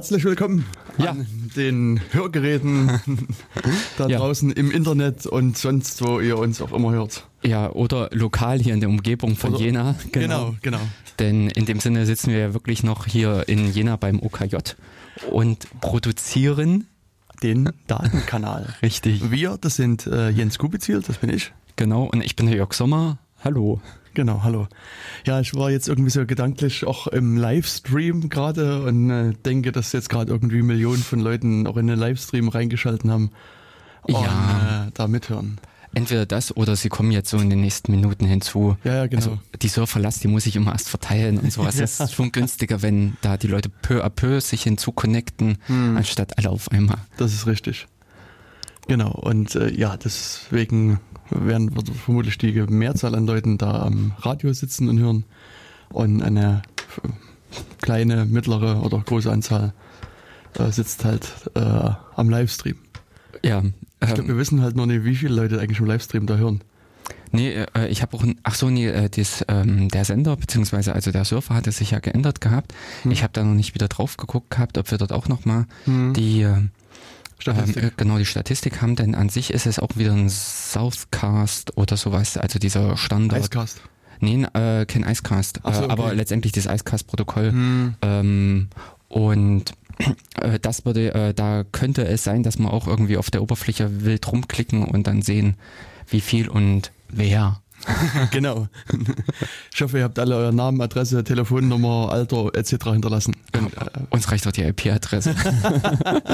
Herzlich willkommen Ja. an den Hörgeräten da Ja. draußen im Internet und sonst, wo ihr uns auch immer hört. Ja, oder lokal hier in der Umgebung von Oder- Jena. Genau, genau. Denn in dem Sinne sitzen wir ja wirklich noch hier in Jena beim OKJ und produzieren. Den Datenkanal. Richtig. Wir, das sind äh, Jens Kubizil, das bin ich. Genau. Und ich bin der Jörg Sommer. Hallo. Genau, hallo. Ja, ich war jetzt irgendwie so gedanklich auch im Livestream gerade und äh, denke, dass jetzt gerade irgendwie Millionen von Leuten auch in den Livestream reingeschalten haben und Ja. äh, da mithören. Entweder das oder sie kommen jetzt so in den nächsten Minuten hinzu. Ja, ja, genau. Also die Surferlast, die muss ich immer erst verteilen und sowas. Ja. Es ist schon günstiger, wenn da die Leute peu à peu sich hinzuconnecten, Hm. anstatt alle auf einmal. Das ist richtig. Genau, und äh, ja, deswegen werden wird vermutlich die Mehrzahl an Leuten da am Radio sitzen und hören und eine f- kleine, mittlere oder große Anzahl äh, sitzt halt äh, am Livestream. Ja. Ich glaube, Ähm, wir wissen halt noch nicht, wie viele Leute eigentlich im Livestream da hören. Nee, äh, ich habe auch, ein, ach so, nee, äh, das, ähm, der Sender, beziehungsweise also der Surfer hatte sich ja geändert gehabt. Hm. Ich habe da noch nicht wieder drauf geguckt gehabt, ob wir dort auch nochmal Hm. die, äh, Statistik. ähm, äh, genau die Statistik haben, denn an sich ist es auch wieder ein Southcast oder sowas, also dieser Standard. Icecast. Nee, äh, kein Icecast, so, äh, aber okay. letztendlich das Icecast-Protokoll. Hm. Ähm, und äh, das würde, äh, da könnte es sein, dass man auch irgendwie auf der Oberfläche wild rumklicken und dann sehen, wie viel und wer. Genau. Ich hoffe, ihr habt alle euren Namen, Adresse, Telefonnummer, Alter etc. hinterlassen. Und, äh, Uns reicht doch die IP-Adresse.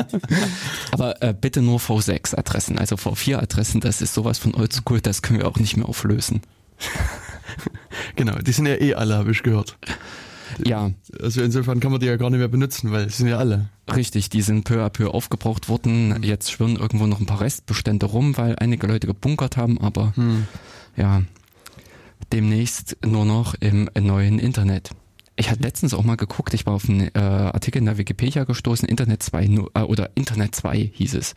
Aber äh, bitte nur V6-Adressen, also V4-Adressen, das ist sowas von oldschool, das können wir auch nicht mehr auflösen. genau, die sind ja eh alle, habe ich gehört. Ja, Also insofern kann man die ja gar nicht mehr benutzen, weil sie sind ja alle. richtig, die sind peu à peu aufgebraucht worden. Jetzt schwirren irgendwo noch ein paar Restbestände rum, weil einige Leute gebunkert haben, aber ja, demnächst nur noch im neuen Internet. Ich hatte letztens auch mal geguckt, ich war auf einen äh, Artikel in der Wikipedia gestoßen, Internet 2 nu- äh, oder Internet 2 hieß es.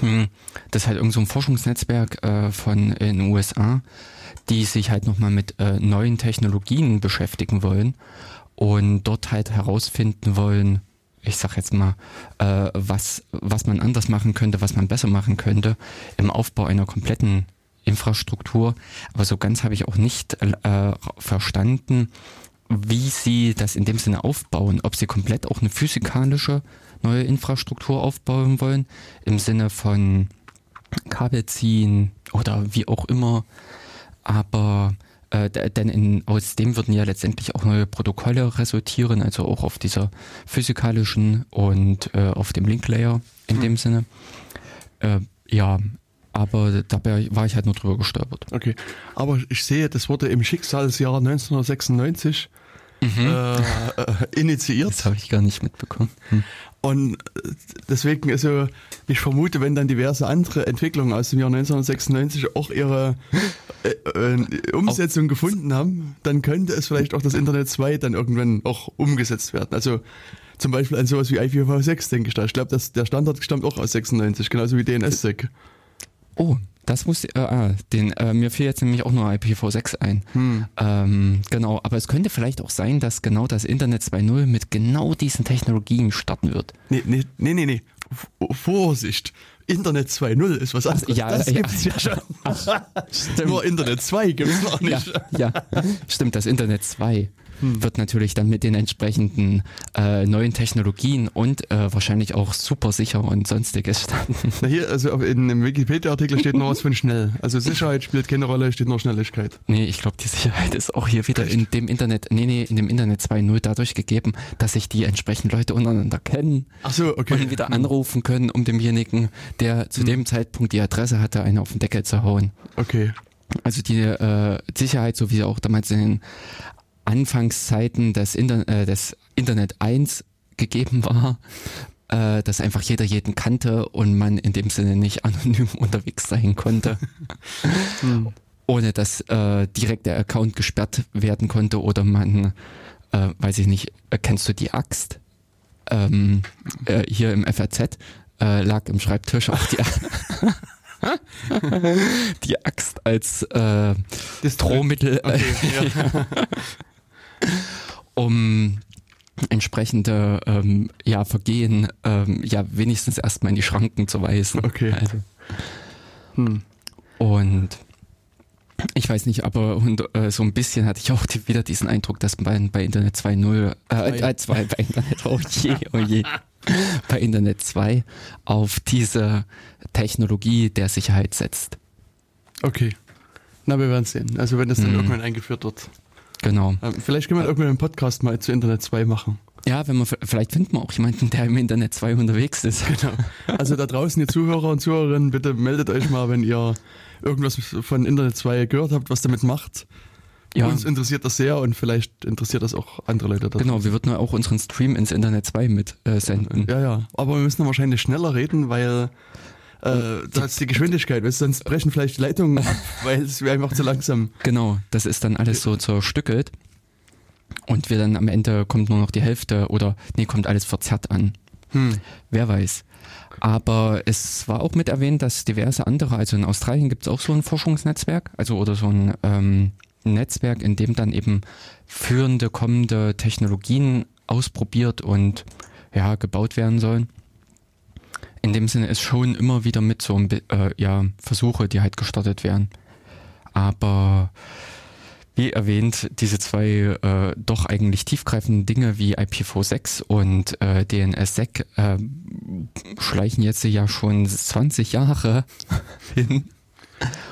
Hm, Das ist halt irgend so ein Forschungsnetzwerk äh, von in den USA, die sich halt nochmal mit äh, neuen Technologien beschäftigen wollen und dort halt herausfinden wollen, ich sag jetzt mal, äh, was, was man anders machen könnte, was man besser machen könnte im Aufbau einer kompletten Infrastruktur. Aber so ganz habe ich auch nicht äh, verstanden, wie sie das in dem Sinne aufbauen. Ob sie komplett auch eine physikalische neue Infrastruktur aufbauen wollen, im Sinne von Kabel ziehen oder wie auch immer. Aber äh, denn in, aus dem würden ja letztendlich auch neue Protokolle resultieren, also auch auf dieser physikalischen und äh, auf dem Link-Layer in dem Sinne. Äh, ja, aber dabei war ich halt nur drüber gestolpert. Okay. Aber ich sehe, das wurde im Schicksalsjahr 1996 äh, äh, initiiert. Das habe ich gar nicht mitbekommen. Hm. Und äh, deswegen, also, ich vermute, wenn dann diverse andere Entwicklungen aus dem Jahr 1996 auch ihre äh, äh, Umsetzung gefunden haben, dann könnte es vielleicht auch das Internet 2 dann irgendwann auch umgesetzt werden. Also zum Beispiel an sowas wie IPv6, denke ich da. Ich glaube, dass der Standard stammt auch aus 96, genauso wie DNSSEC. Oh, das muss, äh, ah, den, äh, mir fiel jetzt nämlich auch nur IPv6 ein. Ähm, genau, aber es könnte vielleicht auch sein, dass genau das Internet 2.0 mit genau diesen Technologien starten wird. Nee, nee, nee, nee, nee. Vorsicht. Internet 2.0 ist was anderes. ja, das ja, gibt's ja, schon. Stimmt. Nur Internet 2 gibt's noch Ja, nicht. ja, stimmt, das Internet 2 wird natürlich dann mit den entsprechenden äh, neuen Technologien und äh, wahrscheinlich auch super sicher und sonstiges starten. Na hier, also in einem Wikipedia-Artikel steht noch was von schnell. Also Sicherheit spielt keine Rolle, steht nur Schnelligkeit. Nee, ich glaube, die Sicherheit ist auch hier wieder in dem Internet, nee, nee, in dem Internet 2.0 dadurch gegeben, dass sich die entsprechenden Leute untereinander kennen Ach so, okay. und wieder anrufen können, um demjenigen, der zu dem Zeitpunkt die Adresse hatte, einen auf den Deckel zu hauen. Okay. Also die äh, Sicherheit, so wie auch damals in den Anfangszeiten des, Inter äh, des Internet 1 gegeben war, äh, dass einfach jeder jeden kannte und man in dem Sinne nicht anonym unterwegs sein konnte. Ohne dass äh, direkt der Account gesperrt werden konnte oder man, äh, weiß ich nicht, äh, kennst du die Axt? Ähm, äh, hier im FRZ äh, lag im Schreibtisch auch die, die Axt als äh, Das Drohmittel, Okay, ja. um entsprechende ähm, ja, Vergehen ähm, ja wenigstens erstmal in die Schranken zu weisen. Okay. Also, Hm. und ich weiß nicht, aber und, äh, so ein bisschen hatte ich auch die, wieder diesen Eindruck, dass bei, bei Internet 2.0, äh, äh, 2, bei Internet, oh je, oh je, bei Internet 2 auf diese Technologie der Sicherheit setzt. Okay. Na, wir werden sehen. Also wenn das dann Hm. irgendwann eingeführt wird. Genau. Ähm, vielleicht können wir irgendwann einen Podcast mal zu Internet 2 machen. Ja, wenn man vielleicht finden wir auch jemanden, der im Internet 2 unterwegs ist. Genau. Also da draußen, ihr Zuhörer und Zuhörerinnen, bitte meldet euch mal, wenn ihr irgendwas von Internet 2 gehört habt, was damit macht. Ja, Uns interessiert das sehr und vielleicht interessiert das auch andere Leute. da genau. Wir würden ja auch unseren Stream ins Internet 2 mit äh, senden. Ja, ja. Aber wir müssen wahrscheinlich schneller reden, weil äh, da ist die Geschwindigkeit. Weißt, sonst brechen vielleicht Leitungen ab, weil es wäre einfach zu langsam. Genau, das ist dann alles so zerstückelt. Und wir dann am Ende kommt nur noch die Hälfte oder nee, kommt alles verzerrt an. Hm. Wer weiß. Aber es war auch mit erwähnt, dass diverse andere, also in Australien gibt es auch so ein Forschungsnetzwerk, also oder so ein ähm, Netzwerk, in dem dann eben führende, kommende Technologien ausprobiert und ja, gebaut werden sollen. In dem Sinne ist schon immer wieder mit so ein, äh, ja, Versuche, die halt gestartet werden. Aber wie erwähnt, diese zwei äh, doch eigentlich tiefgreifenden Dinge wie IPv6 und äh, DNSSEC äh, schleichen jetzt ja schon 20 Jahre hin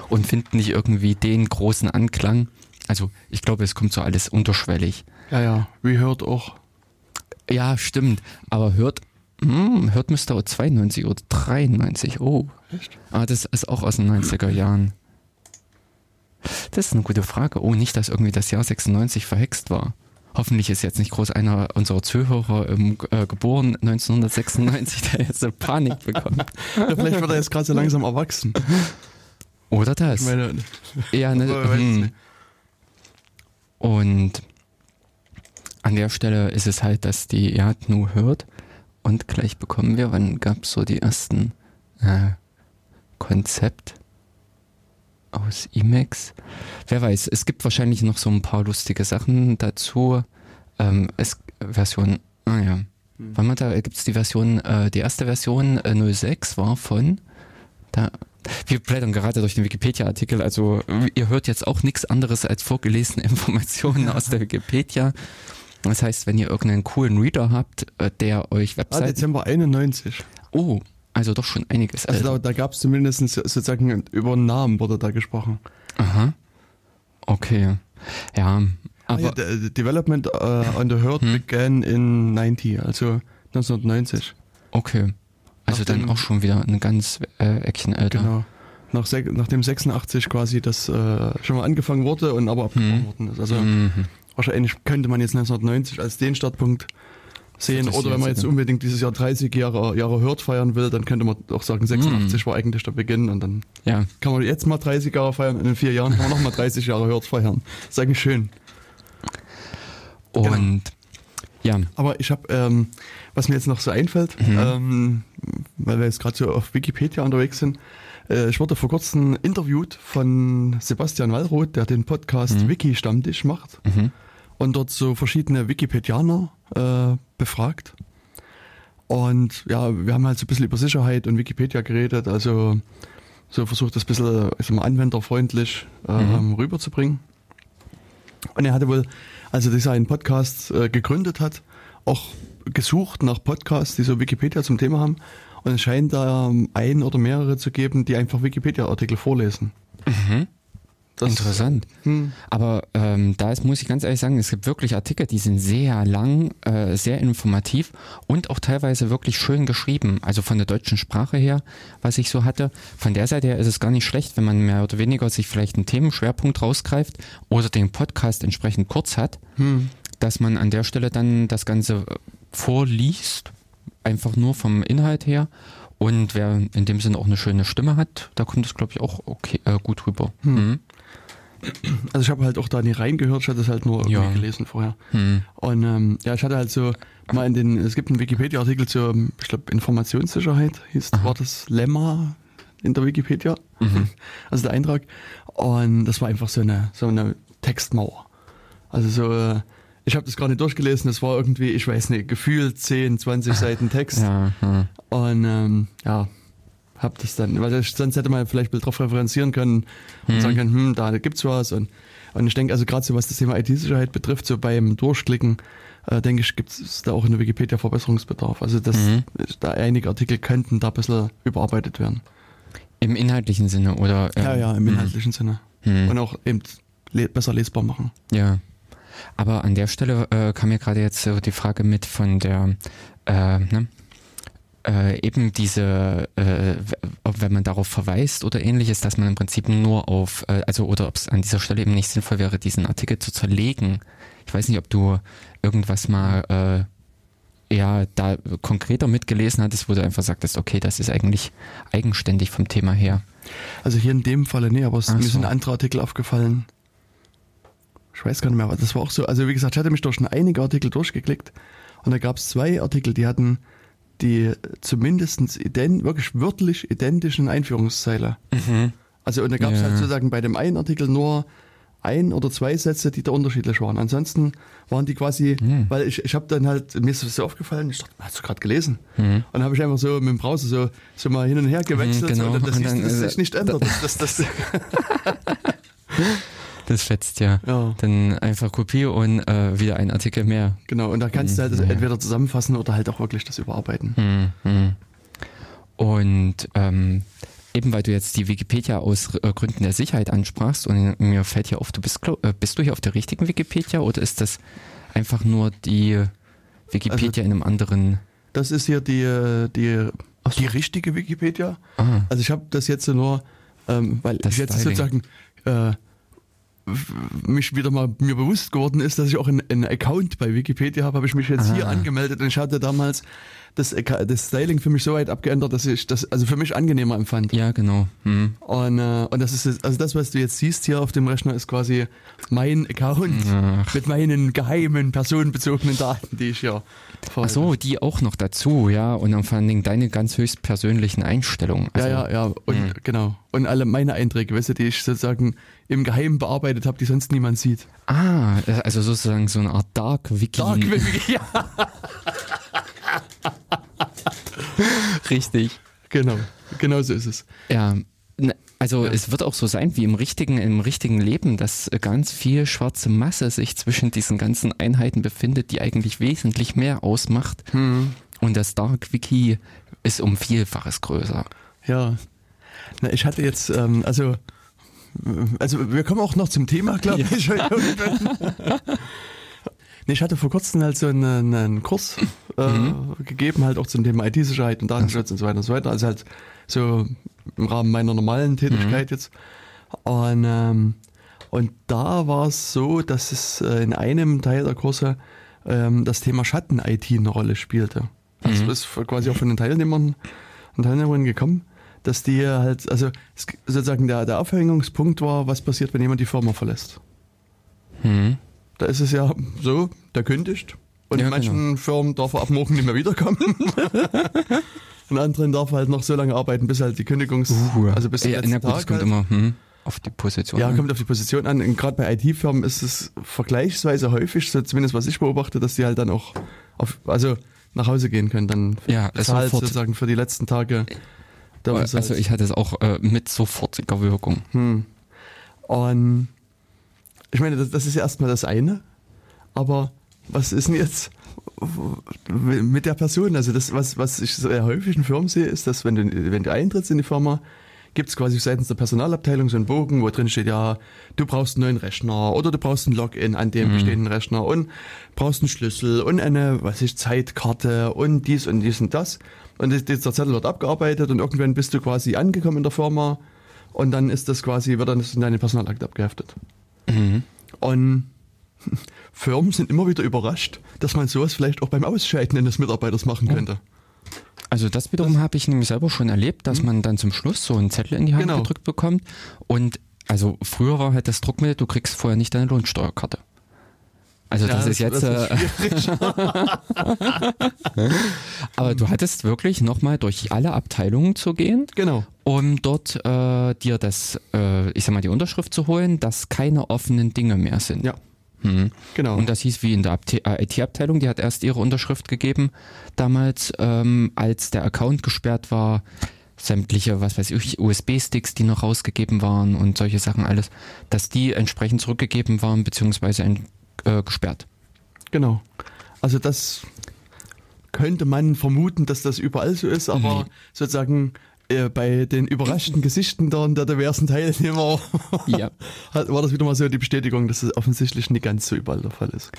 und finden nicht irgendwie den großen Anklang. Also ich glaube, es kommt so alles unterschwellig. Ja, ja. Wie hört auch. Ja, stimmt. Aber hört, hm, hört müsste auch 92 oder 93. Oh. Echt? Ah, das ist auch aus den 90er Jahren. Das ist eine gute Frage. Oh, nicht, dass irgendwie das Jahr 96 verhext war. Hoffentlich ist jetzt nicht groß einer unserer Zuhörer ähm, äh, geboren 1996, der jetzt so Panik bekommt. Ja, vielleicht wird er jetzt gerade so langsam erwachsen. Oder Ich das. meine, Ja, ne, hm. Und an der Stelle ist es halt, dass die nur hört und gleich bekommen wir, wann gab es so die ersten äh, Konzept aus Emacs? Wer weiß, es gibt wahrscheinlich noch so ein paar lustige Sachen dazu. Ähm, es Version, ah ja. Hm. Wann man da gibt es die Version, äh, die erste Version äh, 06 war von da wir blättern gerade durch den Wikipedia-Artikel, also ihr hört jetzt auch nichts anderes als vorgelesene Informationen aus der Wikipedia. Das heißt, wenn ihr irgendeinen coolen Reader habt, äh, der euch ah, Webseiten... Dezember 91. oh, also doch schon einiges. Also älter. da, da gab es zumindest sozusagen über einen Namen wurde da gesprochen. Aha. Okay. Ja, Ah, aber ja, the, the development uh, on the herd Hm. began in 90, also 1990. okay. Also dann Nachdem- auch schon wieder ein ganz äh, Eckchen älter. Genau. Nach, nachdem 86 quasi das äh, schon mal angefangen wurde und aber abgebrochen Hm. worden ist. Also Mhm. Wahrscheinlich könnte man jetzt 1990 als den Startpunkt sehen. Das Oder wenn man jetzt- unbedingt dieses Jahr 30 Jahre, Jahre Hört feiern will, dann könnte man auch sagen, 86 war eigentlich der Beginn und dann Ja, kann man jetzt mal 30 Jahre feiern und in vier Jahren kann man nochmal 30 Jahre Hört feiern. ist eigentlich schön. Genau. und ja, Aber ich habe, ähm, was mir jetzt noch so einfällt, Mhm. ähm, weil wir jetzt gerade so auf Wikipedia unterwegs sind, äh, ich wurde vor kurzem interviewt von Sebastian Wallroth, der den Podcast Mhm. Wiki-Stammtisch macht mhm. Und dort so verschiedene Wikipedianer äh, befragt. Und ja, wir haben halt so ein bisschen über Sicherheit und Wikipedia geredet, also so versucht das ein bisschen ich sag mal, anwenderfreundlich ähm, Mhm. rüberzubringen. Und er hatte wohl, als er seinen Podcast äh, gegründet hat, auch gesucht nach Podcasts, die so Wikipedia zum Thema haben. Und es scheint da ähm, ein oder mehrere zu geben, die einfach Wikipedia-Artikel vorlesen. Mhm. Das, Interessant. Hm, Aber ähm, da ist, muss ich ganz ehrlich sagen, es gibt wirklich Artikel, die sind sehr lang, äh, sehr informativ und auch teilweise wirklich schön geschrieben. Also von der deutschen Sprache her, was ich so hatte. Von der Seite her ist es gar nicht schlecht, wenn man mehr oder weniger sich vielleicht einen Themenschwerpunkt rausgreift oder den Podcast entsprechend kurz hat, hm. dass man an der Stelle dann das Ganze äh, vorliest, einfach nur vom Inhalt her. Und wer in dem Sinne auch eine schöne Stimme hat, da kommt es, glaube ich, auch okay, äh, gut rüber. Mhm. Also ich habe halt auch da nie reingehört, ich hatte es halt nur irgendwie Ja. gelesen vorher. Mhm. Und ähm, ja, ich hatte halt so mal in den, es gibt einen Wikipedia-Artikel zur, ich glaube, Informationssicherheit, hieß, Aha. war das Lemma in der Wikipedia, Mhm. also der Eintrag. Und das war einfach so eine, so eine Textmauer. Also so, äh, Ich habe das gar nicht durchgelesen, das war irgendwie, ich weiß nicht, gefühlt 10, 20 Seiten Text. Ja, ja. Und ähm, ja, hab das dann, weil sonst hätte man vielleicht darauf referenzieren können und sagen können, hm, da gibt's was. Und, und ich denke, also gerade so was das Thema IT-Sicherheit betrifft, so beim Durchklicken, äh, denke ich, gibt es da auch in der Wikipedia Verbesserungsbedarf. Also das, da einige Artikel könnten da ein bisschen überarbeitet werden. Im inhaltlichen Sinne oder? ähm, Ja, ja, im inhaltlichen Sinne. hm. Und auch eben le besser lesbar machen. Ja. Aber an der Stelle äh, kam mir gerade jetzt so die Frage mit von der, äh, ne? Äh, eben diese, äh, wenn man darauf verweist oder ähnliches, dass man im Prinzip nur auf, äh, also oder ob es an dieser Stelle eben nicht sinnvoll wäre, diesen Artikel zu zerlegen. Ich weiß nicht, ob du irgendwas mal äh, ja da konkreter mitgelesen hattest, wo du einfach sagtest, okay, das ist eigentlich eigenständig vom Thema her. Also hier in dem Falle, nee, aber es, mir so. sind andere Artikel aufgefallen. Ich weiß gar nicht mehr, aber das war auch so. Also wie gesagt, ich hatte mich durch schon einige Artikel durchgeklickt und da gab es zwei Artikel, die hatten die zumindest ident, wirklich wörtlich identischen Einführungszeile. Also und da gab es Ja. halt sozusagen bei dem einen Artikel nur ein oder zwei Sätze, die da unterschiedlich waren. Ansonsten waren die quasi, Hm. weil ich, ich habe dann halt, mir ist das so aufgefallen, ich dachte, hast du gerade gelesen? Mhm. Und dann habe ich einfach so mit dem Browser so, so mal hin und her gewechselt, Mhm, genau. so, dass Und das sich nicht ändert. Das, das, das, fetzt ja. Ja. Dann einfach Kopie und äh, wieder ein Artikel mehr. genau, und da kannst du halt das Mhm. entweder zusammenfassen oder halt auch wirklich das überarbeiten. Hm, hm. Und ähm, eben weil du jetzt die Wikipedia aus äh, Gründen der Sicherheit ansprachst und mir fällt hier auf, du bist, äh, bist du hier auf der richtigen Wikipedia oder ist das einfach nur die Wikipedia in einem anderen? Das ist hier die, äh, die, so. die richtige Wikipedia. Ah, Also ich habe das jetzt nur, ähm, weil Das ich jetzt Styling. sozusagen äh, mich wieder mal mir bewusst geworden ist, dass ich auch einen, einen Account bei Wikipedia habe, habe ich mich jetzt hier Ah. angemeldet und ich hatte damals das, Acca- das Styling für mich so weit abgeändert, dass ich das also für mich angenehmer empfand. ja, genau. Hm. Und, äh, und das ist jetzt- also das, was du jetzt siehst hier auf dem Rechner, ist quasi mein Account Ach. mit meinen geheimen personenbezogenen Daten, die ich hier Ach so, die auch noch dazu, ja. Und dann vor allen Dingen deine ganz höchst persönlichen Einstellungen. Also, ja, ja, ja. Und Mhm. genau. Und alle meine Einträge, weißt du, die ich sozusagen im Geheimen bearbeitet habe, die sonst niemand sieht. Ah, also sozusagen so eine Art Dark Wiki. Dark Wiki, ja. Richtig. Genau. Genau so ist es. Ja, also Ja. es wird auch so sein wie im richtigen, im richtigen Leben, dass ganz viel schwarze Masse sich zwischen diesen ganzen Einheiten befindet, die eigentlich wesentlich mehr ausmacht. Hm. Und das Dark Wiki ist um Vielfaches größer. Ja. Na, ich hatte jetzt, ähm, also, also wir kommen auch noch zum Thema, glaube Ja. ich. nee, ich hatte vor kurzem halt so einen, einen Kurs äh, Mhm. gegeben, halt auch zum Thema IT-Sicherheit und Datenschutz und so weiter und so weiter. Also halt so im Rahmen meiner normalen Tätigkeit Mhm. jetzt. Und, ähm, und da war es so, dass es äh, in einem Teil der Kurse ähm, das Thema Schatten-IT eine Rolle spielte. Das Mhm. ist quasi auch von den Teilnehmern und Teilnehmerinnen gekommen, dass die halt, also sozusagen der, der Aufhängungspunkt war, was passiert, wenn jemand die Firma verlässt. Hm. Da ist es ja so, der kündigt und Ja, in manchen Firmen darf er ab morgen nicht mehr wiederkommen. in anderen darf er halt noch so lange arbeiten, bis halt die Kündigungs... also bis ja, na gut, Tag kommt halt. immer hm, auf die Position. Ja, an. kommt auf die Position an. Gerade bei IT-Firmen ist es vergleichsweise häufig, so zumindest was ich beobachte, dass die halt dann auch auf, also nach Hause gehen können, dann Ja, bezahlt sofort. sozusagen für die letzten Tage. der Also ich hatte es auch äh, mit sofortiger Wirkung. Hm. Und ich meine, das, das ist ja erstmal das eine, aber was ist denn jetzt mit der Person? Also das, was, was ich sehr häufig in Firmen sehe, ist, dass wenn du, wenn du eintrittst in die Firma, gibt es quasi seitens der Personalabteilung so einen Bogen, wo drin steht, ja, du brauchst einen neuen Rechner oder du brauchst ein Login an dem bestehenden Rechner und brauchst einen Schlüssel und eine, was ich, Zeitkarte und dies und dies und das. Und dieser Zettel wird abgearbeitet und irgendwann bist du quasi angekommen in der Firma und dann ist das quasi, wird dann in deine Personalakte abgeheftet. Mhm. Und Firmen sind immer wieder überrascht, dass man sowas vielleicht auch beim Ausscheiden eines Mitarbeiters machen könnte. Also das wiederum habe ich nämlich selber schon erlebt, dass man dann zum Schluss so einen Zettel in die Hand Genau. gedrückt bekommt. Und also früher war halt das Druckmittel, du kriegst vorher nicht deine Lohnsteuerkarte. Also das ist jetzt, das äh, ist aber du hattest wirklich nochmal durch alle Abteilungen zu gehen, genau. um dort äh, dir das, äh, ich sag mal, die Unterschrift zu holen, dass keine offenen Dinge mehr sind. Ja. Mhm. Genau. Und das hieß wie in der äh, IT-Abteilung, die hat erst ihre Unterschrift gegeben damals, ähm, als der Account gesperrt war, sämtliche, was weiß ich, USB-Sticks, die noch rausgegeben waren und solche Sachen alles, dass die entsprechend zurückgegeben waren, beziehungsweise ent- äh, gesperrt. Genau. Also das könnte man vermuten, dass das überall so ist, aber Mhm. sozusagen äh, bei den überraschten Gesichten der, der diversen Teilnehmer Ja. war das wieder mal so die Bestätigung, dass es offensichtlich nicht ganz so überall der Fall ist.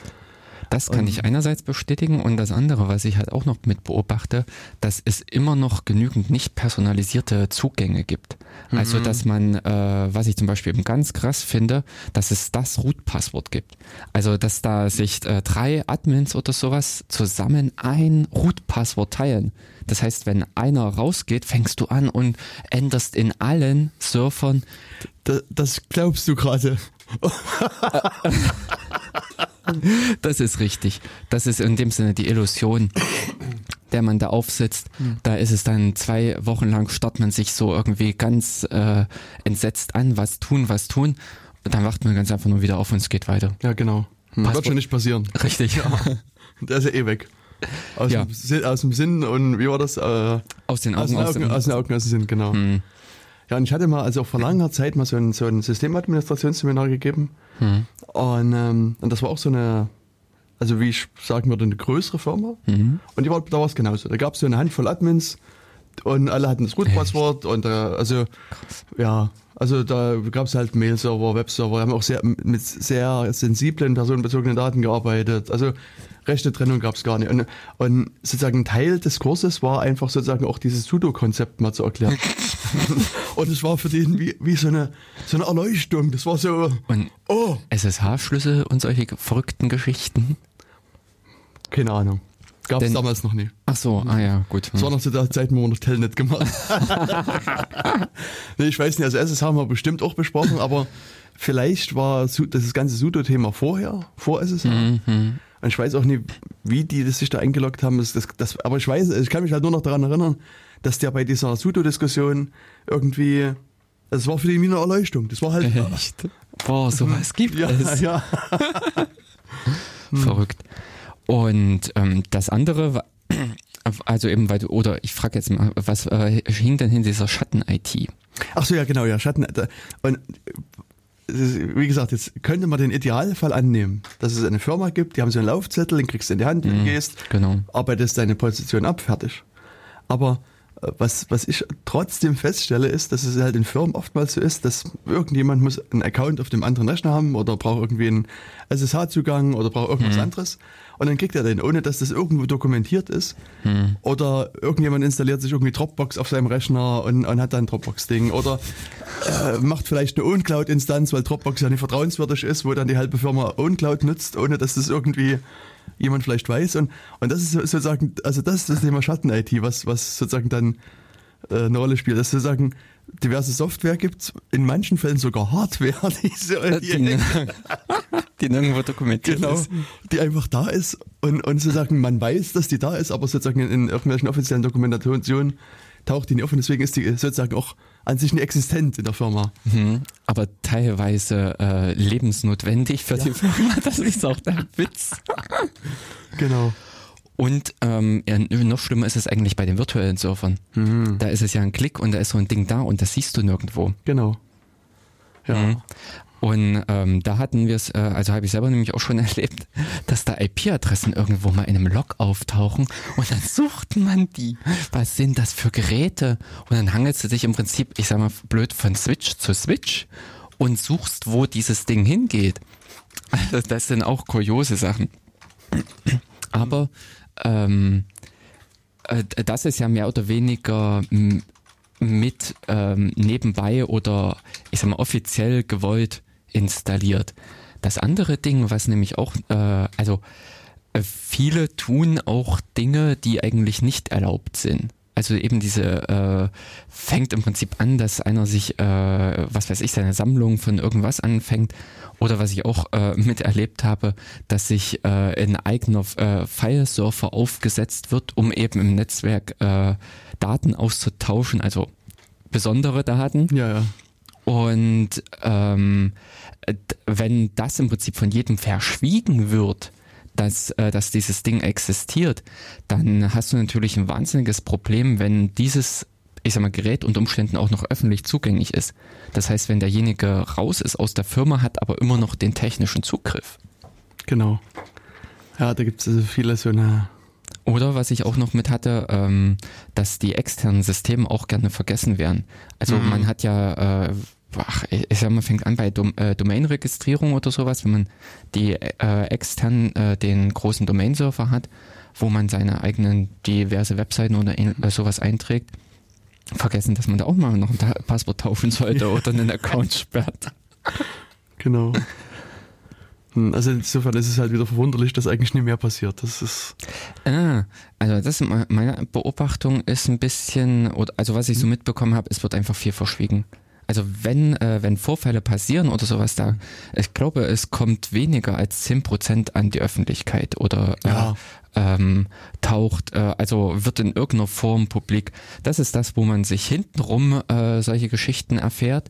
Das kann Und- ich einerseits bestätigen und das andere, was ich halt auch noch mit beobachte, dass es immer noch genügend nicht personalisierte Zugänge gibt. Also dass man, äh, was ich zum Beispiel eben ganz krass finde, dass es das Root-Passwort gibt. Also dass da sich äh, drei Admins oder sowas zusammen ein Root-Passwort teilen. Das heißt, wenn einer rausgeht, fängst du an und änderst in allen Surfern Da, das glaubst du gerade. Das ist richtig. Das ist in dem Sinne die Illusion, der man da aufsitzt. Da ist es dann zwei Wochen lang, starrt man sich so irgendwie ganz äh, entsetzt an, was tun, was tun. Und dann wacht man ganz einfach nur wieder auf und es geht weiter. Ja, genau. Hm, Passwort- Wird schon nicht passieren. Richtig. Der ist ja eh weg. Aus, Ja. dem, Sinn, aus dem Sinn und wie war das? Äh, Aus den aus, Augen, den aus Augen, dem... aus den Augen, aus dem Sinn, genau. Hm, Ja, und ich hatte mal, also auch vor langer Zeit mal so ein, so ein Systemadministrationsseminar gegeben. hm, Und, ähm, und das war auch so eine, also wie ich sagen würde, eine größere Firma. hm. Und die war, da war es genauso. Da gab es so eine Handvoll Admins und alle hatten das Root-Passwort und äh, also ja, also da gab es halt Mail-Server, Webserver, haben auch sehr mit sehr sensiblen personenbezogenen Daten gearbeitet. Also rechte Trennung gab es gar nicht. Und, und sozusagen Teil des Kurses war einfach sozusagen auch dieses Sudo-Konzept mal zu erklären. und es war für den wie, wie so, eine, so eine Erleuchtung. Das war so, Und oh, SSH-Schlüssel und solche verrückten Geschichten. keine Ahnung. Gab es damals noch nie. Ach so, ah ja, gut. Das war noch zu der Zeit, wo wir noch Telnet gemacht nee, Ich weiß nicht, also SS haben wir bestimmt auch besprochen, aber vielleicht war das ganze Sudo-Thema vorher, vor SSH. Mhm. Und ich weiß auch nicht, wie die das sich da eingeloggt haben. Das, das, das, aber ich weiß, ich kann mich halt nur noch daran erinnern, dass der bei dieser Sudo-Diskussion irgendwie, das war für die eine Erleuchtung. Das war halt, Echt? Boah, sowas gibt ja, es. ja. Verrückt. Und ähm, das andere, also eben, weil du, oder ich frage jetzt mal, was äh, hing denn in dieser Schatten-IT? Ach so, ja, genau, ja, Schatten. Und wie gesagt, jetzt könnte man den Idealfall annehmen, dass es eine Firma gibt, die haben so einen Laufzettel, den kriegst du in die Hand, du gehst, Genau. arbeitest deine Position ab, fertig. Aber äh, was, was ich trotzdem feststelle, ist, dass es halt in Firmen oftmals so ist, dass irgendjemand muss einen Account auf dem anderen Rechner haben oder braucht irgendwie einen SSH-Zugang oder braucht irgendwas anderes. Und dann kriegt er den, ohne dass das irgendwo dokumentiert ist. Oder irgendjemand installiert sich irgendwie Dropbox auf seinem Rechner und, und hat dann ein Dropbox-Ding. Oder äh, macht vielleicht eine OwnCloud-Instanz, weil Dropbox ja nicht vertrauenswürdig ist, wo dann die halbe Firma OwnCloud nutzt, ohne dass das irgendwie jemand vielleicht weiß. Und, und das ist so- sozusagen, also das ist das Thema Schatten-IT, was, was sozusagen dann äh, eine Rolle spielt. Dass sozusagen diverse Software gibt, in manchen Fällen sogar Hardware, die, so, Die, die nirgendwo dokumentiert genau, ist. die einfach da ist und, und sozusagen man weiß, dass die da ist, aber sozusagen in, in irgendwelchen offiziellen Dokumentationen taucht die nicht auf und deswegen ist die sozusagen auch an sich nicht existent in der Firma. Mhm. Aber teilweise äh, lebensnotwendig für die Firma. Das ist auch der Witz. Genau. Und ähm, ja, noch schlimmer ist es eigentlich bei den virtuellen Surfern. Mhm. Da ist es ja ein Klick und da ist so ein Ding da und das siehst du nirgendwo. Genau. Ja. Mhm. Und ähm, da hatten wir es, äh, also habe ich selber nämlich auch schon erlebt, dass da IP-Adressen irgendwo mal in einem Log auftauchen und dann sucht man die. Was sind das für Geräte? Und dann hangelst du dich im Prinzip, ich sag mal blöd, von Switch zu Switch und suchst, wo dieses Ding hingeht. Also das sind auch kuriose Sachen. Aber ähm, äh, das ist ja mehr oder weniger mit ähm, nebenbei oder ich sag mal offiziell gewollt installiert. Das andere Ding, was nämlich auch, äh, also äh, viele tun auch Dinge, die eigentlich nicht erlaubt sind. Also eben diese äh, fängt im Prinzip an, dass einer sich, äh, was weiß ich, seine Sammlung von irgendwas anfängt. Oder was ich auch äh, miterlebt habe, dass sich äh, ein eigener äh, File-Surfer aufgesetzt wird, um eben im Netzwerk äh, Daten auszutauschen, also besondere Daten. Ja, ja. Und ähm, wenn das im Prinzip von jedem verschwiegen wird, dass, äh, dass dieses Ding existiert, dann hast du natürlich ein wahnsinniges Problem, wenn dieses ich sag mal, Gerät unter Umständen auch noch öffentlich zugänglich ist. Das heißt, wenn derjenige raus ist aus der Firma, hat aber immer noch den technischen Zugriff. Genau. Ja, da gibt es also viele so eine. Oder was ich auch noch mit hatte, ähm, dass die externen Systeme auch gerne vergessen werden. Also mhm. man hat ja, äh, ach, ich sag mal, fängt an bei Dom äh, Domain-Registrierung oder sowas, wenn man die äh, extern äh, den großen Domain-Server hat, wo man seine eigenen diverse Webseiten oder äh, sowas einträgt vergessen, dass man da auch mal noch ein Passwort taufen sollte oder einen Account sperrt. Genau. Hm, also insofern ist es halt wieder verwunderlich, dass eigentlich nicht mehr passiert. Das ist. Ah, also das meine Beobachtung ist ein bisschen, also was ich so mitbekommen habe, es wird einfach viel verschwiegen. Also wenn, äh, wenn Vorfälle passieren oder sowas da, ich glaube, es kommt weniger als 10% an die Öffentlichkeit oder äh, ja ähm, taucht, äh, also wird in irgendeiner Form publik. Das ist das, wo man sich hintenrum äh, solche Geschichten erfährt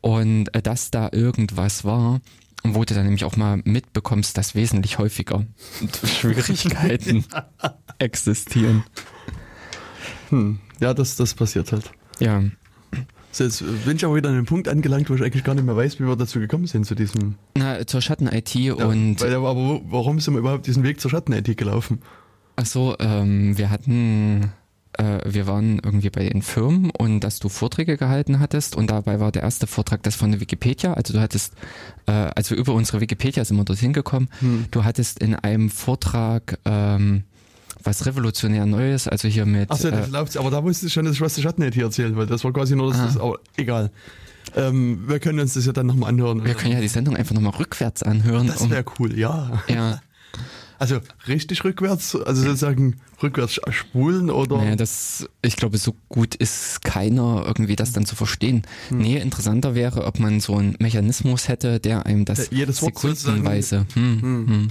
und äh, dass da irgendwas war, wo du dann nämlich auch mal mitbekommst, dass wesentlich häufiger Schwierigkeiten existieren. Hm. Ja, das, das passiert halt. Ja. So, jetzt bin ich aber wieder an einem Punkt angelangt, wo ich eigentlich gar nicht mehr weiß, wie wir dazu gekommen sind, zu diesem. Na, zur Schatten-IT ja, und. Weil, aber warum sind wir überhaupt diesen Weg zur Schatten-IT gelaufen? Ach so, ähm, wir hatten, äh, wir waren irgendwie bei den Firmen und dass du Vorträge gehalten hattest und dabei war der erste Vortrag das von der Wikipedia. Also du hattest, äh, also über unsere Wikipedia sind wir dorthin gekommen. Hm. Du hattest in einem Vortrag, ähm, was revolutionär Neues, also hier mit. Achso, äh, aber da wusste ich schon, dass ich was zu Schatten hier erzählen, weil das war quasi nur das, das aber egal. Ähm, wir können uns das ja dann nochmal anhören. Wir können ja die Sendung einfach nochmal rückwärts anhören. Das wäre cool, ja. Ja. Also richtig rückwärts, also sozusagen rückwärts spulen oder? Naja, das, ich glaube, so gut ist keiner irgendwie das dann zu verstehen. Hm. Nee, interessanter wäre, ob man so einen Mechanismus hätte, der einem das ja, sekundenweise. Hm, hm. Hm.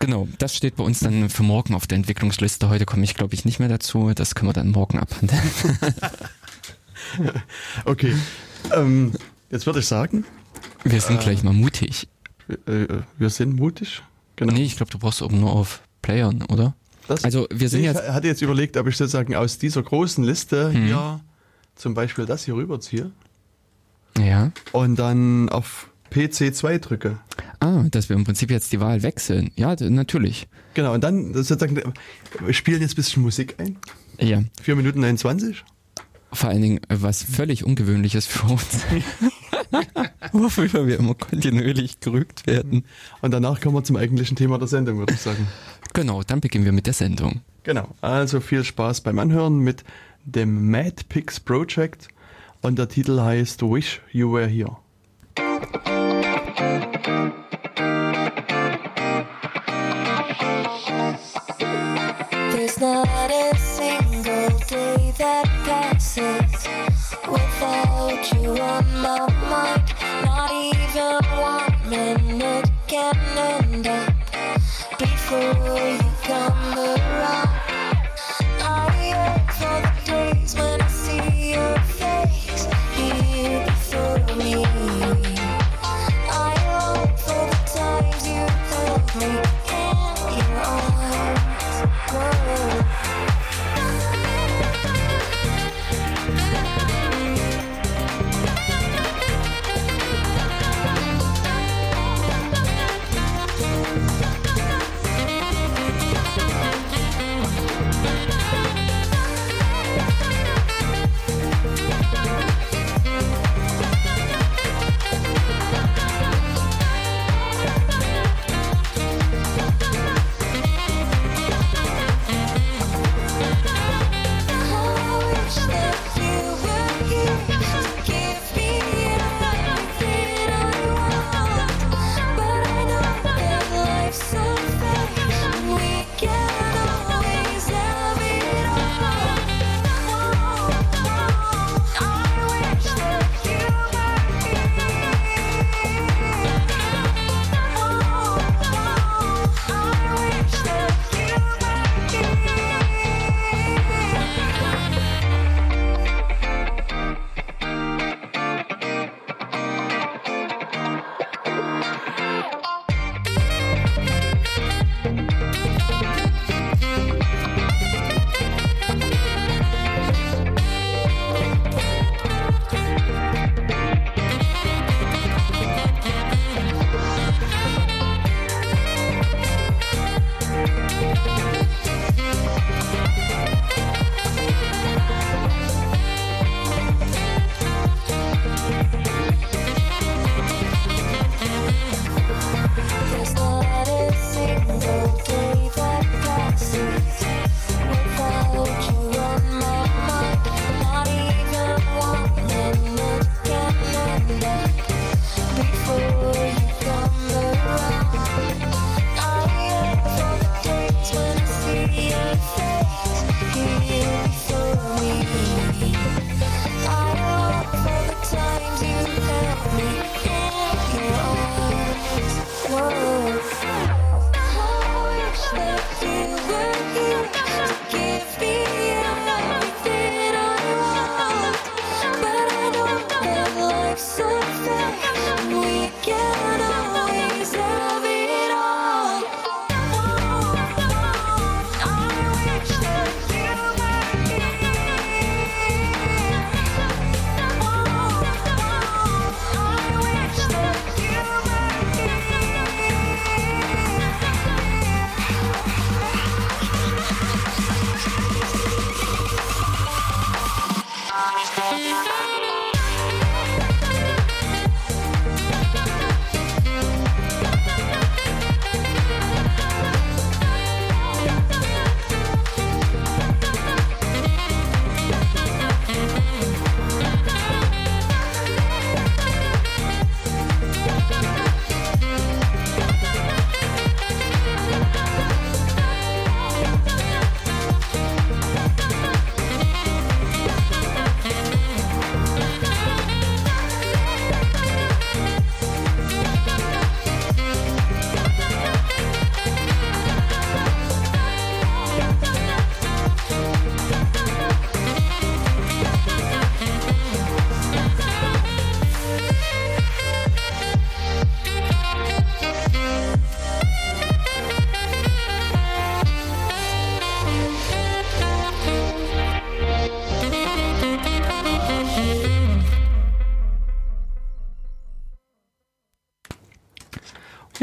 Genau, das steht bei uns dann für morgen auf der Entwicklungsliste. Heute komme ich, glaube ich, nicht mehr dazu. Das können wir dann morgen abhandeln. okay. Ähm, jetzt würde ich sagen. Wir sind äh, gleich mal mutig. Äh, wir sind mutig? Genau. Nee, ich glaube, du brauchst oben nur auf Playern, oder? Das, also wir sind nee, jetzt. Ich hatte jetzt überlegt, ob ich sozusagen aus dieser großen Liste hm. hier zum Beispiel das hier rüberziehe. Ja. Und dann auf PC2 drücke. Ah, dass wir im Prinzip jetzt die Wahl wechseln. Ja, natürlich. Genau, und dann sozusagen, wir spielen jetzt ein bisschen Musik ein. Ja. 4 Minuten 29. Vor allen Dingen, was völlig ungewöhnliches für uns. Wofür wir immer kontinuierlich gerügt werden. Und danach kommen wir zum eigentlichen Thema der Sendung, würde ich sagen. Genau, dann beginnen wir mit der Sendung. Genau, also viel Spaß beim Anhören mit dem Mad Pix Project und der Titel heißt Wish You Were Here. thank you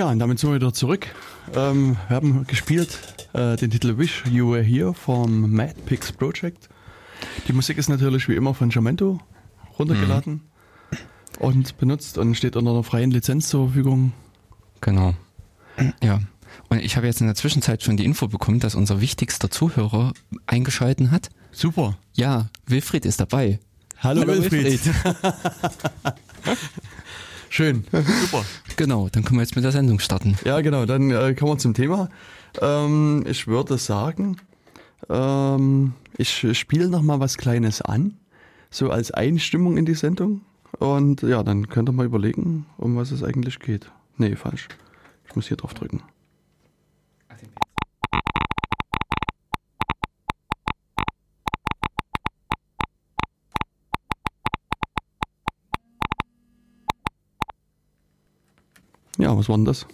Ja, und damit sind wir wieder zurück. Ähm, wir haben gespielt äh, den Titel Wish You Were Here vom Mad Pigs Project. Die Musik ist natürlich wie immer von Jamento runtergeladen mhm. und benutzt und steht unter einer freien Lizenz zur Verfügung. Genau. Ja. Und ich habe jetzt in der Zwischenzeit schon die Info bekommen, dass unser wichtigster Zuhörer eingeschalten hat. Super. Ja, Wilfried ist dabei. Hallo, Hallo Wilfried. Wilfried. Schön, super. Genau, dann können wir jetzt mit der Sendung starten. Ja, genau, dann äh, kommen wir zum Thema. Ähm, ich würde sagen, ähm, ich spiele noch mal was Kleines an, so als Einstimmung in die Sendung. Und ja, dann könnt ihr mal überlegen, um was es eigentlich geht. Nee, falsch. Ich muss hier drauf drücken. Was war denn das?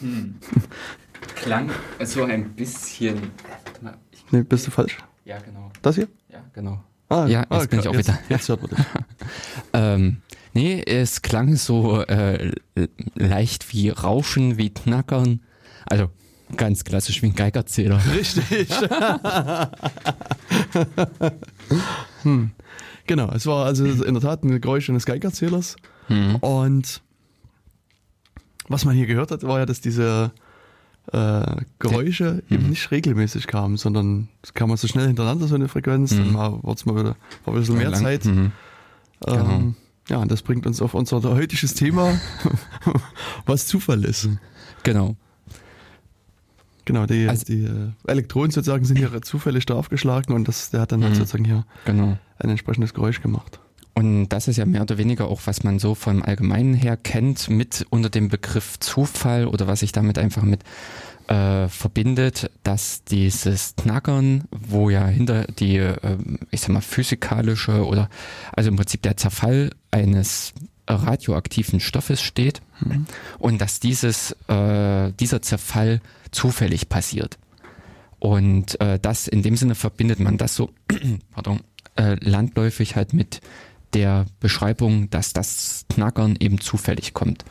Hm. Klang so ein bisschen. Nee, bist du falsch? Ja, genau. Das hier? Ja, genau. Ah, ja, ah, jetzt bin ich auch jetzt, wieder. Jetzt hört man dich. ähm, nee, es klang so äh, leicht wie Rauschen, wie Knackern. Also ganz klassisch wie ein Geigerzähler. Richtig. hm. Genau, es war also in der Tat ein Geräusch eines Geigerzählers. Hm. Und was man hier gehört hat, war ja, dass diese äh, Geräusche Der, eben mhm. nicht regelmäßig kamen, sondern es kam mal so schnell hintereinander so eine Frequenz, dann war es mal wieder war ein bisschen mehr lang, Zeit. Mhm. Ähm, genau. Ja, und das bringt uns auf unser heutiges Thema, was Zufall ist. Genau. Genau, die, also, die äh, Elektronen sozusagen sind hier zufällig da aufgeschlagen und das, der hat dann halt mhm. sozusagen hier genau. ein entsprechendes Geräusch gemacht. Und das ist ja mehr oder weniger auch, was man so vom Allgemeinen her kennt, mit unter dem Begriff Zufall oder was sich damit einfach mit äh, verbindet, dass dieses Knackern, wo ja hinter die, äh, ich sag mal, physikalische oder also im Prinzip der Zerfall eines radioaktiven Stoffes steht mhm. und dass dieses, äh, dieser Zerfall zufällig passiert. Und äh, das in dem Sinne verbindet man das so, pardon, äh, landläufig halt mit der Beschreibung, dass das Knackern eben zufällig kommt.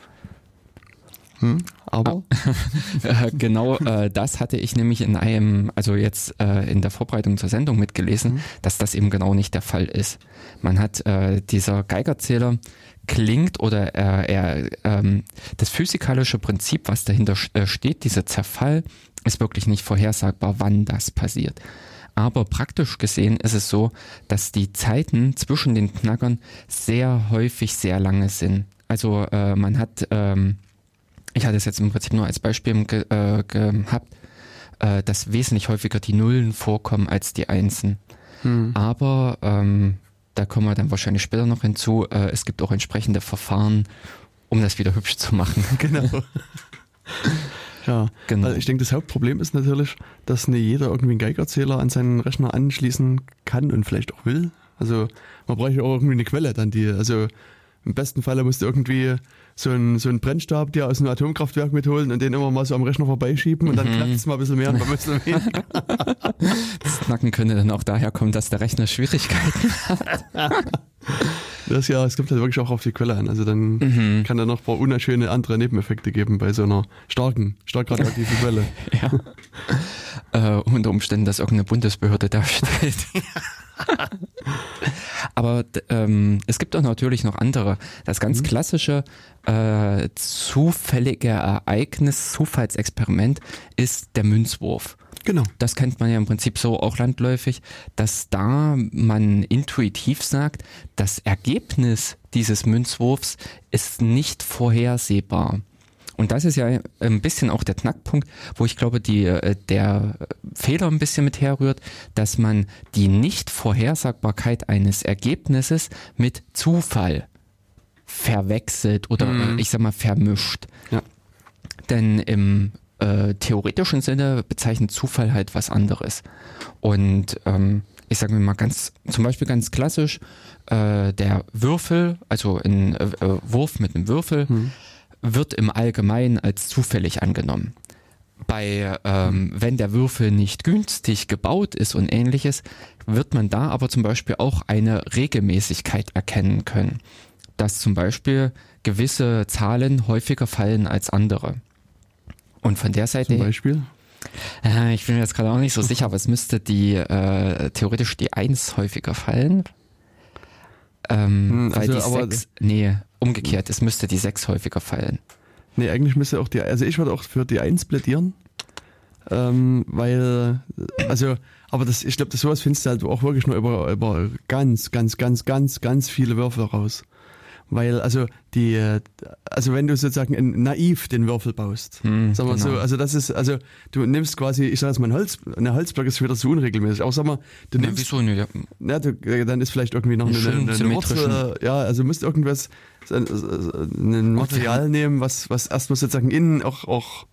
Hm, aber äh, genau äh, das hatte ich nämlich in einem, also jetzt äh, in der Vorbereitung zur Sendung mitgelesen, mhm. dass das eben genau nicht der Fall ist. Man hat äh, dieser Geigerzähler klingt oder er, ähm, das physikalische Prinzip, was dahinter äh, steht, dieser Zerfall, ist wirklich nicht vorhersagbar, wann das passiert. Aber praktisch gesehen ist es so, dass die Zeiten zwischen den Knackern sehr häufig sehr lange sind. Also äh, man hat, ähm, ich hatte es jetzt im Prinzip nur als Beispiel ge äh, gehabt, äh, dass wesentlich häufiger die Nullen vorkommen als die Einsen. Hm. Aber ähm, da kommen wir dann wahrscheinlich später noch hinzu. Äh, es gibt auch entsprechende Verfahren, um das wieder hübsch zu machen. Genau. Ja, genau. Also ich denke, das Hauptproblem ist natürlich, dass nicht jeder irgendwie einen Geigerzähler an seinen Rechner anschließen kann und vielleicht auch will. Also man braucht ja auch irgendwie eine Quelle dann, die, also im besten Falle musst du irgendwie so einen, so einen Brennstab dir aus einem Atomkraftwerk mitholen und den immer mal so am Rechner vorbeischieben und dann mhm. knackt es mal ein bisschen mehr und mal ein bisschen weniger. Das Knacken könnte dann auch daher kommen, dass der Rechner Schwierigkeiten hat. Das ja, es kommt halt wirklich auch auf die Quelle an. Also dann mhm. kann da noch ein paar unschöne andere Nebeneffekte geben bei so einer starken, stark radioaktiven Quelle. ja. Äh, unter Umständen, dass irgendeine Bundesbehörde da steht. Aber ähm, es gibt auch natürlich noch andere. Das ganz mhm. klassische äh, zufällige Ereignis, Zufallsexperiment ist der Münzwurf. Genau. Das kennt man ja im Prinzip so auch landläufig, dass da man intuitiv sagt, das Ergebnis dieses Münzwurfs ist nicht vorhersehbar. Und das ist ja ein bisschen auch der Knackpunkt, wo ich glaube, die, äh, der Fehler ein bisschen mit herrührt, dass man die Nichtvorhersagbarkeit eines Ergebnisses mit Zufall verwechselt oder mhm. ich sag mal vermischt. Ja. Denn im äh, theoretischen Sinne bezeichnet Zufall halt was anderes. Und ähm, ich sage mir mal ganz, zum Beispiel ganz klassisch, äh, der Würfel, also ein äh, Wurf mit einem Würfel, mhm. Wird im Allgemeinen als zufällig angenommen. Bei, ähm, wenn der Würfel nicht günstig gebaut ist und ähnliches, wird man da aber zum Beispiel auch eine Regelmäßigkeit erkennen können. Dass zum Beispiel gewisse Zahlen häufiger fallen als andere. Und von der Seite. Zum Beispiel? Äh, ich bin mir jetzt gerade auch nicht so sicher, aber es müsste die äh, theoretisch die 1 häufiger fallen. Ähm, hm, weil also, die 6, nee, umgekehrt, es müsste die 6 häufiger fallen. Nee, eigentlich müsste auch die, also ich würde auch für die 1 plädieren. Ähm, weil, also, aber das, ich glaube, das sowas findest du halt auch wirklich nur über, über ganz, ganz, ganz, ganz, ganz viele Würfel raus. Weil, also, die, also wenn du sozusagen naiv den Würfel baust, hm, sag mal genau. so, also das ist, also du nimmst quasi, ich sag jetzt mal, ein Holz, eine Holzblock ist wieder zu unregelmäßig. Auch sag mal, du nimmst. Ja, wieso nicht? Ja. Na, du, dann ist vielleicht irgendwie noch eine, eine, eine Wurzel, ja, also musst irgendwas, ein Material nehmen, was, was erstmal sozusagen innen auch, auch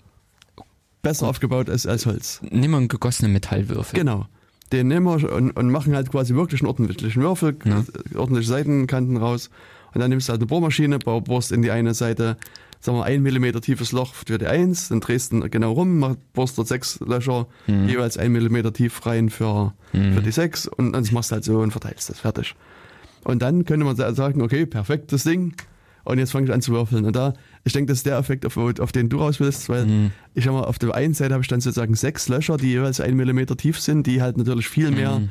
besser Gut. aufgebaut ist als Holz. Nimm mal einen gegossenen Metallwürfel. Genau. Den nehmen wir und, und machen halt quasi wirklich einen ordentlichen Würfel, ja. ordentliche Seitenkanten raus und dann nimmst du halt eine Bohrmaschine, bohrst in die eine Seite, sagen wir, ein Millimeter tiefes Loch für die 1, dann drehst du genau rum, bohrst dort sechs Löcher, mhm. jeweils ein Millimeter tief rein für, mhm. für die 6 und dann machst du halt so und verteilst das fertig. Und dann könnte man sagen, okay, perfekt, das Ding. Und jetzt fange ich an zu würfeln. Und da, ich denke, das ist der Effekt, auf, auf den du raus willst, weil mhm. ich habe mal, auf der einen Seite habe ich dann sozusagen sechs Löcher, die jeweils ein Millimeter tief sind, die halt natürlich viel mehr mhm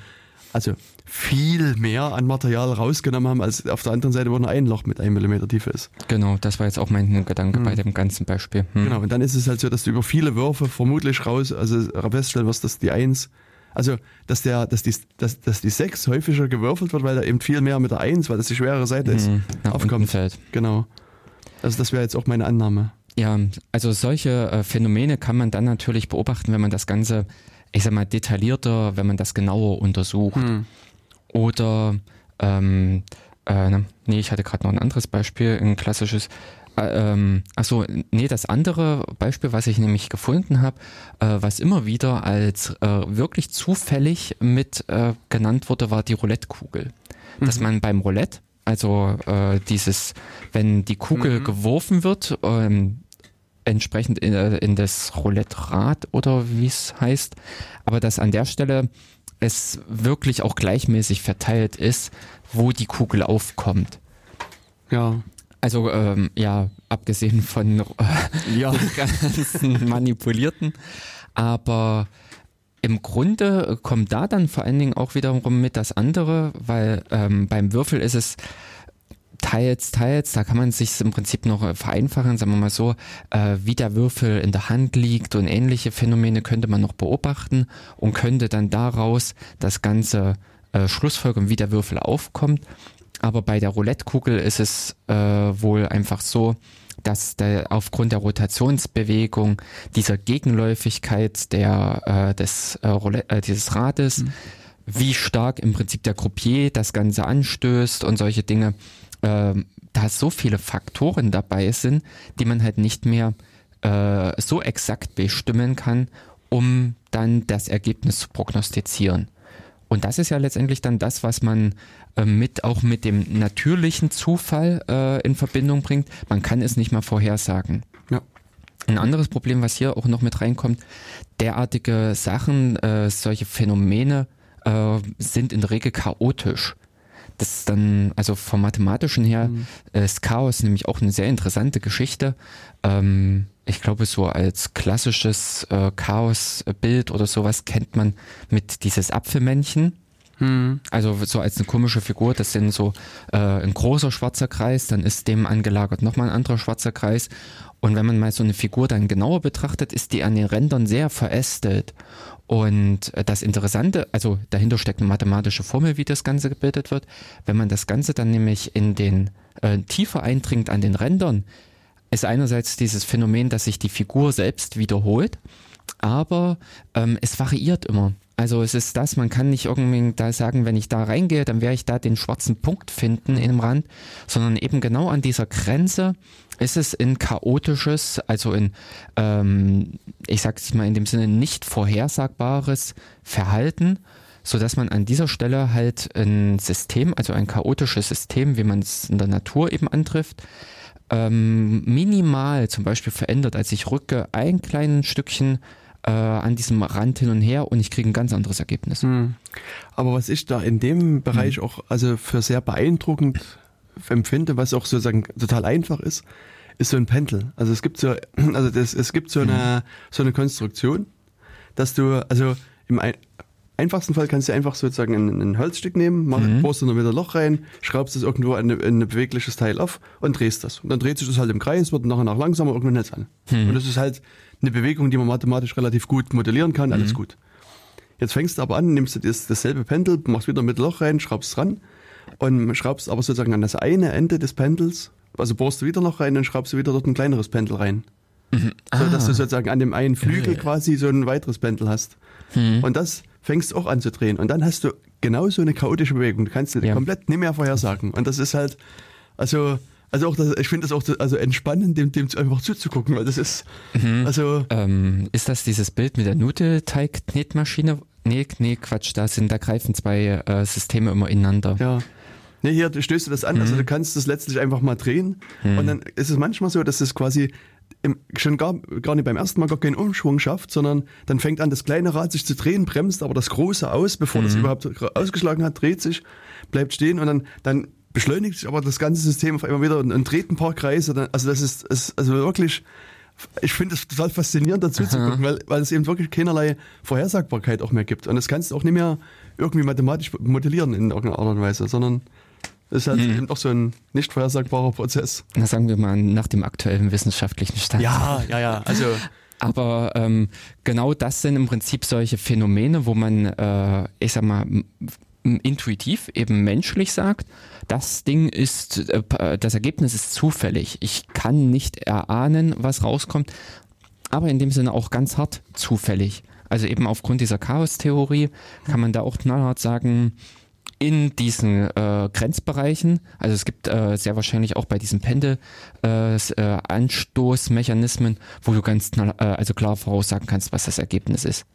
also viel mehr an Material rausgenommen haben, als auf der anderen Seite, wo nur ein Loch mit einem Millimeter Tiefe ist. Genau, das war jetzt auch mein Gedanke hm. bei dem ganzen Beispiel. Hm. Genau, und dann ist es halt so, dass du über viele Würfe vermutlich raus, also feststellen wirst, dass die Eins, also dass der, dass die, dass, dass die Sechs häufiger gewürfelt wird, weil da eben viel mehr mit der Eins, weil das die schwerere Seite ist, hm, aufkommt. Fällt. Genau. Also das wäre jetzt auch meine Annahme. Ja, also solche äh, Phänomene kann man dann natürlich beobachten, wenn man das Ganze ich sag mal, detaillierter, wenn man das genauer untersucht. Hm. Oder, ähm, äh, ne, nee, ich hatte gerade noch ein anderes Beispiel, ein klassisches. Äh, ähm, achso, nee, das andere Beispiel, was ich nämlich gefunden habe, äh, was immer wieder als äh, wirklich zufällig mit äh, genannt wurde, war die Roulette-Kugel. Mhm. Dass man beim Roulette, also äh, dieses, wenn die Kugel mhm. geworfen wird, ähm, entsprechend in, äh, in das Roulette-Rad oder wie es heißt, aber dass an der Stelle es wirklich auch gleichmäßig verteilt ist, wo die Kugel aufkommt. Ja. Also ähm, ja, abgesehen von äh, ja. ganzen manipulierten, aber im Grunde kommt da dann vor allen Dingen auch wiederum mit das andere, weil ähm, beim Würfel ist es teils, teils, da kann man sich im Prinzip noch vereinfachen, sagen wir mal so, äh, wie der Würfel in der Hand liegt und ähnliche Phänomene könnte man noch beobachten und könnte dann daraus das Ganze äh, schlussfolgern, wie der Würfel aufkommt. Aber bei der Roulette-Kugel ist es äh, wohl einfach so, dass der, aufgrund der Rotationsbewegung dieser Gegenläufigkeit der, äh, des, äh, Roulette, äh, dieses Rades, mhm. wie stark im Prinzip der Croupier das Ganze anstößt und solche Dinge, ähm, da so viele Faktoren dabei sind, die man halt nicht mehr äh, so exakt bestimmen kann, um dann das Ergebnis zu prognostizieren. Und das ist ja letztendlich dann das, was man äh, mit auch mit dem natürlichen Zufall äh, in Verbindung bringt. Man kann es nicht mal vorhersagen. Ja. Ein anderes Problem, was hier auch noch mit reinkommt, derartige Sachen, äh, solche Phänomene äh, sind in der Regel chaotisch das ist dann, also vom mathematischen her, mhm. ist Chaos nämlich auch eine sehr interessante Geschichte. Ähm, ich glaube, so als klassisches äh, Chaos-Bild oder sowas kennt man mit dieses Apfelmännchen. Mhm. Also so als eine komische Figur, das sind so äh, ein großer schwarzer Kreis, dann ist dem angelagert nochmal ein anderer schwarzer Kreis. Und wenn man mal so eine Figur dann genauer betrachtet, ist die an den Rändern sehr verästelt. Und äh, das Interessante, also dahinter steckt eine mathematische Formel, wie das Ganze gebildet wird. Wenn man das Ganze dann nämlich in den äh, tiefer eindringt an den Rändern, ist einerseits dieses Phänomen, dass sich die Figur selbst wiederholt, aber ähm, es variiert immer. Also es ist das, man kann nicht irgendwie da sagen, wenn ich da reingehe, dann werde ich da den schwarzen Punkt finden im Rand, sondern eben genau an dieser Grenze ist es in chaotisches, also in, ähm, ich sag's mal in dem Sinne nicht vorhersagbares Verhalten, so dass man an dieser Stelle halt ein System, also ein chaotisches System, wie man es in der Natur eben antrifft, ähm, minimal zum Beispiel verändert. als ich rücke ein kleines Stückchen äh, an diesem Rand hin und her und ich kriege ein ganz anderes Ergebnis. Hm. Aber was ich da in dem Bereich hm. auch also für sehr beeindruckend empfinde, was auch sozusagen total einfach ist, ist so ein Pendel. Also es gibt so, also das, es gibt so eine, so eine Konstruktion, dass du, also im ein, einfachsten Fall kannst du einfach sozusagen ein, ein Holzstück nehmen, mach, Mhm. bohrst du noch wieder ein Loch rein, schraubst es irgendwo an ein, ein bewegliches Teil auf und drehst das. Und dann dreht sich das halt im Kreis, wird nachher nach langsamer, irgendwann hält an. Mhm. Und das ist halt eine Bewegung, die man mathematisch relativ gut modellieren kann, Mhm. alles gut. Jetzt fängst du aber an, nimmst du das, dasselbe Pendel, machst wieder mit Loch rein, schraubst dran und schraubst aber sozusagen an das eine Ende des Pendels, also bohrst du wieder noch rein und schraubst du wieder dort ein kleineres Pendel rein. So dass du sozusagen an dem einen Flügel quasi so ein weiteres Pendel hast. Und das fängst du auch an zu drehen. Und dann hast du genauso eine chaotische Bewegung. Du kannst Ja. komplett nicht mehr vorhersagen. Und das ist halt, also, also auch das, ich finde das auch also entspannend, dem, dem einfach zuzugucken, weil das ist, also, Ähm, ist das dieses Bild mit der Nudelteig-Knetmaschine? Nee, nee, Quatsch, da sind, da greifen zwei äh, Systeme immer ineinander. Ja. Nee, hier stößt du das an, also du kannst das letztlich einfach mal drehen und dann ist es manchmal so, dass es quasi schon gar, gar nicht beim ersten Mal gar keinen Umschwung schafft, sondern dann fängt an, das kleine Rad sich zu drehen, bremst aber das große aus, bevor das überhaupt ausgeschlagen hat, dreht sich, bleibt stehen und dann, dann beschleunigt sich aber das ganze System auf einmal wieder und, und dreht ein paar Kreise. Dann, also das ist, ist also wirklich, ich finde es total faszinierend dazu zu gucken, weil, weil es eben wirklich keinerlei Vorhersagbarkeit auch mehr gibt. Und das kannst du auch nicht mehr irgendwie mathematisch modellieren in irgendeiner Art und Weise, sondern es ist halt eben auch so ein nicht vorhersagbarer Prozess. Na, sagen wir mal nach dem aktuellen wissenschaftlichen Stand. Ja, ja, ja. Also Aber ähm, genau das sind im Prinzip solche Phänomene, wo man, äh, ich sag mal, intuitiv eben menschlich sagt, das Ding ist, äh, p- das Ergebnis ist zufällig. Ich kann nicht erahnen, was rauskommt, aber in dem Sinne auch ganz hart zufällig. Also eben aufgrund dieser Chaos-Theorie kann man da auch knallhart sagen, in diesen äh, Grenzbereichen, also es gibt äh, sehr wahrscheinlich auch bei diesen Pendel äh, äh, wo du ganz äh, also klar voraussagen kannst, was das Ergebnis ist.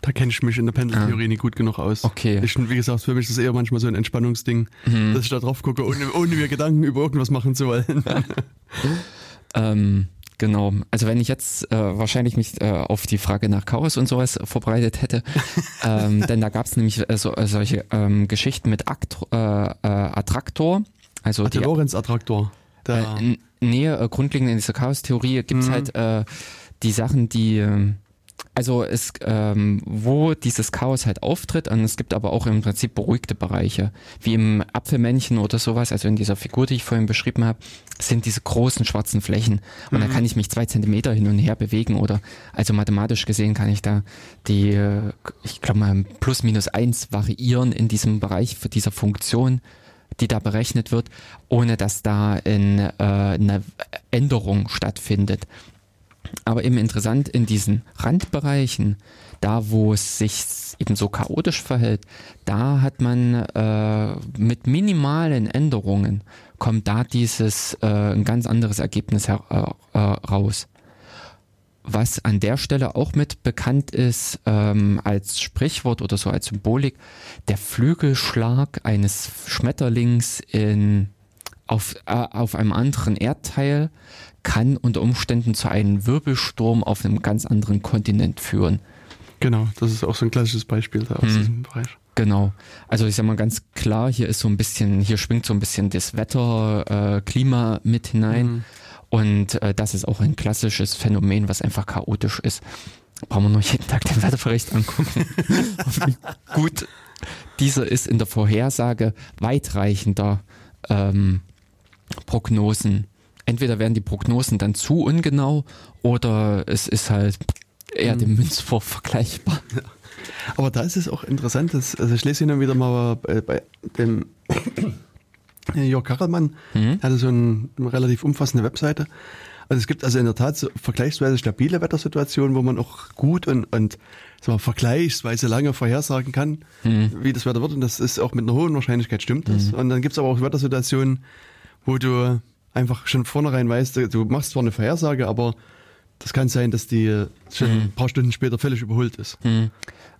da kenne ich mich in der Pendeltheorie nicht gut genug aus. Okay. Ich, wie gesagt, für mich ist es eher manchmal so ein Entspannungsding, dass ich da drauf gucke, ohne, ohne mir Gedanken über irgendwas machen zu wollen. Ähm, genau. Also wenn ich jetzt äh, wahrscheinlich mich äh, auf die Frage nach Chaos und sowas vorbereitet hätte, ähm, denn da gab es nämlich äh, so, äh, solche ähm, Geschichten mit Aktro, äh, äh, Attraktor. Also Der die Lorenz-Attraktor. Äh, nee, äh, grundlegend in dieser Chaos-Theorie gibt's halt äh, die Sachen, die ähm, also es, ähm, wo dieses Chaos halt auftritt, und es gibt aber auch im Prinzip beruhigte Bereiche, wie im Apfelmännchen oder sowas, also in dieser Figur, die ich vorhin beschrieben habe, sind diese großen schwarzen Flächen. Und da kann ich mich zwei Zentimeter hin und her bewegen oder, also mathematisch gesehen kann ich da die, ich glaube mal, plus minus eins variieren in diesem Bereich für dieser Funktion die da berechnet wird, ohne dass da in, äh, eine Änderung stattfindet. Aber eben interessant in diesen Randbereichen, da wo es sich eben so chaotisch verhält, da hat man äh, mit minimalen Änderungen kommt da dieses äh, ein ganz anderes Ergebnis her, äh, äh, raus. Was an der Stelle auch mit bekannt ist ähm, als Sprichwort oder so als Symbolik, der Flügelschlag eines Schmetterlings in, auf, äh, auf einem anderen Erdteil kann unter Umständen zu einem Wirbelsturm auf einem ganz anderen Kontinent führen. genau, das ist auch so ein klassisches Beispiel da aus Hm. diesem Bereich. Genau. Also ich sag mal ganz klar, hier ist so ein bisschen, hier schwingt so ein bisschen das Wetter, äh, Klima mit hinein. Mhm. Und äh, das ist auch ein klassisches Phänomen, was einfach chaotisch ist. Brauchen wir nur jeden Tag den Wetterbericht angucken. wie gut dieser ist in der Vorhersage weitreichender ähm, Prognosen. Entweder werden die Prognosen dann zu ungenau oder es ist halt eher dem Münzwurf vergleichbar. Aber da ist es auch interessant, dass, also ich lese hin und wieder mal bei, bei dem Jörg Kachelmann, Mhm. hatte so ein, eine relativ umfassende Webseite. Also es gibt also in der Tat so vergleichsweise stabile Wettersituationen, wo man auch gut und, und so vergleichsweise lange vorhersagen kann, Mhm. wie das Wetter wird. Und das ist auch mit einer hohen Wahrscheinlichkeit stimmt das. Und dann gibt es aber auch Wettersituationen, wo du einfach schon vornherein weißt, du- machst zwar eine Vorhersage, aber das kann sein, dass die schon ein paar Stunden später völlig überholt ist. Hm.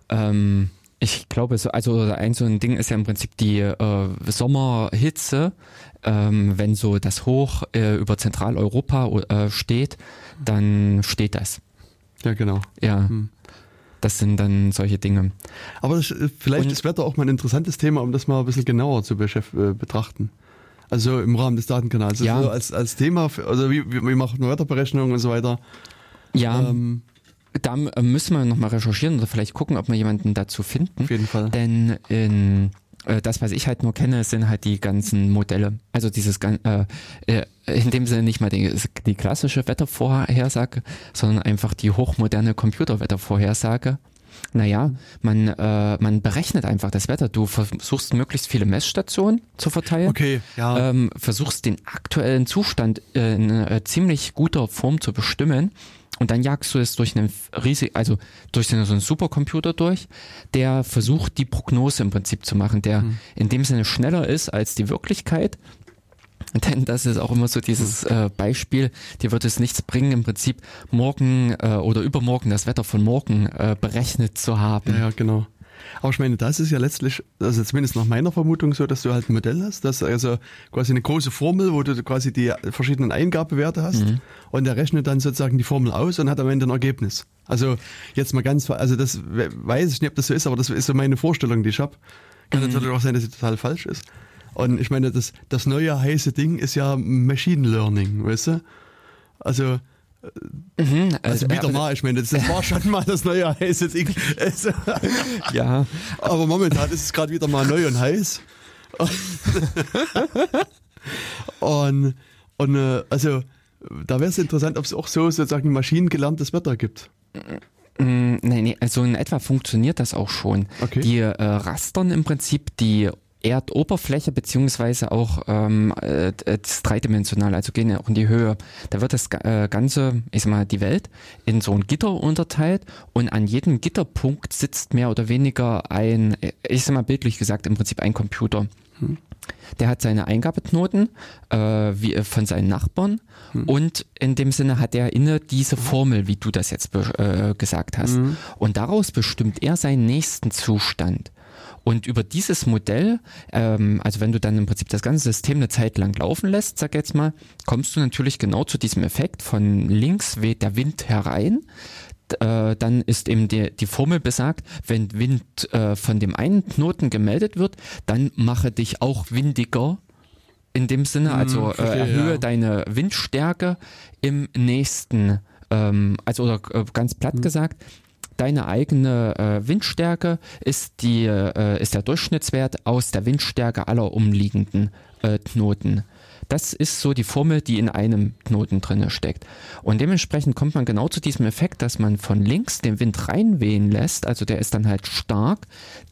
Ähm, ich glaube, so, also ein so ein Ding ist ja im Prinzip die äh, Sommerhitze. Ähm, wenn so das Hoch äh, über Zentraleuropa äh, steht, dann steht das. Ja, genau. Ja, Hm. das sind dann solche Dinge. Aber das, äh, vielleicht Und- ist Wetter auch mal ein interessantes Thema, um das mal ein bisschen genauer zu äh, betrachten. Also im Rahmen des Datenkanals. Ja. Also als, als Thema, für, also wie, wie, macht man Wetterberechnungen und so weiter. Ja, Ähm, da äh, müssen wir nochmal recherchieren oder vielleicht gucken, ob wir jemanden dazu finden. auf jeden Fall. Denn in, äh, das, was ich halt nur kenne, sind halt die ganzen Modelle. Also dieses äh, äh, in dem Sinne nicht mal die, die klassische Wettervorhersage, sondern einfach die hochmoderne Computerwettervorhersage. Naja, man, äh, man berechnet einfach das Wetter. Du versuchst möglichst viele Messstationen zu verteilen. Okay, ja. Ähm, versuchst den aktuellen Zustand in äh, ziemlich guter Form zu bestimmen und dann jagst du es durch einen riesig, also durch so einen Supercomputer durch, der versucht die Prognose im Prinzip zu machen, der in dem Sinne schneller ist als die Wirklichkeit. Denn das ist auch immer so dieses äh, Beispiel, dir wird es nichts bringen, im Prinzip morgen äh, oder übermorgen das Wetter von morgen äh, berechnet zu haben. Ja, genau. Aber ich meine, das ist ja letztlich, also zumindest nach meiner Vermutung so, dass du halt ein Modell hast, das ist also quasi eine große Formel, wo du quasi die verschiedenen Eingabewerte hast und der rechnet dann sozusagen die Formel aus und hat am Ende ein Ergebnis. Also jetzt mal ganz, also das we- weiß ich nicht, ob das so ist, aber das ist so meine Vorstellung, die ich habe. Kann natürlich auch sein, dass sie total falsch ist. Und ich meine, das, das neue heiße Ding ist ja Machine Learning, weißt du? Also Mhm, also äh, wieder mal, ich meine, das, das war schon mal das neue heiße Ding. Also, ja, aber momentan ist es gerade wieder mal neu und heiß. Und, und äh, also, da wäre es interessant, ob es auch so sozusagen maschinengelerntes Wetter gibt. Mm, Nee, nee, also in etwa funktioniert das auch schon. Okay. Die äh, rastern im Prinzip die Erdoberfläche beziehungsweise auch ähm, äh, das dreidimensional, also gehen ja auch in die Höhe. Da wird das äh, ganze, ich sag mal, die Welt in so ein Gitter unterteilt und an jedem Gitterpunkt sitzt mehr oder weniger ein, äh, ich sag mal bildlich gesagt, im Prinzip ein Computer. Der hat seine Eingabeknoten äh, wie äh, von seinen Nachbarn und in dem Sinne hat er inne diese Formel, wie du das jetzt äh, gesagt hast. Und daraus bestimmt er seinen nächsten Zustand. Und über dieses Modell, ähm, also wenn du dann im Prinzip das ganze System eine Zeit lang laufen lässt, sag jetzt mal, kommst du natürlich genau zu diesem Effekt von links weht der Wind herein. Äh, dann ist eben die, die Formel besagt, wenn Wind äh, von dem einen Knoten gemeldet wird, dann mache dich auch windiger. In dem Sinne, also äh, erhöhe ja. deine Windstärke im nächsten, ähm, also oder äh, ganz platt gesagt, deine eigene äh, Windstärke ist die äh, ist der Durchschnittswert aus der Windstärke aller umliegenden äh, Knoten. Das ist so die Formel, die in einem Knoten drinne steckt. Und dementsprechend kommt man genau zu diesem Effekt, dass man von links den Wind reinwehen lässt, also der ist dann halt stark.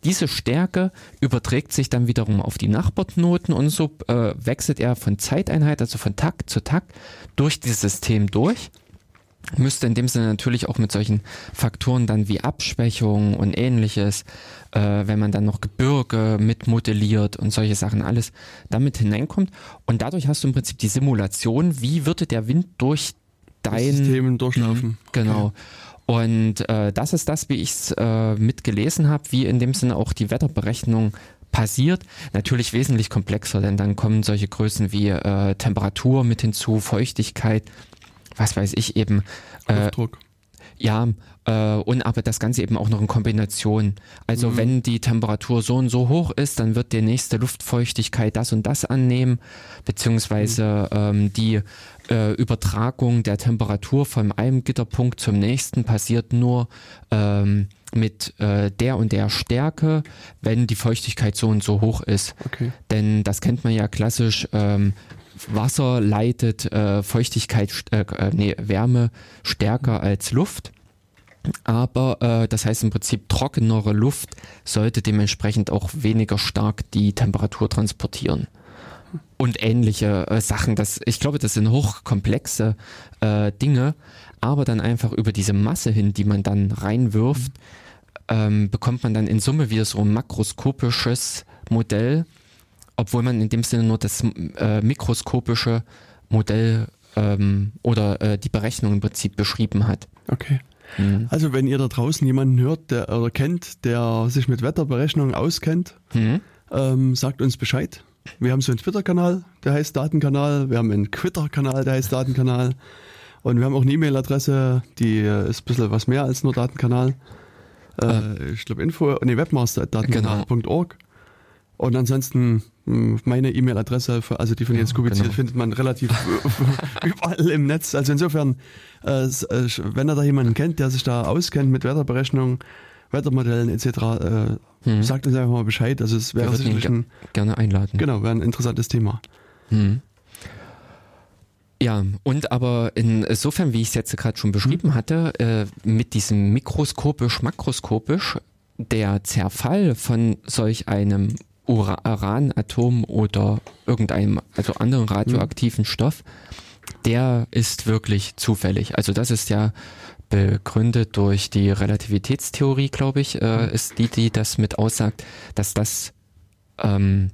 Diese Stärke überträgt sich dann wiederum auf die Nachbarknoten und so äh, wechselt er von Zeiteinheit, also von Takt zu Takt, durch dieses System durch müsste in dem Sinne natürlich auch mit solchen Faktoren dann wie Abschwächung und ähnliches, äh, wenn man dann noch Gebirge mitmodelliert und solche Sachen alles damit hineinkommt. Und dadurch hast du im Prinzip die Simulation, wie würde der Wind durch dein Systemen durchlaufen. Genau. Und äh, das ist das, wie ich es äh, mitgelesen habe, wie in dem Sinne auch die Wetterberechnung passiert. Natürlich wesentlich komplexer, denn dann kommen solche Größen wie äh, Temperatur mit hinzu, Feuchtigkeit, was weiß ich eben. Äh, ja, äh, und aber das Ganze eben auch noch in Kombination. Also wenn die Temperatur so und so hoch ist, dann wird die nächste Luftfeuchtigkeit das und das annehmen, beziehungsweise ähm, die äh, Übertragung der Temperatur von einem Gitterpunkt zum nächsten passiert nur ähm, mit äh, der und der Stärke, wenn die Feuchtigkeit so und so hoch ist. Okay. Denn das kennt man ja klassisch. Ähm, Wasser leitet äh, Feuchtigkeit, äh, äh, nee, Wärme stärker als Luft. Aber äh, das heißt im Prinzip trockenere Luft sollte dementsprechend auch weniger stark die Temperatur transportieren. Und ähnliche äh, Sachen. Das, ich glaube, das sind hochkomplexe äh, Dinge, aber dann einfach über diese Masse hin, die man dann reinwirft, ähm, bekommt man dann in Summe wieder so ein makroskopisches Modell, obwohl man in dem Sinne nur das äh, mikroskopische Modell ähm, oder äh, die Berechnung im Prinzip beschrieben hat. Okay. Mhm. Also wenn ihr da draußen jemanden hört der, oder kennt, der sich mit Wetterberechnungen auskennt, Mhm. ähm, sagt uns Bescheid. Wir haben so einen Twitter-Kanal, der heißt Datenkanal. Wir haben einen Twitter-Kanal, der heißt Datenkanal. Und wir haben auch eine E-Mail-Adresse, die ist ein bisschen was mehr als nur Datenkanal. Äh, ich glaube Info, nee, webmaster.datenkanal.org. Und ansonsten meine E-Mail-Adresse, also die von Jens Kubitz, genau. findet man relativ überall im Netz. Also insofern, äh, äh, wenn ihr da jemanden kennt, der sich da auskennt mit Wetterberechnungen, Wettermodellen etc., äh, sagt uns einfach mal Bescheid. Also es wäre sicherlich ein, ge gerne einladen. genau, wäre ein interessantes Thema. Hm. Ja, und aber insofern, wie ich es jetzt gerade schon beschrieben hatte, äh, mit diesem mikroskopisch-makroskopisch, der Zerfall von solch einem Uranatom oder irgendeinem, also anderen radioaktiven Stoff, der ist wirklich zufällig. Also das ist ja begründet durch die Relativitätstheorie, glaube ich, äh, ist die, die das mit aussagt, dass das ähm,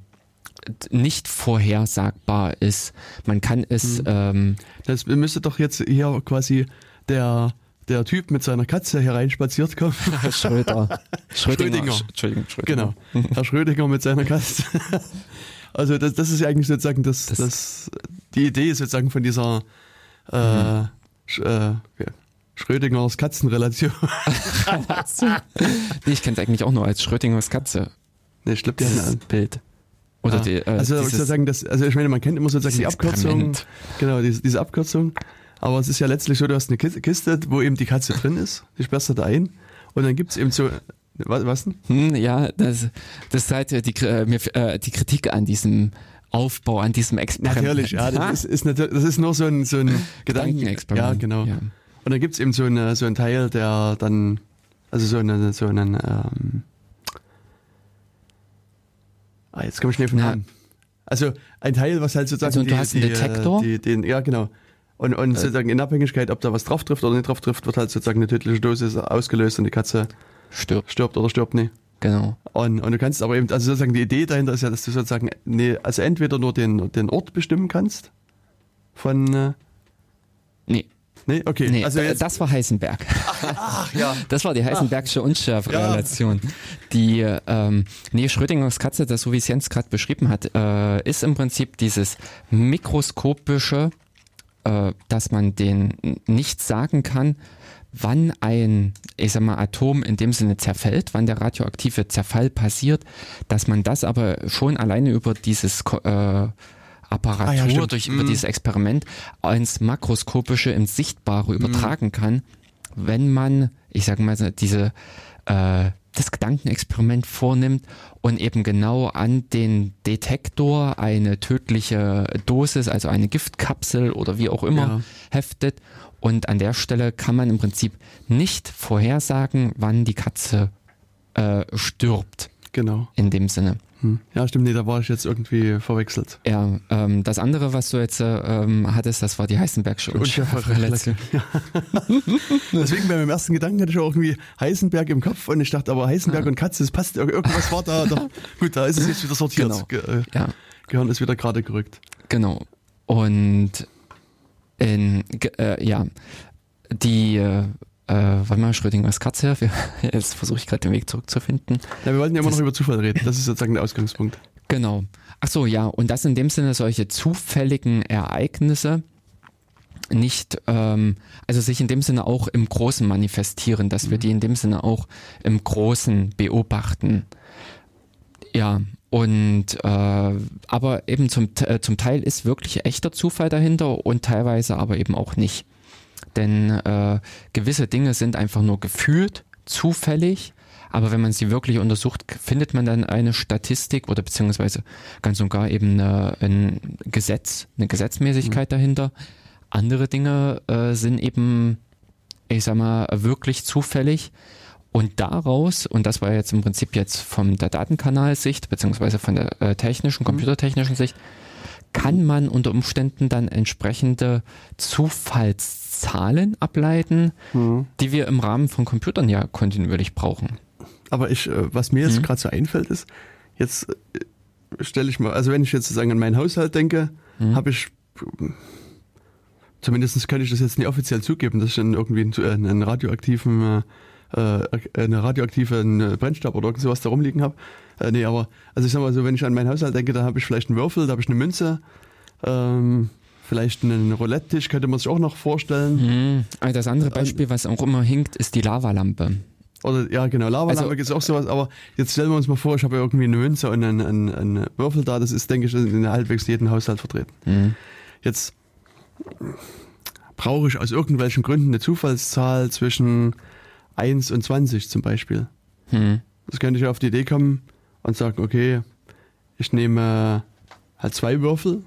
nicht vorhersagbar ist. Man kann es, ähm, Das müsste doch jetzt hier quasi der, der Typ mit seiner Katze hereinspaziert kommen. Schröder. Schrödinger. Sch- Entschuldigung, Schrödinger. Genau. Herr Schrödinger mit seiner Katze. Also das, das ist ja eigentlich sozusagen das, das, Das- die Idee sozusagen von dieser äh, Sch, äh, Schrödingers Katzenrelation. Nee, ich kenne es eigentlich auch nur als Schrödingers Katze. nee, ich glaube, die haben Bild. Oder ja. die, äh, Also sozusagen das, also ich meine, man kennt immer sozusagen die Abkürzung. Genau, diese, diese Abkürzung. Aber es ist ja letztlich so, du hast eine Kiste, wo eben die Katze drin ist. Die sperrst du da ein. Und dann gibt's eben so. Was, was denn? Hm, ja, das, das ist halt die, äh, äh, die Kritik an diesem Aufbau, an diesem Experiment. Natürlich, ja, das ist, ist, natürlich, das ist nur so ein, so ein Gedanken. Gedankenexperiment. Ja, genau. Ja. Und dann gibt's eben so, eine, so einen Teil, der dann, also so, eine, so einen, ähm, ah, jetzt komme ich schnell Na. Namen. Also ein Teil, was halt sozusagen Also du hast einen äh, Detektor? Die, den, ja, genau. Und, und sozusagen in Abhängigkeit, ob da was drauf trifft oder nicht drauf trifft, wird halt sozusagen eine tödliche Dosis ausgelöst und die Katze Stirbt, stirbt oder stirbt nicht. genau. Und, und du kannst aber eben, also sozusagen die Idee dahinter ist ja, dass du sozusagen, nee, also entweder nur den, den Ort bestimmen kannst von, äh, Nee, nee, okay. nee also jetzt, das war Heisenberg. ach ja, Das war die Heisenbergsche Unschärferelation. Die, ähm, nee, Schrödingers Katze, das so wie Jens gerade beschrieben hat, äh, ist im Prinzip dieses mikroskopische, äh, dass man den nicht sagen kann, wann ein, ich sag mal, Atom in dem Sinne zerfällt, wann der radioaktive Zerfall passiert, dass man das aber schon alleine über dieses äh, Apparatur, Ah ja, durch über Mhm. dieses Experiment ins makroskopische, ins Sichtbare Mhm. übertragen kann, wenn man, ich sage mal, diese äh, das Gedankenexperiment vornimmt und eben genau an den Detektor eine tödliche Dosis, also eine Giftkapsel oder wie auch immer Ja. heftet. Und an der Stelle kann man im Prinzip nicht vorhersagen, wann die Katze äh, stirbt, genau. in dem Sinne. Hm. Ja, stimmt, nee, da war ich jetzt irgendwie verwechselt. Ja, ähm, das andere, was du jetzt äh, ähm, hattest, das war die Heisenbergsche Unschärferelation. Deswegen bei meinem ersten Gedanken hatte ich auch irgendwie Heisenberg im Kopf und ich dachte, aber Heisenberg und Katze, das passt, ir- irgendwas war da, da. Gut, da ist es jetzt wieder sortiert. Genau. Ge äh, Ja, Gehirn ist wieder gerade gerückt. genau. Und in, äh, ja, die, äh, äh, warte mal, Schrödingers Katze, wir, jetzt versuche ich gerade den Weg zurückzufinden. Ja, wir wollten ja immer Das- noch über Zufall reden. Das ist sozusagen der Ausgangspunkt. Genau. Ach so, ja, und das in dem Sinne solche zufälligen Ereignisse nicht, ähm, also sich in dem Sinne auch im Großen manifestieren, dass wir die in dem Sinne auch im Großen beobachten. Ja, und äh, aber eben zum, äh, zum Teil ist wirklich echter Zufall dahinter und teilweise aber eben auch nicht. Denn äh, gewisse Dinge sind einfach nur gefühlt zufällig, aber wenn man sie wirklich untersucht, findet man dann eine Statistik oder beziehungsweise ganz und gar eben eine, ein Gesetz, eine Gesetzmäßigkeit dahinter. Andere Dinge äh, sind eben, ich sag mal, wirklich zufällig. Und daraus, und das war jetzt im Prinzip jetzt von der Datenkanalsicht, beziehungsweise von der äh, technischen, computertechnischen Sicht, kann man unter Umständen dann entsprechende Zufallszahlen ableiten, die wir im Rahmen von Computern ja kontinuierlich brauchen. Aber ich, äh, was mir jetzt Mhm. gerade so einfällt, ist, jetzt äh, stelle ich mal, also wenn ich jetzt sozusagen an meinen Haushalt denke, Mhm. habe ich, äh, zumindest kann ich das jetzt nicht offiziell zugeben, dass ich dann irgendwie einen, äh, einen radioaktiven, äh, äh, eine radioaktive einen Brennstab oder irgend sowas da rumliegen habe. Äh, nee, aber, also ich sag mal so, wenn ich an meinen Haushalt denke, da habe ich vielleicht einen Würfel, da habe ich eine Münze, ähm, vielleicht einen Roulette-Tisch, könnte man sich auch noch vorstellen. Mhm. Also Das andere Beispiel, was auch immer hinkt, ist die Lavalampe. Oder ja, genau, Lavalampe Also- ist auch sowas, aber jetzt stellen wir uns mal vor, ich habe ja irgendwie eine Münze und einen, einen, einen Würfel da, das ist, denke ich, in halbwegs jedem Haushalt vertreten. Mhm. Jetzt brauche ich aus irgendwelchen Gründen eine Zufallszahl zwischen 1 und 20 zum Beispiel. Hm. Das könnte ich auf die Idee kommen und sagen, okay, ich nehme halt zwei Würfel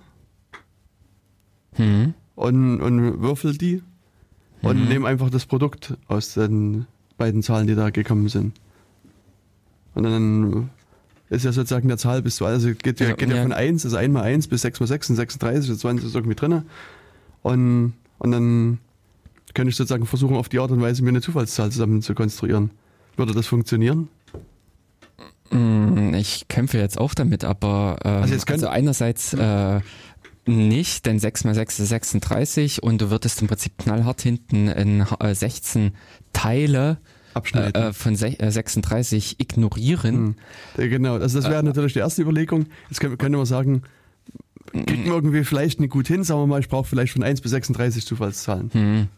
Hm. und, und würfel die und Mhm. nehme einfach das Produkt aus den beiden Zahlen, die da gekommen sind. Und dann ist ja sozusagen der Zahl bis zu, also geht ja, Ja, geht ja, ja. von 1, also 1 mal 1 bis 6 mal 6 sind 36, also 20 ist irgendwie drin. Und, und dann könnte ich sozusagen versuchen, auf die Art und Weise mir eine Zufallszahl zusammen zu konstruieren. Würde das funktionieren? Mm, Ich kämpfe jetzt auch damit, aber ähm, Also also, einerseits äh, nicht, denn 6 mal 6 ist 36 und du würdest im Prinzip knallhart hinten in äh, 16 Teile äh, äh, von se äh, 36 ignorieren. Hm. Genau, also das wäre natürlich die erste Überlegung. Jetzt können, können wir sagen, kriegt man irgendwie vielleicht nicht gut hin, sagen wir mal, ich brauche vielleicht von 1 bis 36 Zufallszahlen. Hm.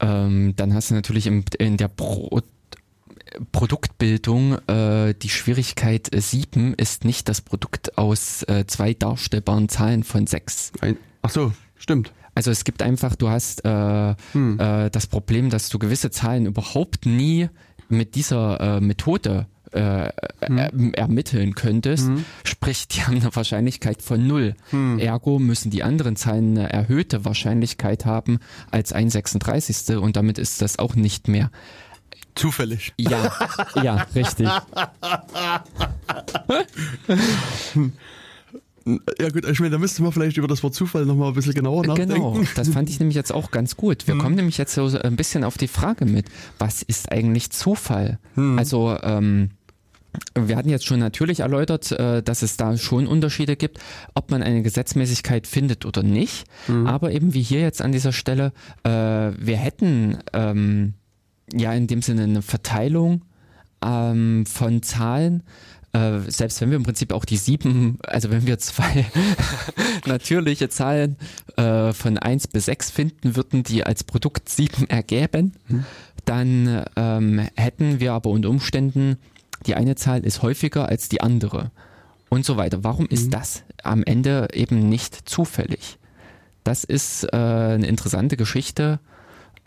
Ähm, dann hast du natürlich im, in der Pro Produktbildung äh, die Schwierigkeit, äh, 7 ist nicht das Produkt aus äh, zwei darstellbaren Zahlen von 6. Ein, ach so, stimmt. Also es gibt einfach, du hast äh, Hm. äh, das Problem, dass du gewisse Zahlen überhaupt nie mit dieser äh, Methode äh, äh, ermitteln könntest. Hm. Sprich, die haben eine Wahrscheinlichkeit von null. Hm. Ergo müssen die anderen Zahlen eine erhöhte Wahrscheinlichkeit haben als ein 36. und damit ist das auch nicht mehr. Zufällig. Ja, ja, richtig. Ja gut, ich meine, da müsste man vielleicht über das Wort Zufall nochmal ein bisschen genauer nachdenken. Genau, das fand ich nämlich jetzt auch ganz gut. Wir kommen nämlich jetzt so ein bisschen auf die Frage mit, was ist eigentlich Zufall? Also, ähm, wir hatten jetzt schon natürlich erläutert, äh, dass es da schon Unterschiede gibt, ob man eine Gesetzmäßigkeit findet oder nicht. Aber eben wie hier jetzt an dieser Stelle, äh, wir hätten ähm, ja in dem Sinne eine Verteilung ähm, von Zahlen, äh, selbst wenn wir im Prinzip auch die sieben, also wenn wir zwei natürliche Zahlen äh, von 1 bis 6 finden würden, die als Produkt 7 ergäben, dann ähm, hätten wir aber unter Umständen, die eine Zahl ist häufiger als die andere und so weiter. Warum ist das am Ende eben nicht zufällig? Das ist äh, eine interessante Geschichte.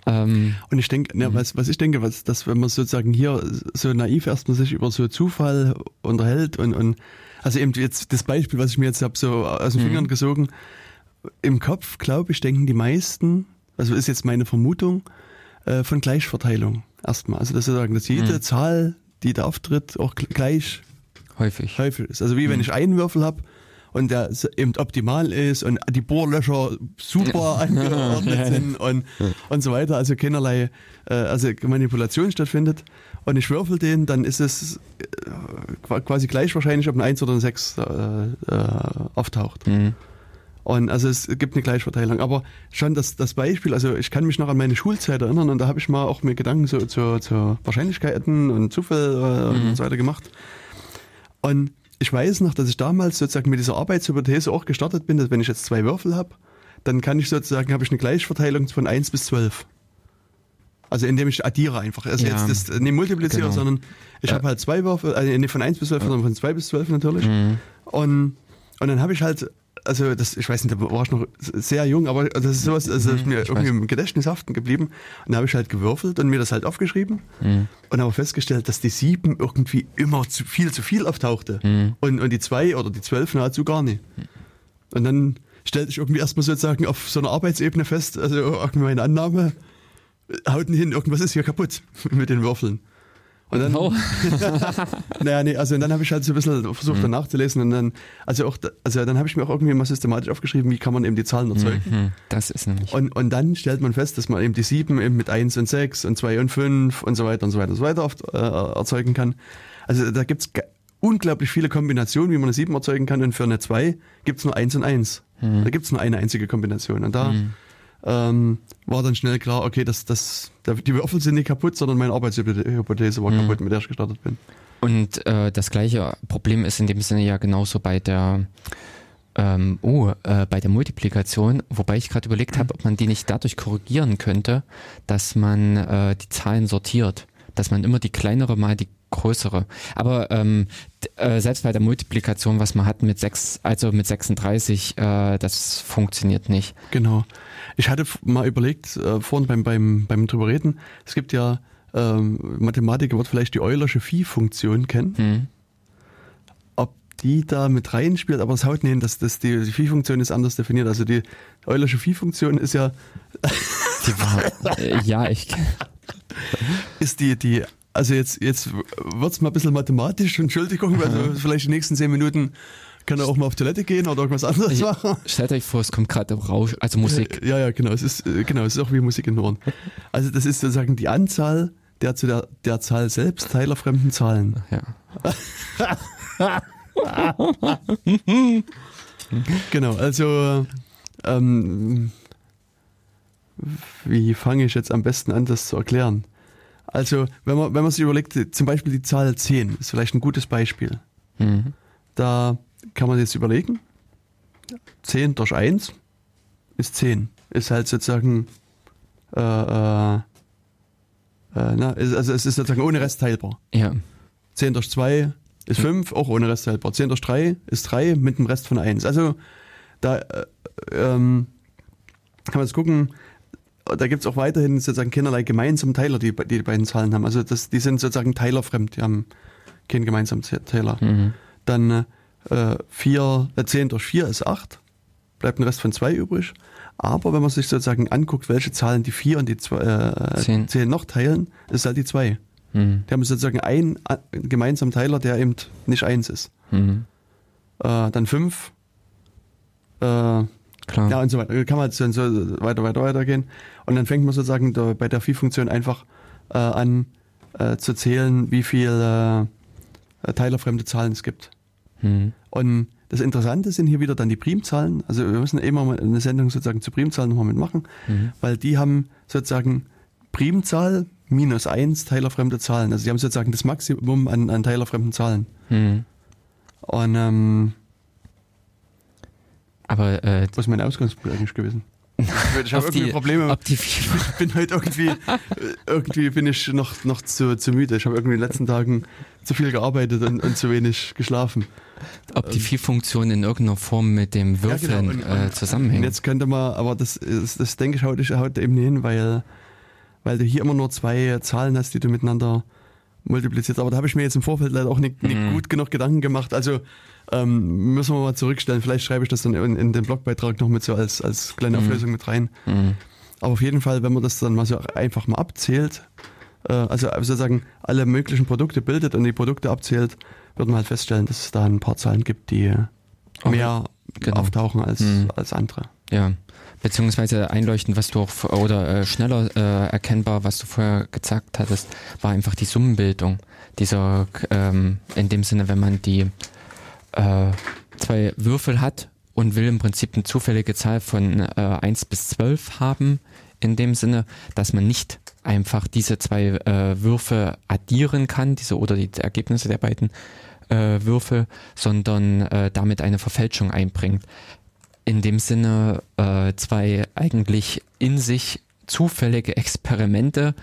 Ähm, Und ich denke, Mhm. ja, was, was ich denke, was, dass wenn man sozusagen hier so naiv erstmal sich über so Zufall unterhält und, und also eben jetzt das Beispiel, was ich mir jetzt habe so aus Mhm. den Fingern gesogen, im Kopf, glaube ich, denken die meisten, also ist jetzt meine Vermutung, äh, von Gleichverteilung erstmal. Also dass sie sagen, dass jede Mhm. Zahl, die da auftritt, auch gl- gleich häufig. häufig ist. Also wie wenn ich einen Würfel habe und der eben optimal ist und die Bohrlöcher super angeordnet sind und, und so weiter, also keinerlei äh, also Manipulation stattfindet und ich würfel den, dann ist es äh, qua- quasi gleich wahrscheinlich, ob ein 1 oder ein 6 äh, äh, auftaucht. Mhm. Und also es gibt eine Gleichverteilung. Aber schon das, das Beispiel, also ich kann mich noch an meine Schulzeit erinnern und da habe ich mal auch mir Gedanken so, zu, zu Wahrscheinlichkeiten und Zufall äh, und so weiter gemacht. Und ich weiß noch, dass ich damals sozusagen mit dieser Arbeitshypothese auch gestartet bin, dass wenn ich jetzt zwei Würfel habe, dann kann ich sozusagen, habe ich eine Gleichverteilung von 1 bis 12. Also indem ich addiere einfach. Also Ja, jetzt das nicht multipliziere, genau. sondern ich habe halt zwei Würfel, also nicht von 1 bis 12, sondern von 2 bis 12 natürlich. Mhm. Und, und dann habe ich halt, also das, ich weiß nicht, da war ich noch sehr jung, aber das ist sowas, also ist mir Mhm, ich irgendwie weiß. im Gedächtnis haften geblieben. Und da habe ich halt gewürfelt und mir das halt aufgeschrieben Mhm. und habe festgestellt, dass die 7 irgendwie immer zu viel zu viel auftauchte. Mhm. Und, und die 2 oder die 12 nahezu gar nicht. Und dann stellte ich irgendwie erstmal sozusagen auf so einer Arbeitsebene fest, also irgendwie meine Annahme, haut nicht hin, irgendwas ist hier kaputt mit den Würfeln. Und dann, Oh. naja, nee, also und dann habe ich halt so ein bisschen versucht, dann nachzulesen und dann, also auch, also dann habe ich mir auch irgendwie mal systematisch aufgeschrieben, wie kann man eben die Zahlen erzeugen. Mhm. Das ist nämlich. Und, und dann stellt man fest, dass man eben die 7 eben mit 1 und 6 und 2 und 5 und so weiter und so weiter und so weiter oft, äh, erzeugen kann. Also da gibt's unglaublich viele Kombinationen, wie man eine 7 erzeugen kann und für eine 2 gibt's nur 1 und 1. Da gibt's nur eine einzige Kombination. Und da ähm, war dann schnell klar, okay, das, das, da- die Würfel sind nicht kaputt, sondern meine Arbeitshypothese war kaputt, mit der ich gestartet bin. Und äh, das gleiche Problem ist in dem Sinne ja genauso bei der ähm, oh, äh, bei der Multiplikation, wobei ich gerade überlegt habe, ob man die nicht dadurch korrigieren könnte, dass man äh, die Zahlen sortiert. dass man immer die kleinere mal die größere. Aber ähm, äh, selbst bei der Multiplikation, was man hat mit sechs, also mit 36, äh, das funktioniert nicht. Genau. Ich hatte mal überlegt, äh, vorhin beim, beim, beim drüber reden, es gibt ja ähm, Mathematiker wird vielleicht die Eulersche Phi-Funktion kennen. Hm. Ob die da mit reinspielt, aber es haut nicht hin, dass, dass die, die Phi-Funktion ist anders definiert. Also die Eulersche Phi-Funktion ist ja. die war, äh, ja, ich. ist die, die, also jetzt, jetzt wird's mal ein bisschen mathematisch, Entschuldigung, also vielleicht die nächsten zehn Minuten kann er auch mal auf Toilette gehen oder irgendwas anderes machen. Stellt euch vor, es kommt gerade Rausch, also Musik. Ja, ja, genau. Es ist, äh, genau, es ist auch wie Musik in Ohren. Also das ist sozusagen die Anzahl der zu der, der Zahl selbst teilerfremden Zahlen. Ja. genau, also ähm, wie fange ich jetzt am besten an, das zu erklären? Also, wenn man, wenn man sich überlegt, zum Beispiel die Zahl 10 ist vielleicht ein gutes Beispiel. Mhm. Da kann man jetzt überlegen, 10 durch 1 ist 10. Ist halt sozusagen, äh, äh, äh, na, also es ist sozusagen ohne Rest teilbar. Ja. 10 durch 2 ist 5, auch ohne Rest teilbar. 10 durch 3 ist 3 mit einem Rest von 1. Also da äh, ähm, kann man jetzt gucken, da gibt es auch weiterhin sozusagen keinerlei gemeinsamen Teiler, die, die, die beiden Zahlen haben. Also das, die sind sozusagen teilerfremd, die haben keinen gemeinsamen Teiler. Mhm. Dann äh, 4, äh, 10 durch 4 ist 8, bleibt ein Rest von 2 übrig. Aber wenn man sich sozusagen anguckt, welche Zahlen die 4 und die 2, äh, 10. 10 noch teilen, ist halt die 2. Mhm. Die haben sozusagen einen äh, gemeinsamen Teiler, der eben nicht 1 ist. Mhm. Äh, dann 5. Äh, Klar. Ja, und so weiter. Kann man jetzt so weiter, weiter, weiter gehen. Und dann fängt man sozusagen da, bei der Phi-Funktion einfach äh, an äh, zu zählen, wie viele äh, teilerfremde Zahlen es gibt. Mhm. Und das Interessante sind hier wieder dann die Primzahlen. Also wir müssen immer mal eine Sendung sozusagen zu Primzahlen nochmal mitmachen, mhm. weil die haben sozusagen Primzahl minus eins teilerfremde Zahlen. Also die haben sozusagen das Maximum an, an teilerfremden Zahlen. Mhm. Und ähm, aber äh, was ist mein Ausgangspunkt eigentlich gewesen? Ich habe irgendwie die, Probleme. ich bin heute irgendwie, irgendwie bin ich noch, noch zu, zu müde. Ich habe irgendwie in den letzten Tagen zu viel gearbeitet und, und zu wenig geschlafen. Ob die Viehfunktion in irgendeiner Form mit dem Würfeln ja, genau. und, äh, zusammenhängt. Jetzt könnte man, aber das, das, das denke ich heute, heute eben nicht hin, weil, weil du hier immer nur zwei Zahlen hast, die du miteinander multiplizierst. Aber da habe ich mir jetzt im Vorfeld leider auch nicht, nicht mhm. gut genug Gedanken gemacht. Also ähm, müssen wir mal zurückstellen. Vielleicht schreibe ich das dann in, in den Blogbeitrag noch mit so als, als kleine mhm. Auflösung mit rein. Mhm. Aber auf jeden Fall, wenn man das dann mal so einfach mal abzählt, äh, also sozusagen alle möglichen Produkte bildet und die Produkte abzählt, wird man halt feststellen, dass es da ein paar Zahlen gibt, die okay. mehr genau. auftauchen als, mhm. als andere. Ja, beziehungsweise einleuchtend, was du auch oder äh, schneller äh, erkennbar, was du vorher gesagt hattest, war einfach die Summenbildung. Dieser, ähm, in dem Sinne, wenn man die äh, zwei Würfel hat und will im Prinzip eine zufällige Zahl von äh, 1 bis 12 haben, in dem Sinne, dass man nicht einfach diese zwei äh, Würfe addieren kann, diese oder die Ergebnisse der beiden äh, Würfel, sondern äh, damit eine Verfälschung einbringt. In dem Sinne äh, zwei eigentlich in sich zufällige Experimente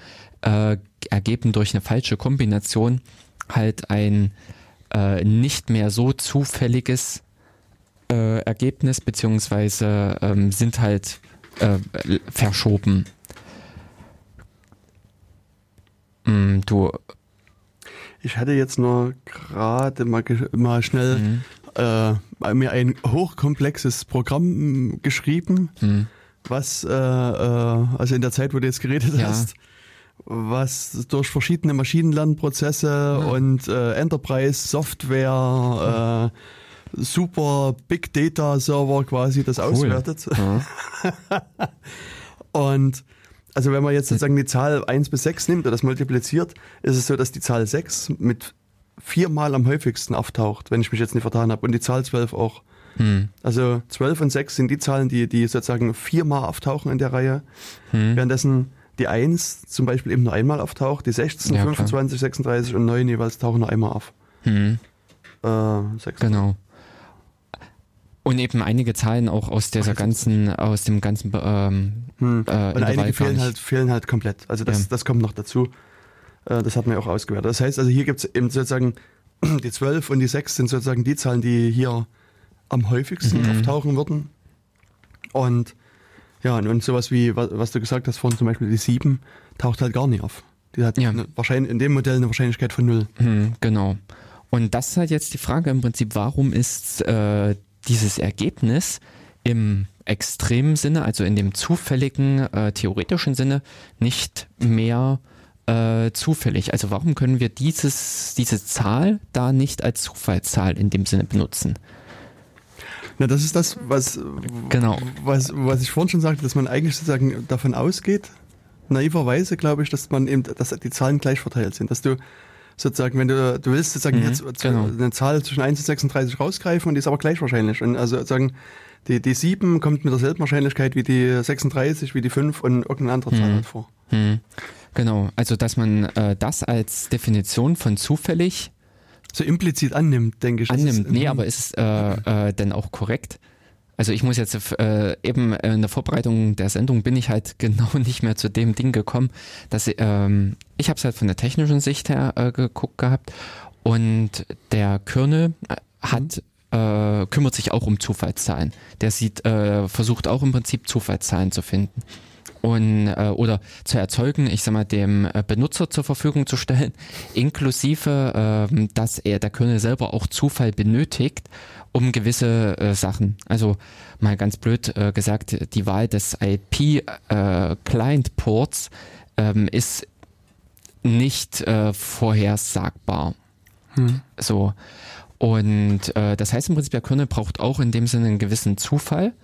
äh, ergeben durch eine falsche Kombination halt ein äh, nicht mehr so zufälliges äh, Ergebnis, beziehungsweise ähm, sind halt äh, verschoben. Mm, du. Ich hatte jetzt nur gerade mal, mal schnell mhm. äh, mir ein hochkomplexes Programm geschrieben, mhm. was, äh, äh, also in der Zeit, wo du jetzt geredet ja. hast, was durch verschiedene Maschinenlernprozesse ja. und äh, Enterprise Software, äh, super Big Data Server quasi das cool. auswertet. Ja. und also wenn man jetzt sozusagen die Zahl 1 bis 6 nimmt und das multipliziert, ist es so, dass die Zahl 6 mit viermal am häufigsten auftaucht, wenn ich mich jetzt nicht vertan habe. Und die Zahl 12 auch. Hm. Also 12 und 6 sind die Zahlen, die, die sozusagen viermal auftauchen in der Reihe. Hm. Währenddessen die 1 zum Beispiel eben nur einmal auftaucht, die 16, ja, 25, 36 und 9 jeweils tauchen nur einmal auf. Hm. Äh, genau. Und eben einige Zahlen auch aus dieser ganzen, aus dem ganzen ähm, hm. äh, Und einige fehlen halt, fehlen halt komplett. Also das, ja. das kommt noch dazu. Äh, das hat man ja auch ausgewertet. Das heißt also, hier gibt es eben sozusagen die 12 und die 6 sind sozusagen die Zahlen, die hier am häufigsten Mhm. auftauchen würden. Und ja, und, und sowas wie, was, was du gesagt hast vorhin, zum Beispiel die 7, taucht halt gar nicht auf. Die hat Ja. eine, wahrscheinlich in dem Modell eine Wahrscheinlichkeit von null. Hm, genau. Und das ist halt jetzt die Frage im Prinzip, warum ist äh, dieses Ergebnis im extremen Sinne, also in dem zufälligen, äh, theoretischen Sinne, nicht mehr äh, zufällig? Also warum können wir dieses, diese Zahl da nicht als Zufallszahl in dem Sinne benutzen? Na, das ist das, was, Genau. was, was ich vorhin schon sagte, dass man eigentlich sozusagen davon ausgeht, naiverweise glaube ich, dass man eben, dass die Zahlen gleich verteilt sind, dass du sozusagen, wenn du, du willst sozusagen Mhm, jetzt genau. eine Zahl zwischen 1 und 36 rausgreifen und die ist aber gleich wahrscheinlich. Und also sozusagen, die, die 7 kommt mit derselben Wahrscheinlichkeit wie die 36, wie die 5 und irgendeine andere Zahl Mhm. halt vor. Hm. Genau, also dass man äh, das als Definition von zufällig So implizit annimmt, denke ich. Annimmt. nee, aber ist es äh, äh, denn auch korrekt? Also ich muss jetzt äh, eben in der Vorbereitung der Sendung bin ich halt genau nicht mehr zu dem Ding gekommen, dass ich, ähm, ich habe es halt von der technischen Sicht her äh, geguckt gehabt und der Körne äh, hat äh, kümmert sich auch um Zufallszahlen. Der sieht äh, versucht auch im Prinzip Zufallszahlen zu finden und äh, oder zu erzeugen, ich sag mal, dem äh, Benutzer zur Verfügung zu stellen, inklusive, ähm, dass er der Kernel selber auch Zufall benötigt, um gewisse äh, Sachen. Also mal ganz blöd äh, gesagt, die Wahl des IP äh, Client Ports ähm, ist nicht äh, vorhersagbar. Hm. So. Und äh, das heißt im Prinzip, der Kernel braucht auch in dem Sinne einen gewissen Zufall.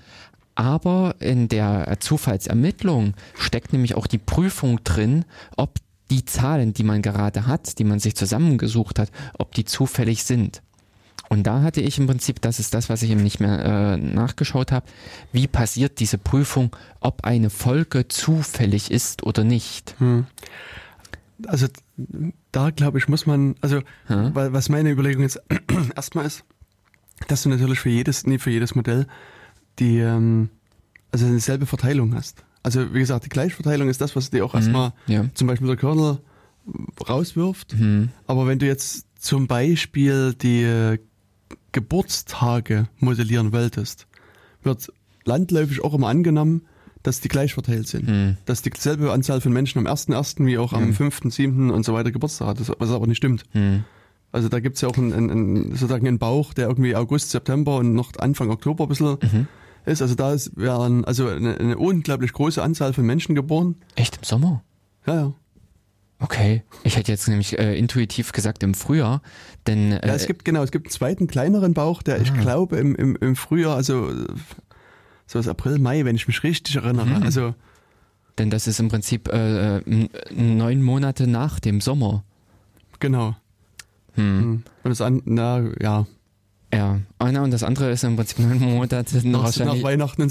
Aber in der Zufallsermittlung steckt nämlich auch die Prüfung drin, ob die Zahlen, die man gerade hat, die man sich zusammengesucht hat, ob die zufällig sind. Und da hatte ich im Prinzip, das ist das, was ich eben nicht mehr äh, nachgeschaut habe, wie passiert diese Prüfung, ob eine Folge zufällig ist oder nicht. Hm. Also da glaube ich, muss man, also Hm? was meine Überlegung jetzt erstmal ist, dass du natürlich für jedes, nee, für jedes Modell die, ähm, also eine selbe Verteilung hast. Also wie gesagt, die Gleichverteilung ist das, was dir auch erstmal Ja. zum Beispiel der Kernel rauswirft. Hm. Aber wenn du jetzt zum Beispiel die äh, Geburtstage modellieren wolltest, wird landläufig auch immer angenommen, dass die gleich verteilt sind. Hm. Dass dieselbe Anzahl von Menschen am 1.1. wie auch am Mhm. 5., 7. und so weiter Geburtstag hat, das- was aber nicht stimmt. Hm. Also da gibt's ja auch einen, einen, sozusagen einen Bauch, der irgendwie August, September und noch Anfang Oktober ein bisschen Mhm. ist. Also da ist, werden also eine, eine unglaublich große Anzahl von Menschen geboren. Echt im Sommer? Ja, ja. Okay, ich hätte jetzt nämlich äh, intuitiv gesagt im Frühjahr, denn äh, Ja, es gibt genau, es gibt einen zweiten kleineren Bauch, der ich Ah. glaube im, im, im Frühjahr, also so was April, Mai, wenn ich mich richtig erinnere. Mhm. Also denn das ist im Prinzip äh, n- neun Monate nach dem Sommer. genau. Hm. Mhm. Und das an, na ja, Ja, ah, na, und das andere ist im Prinzip neun Monate nach, nach wahrscheinlich. Weihnachten und.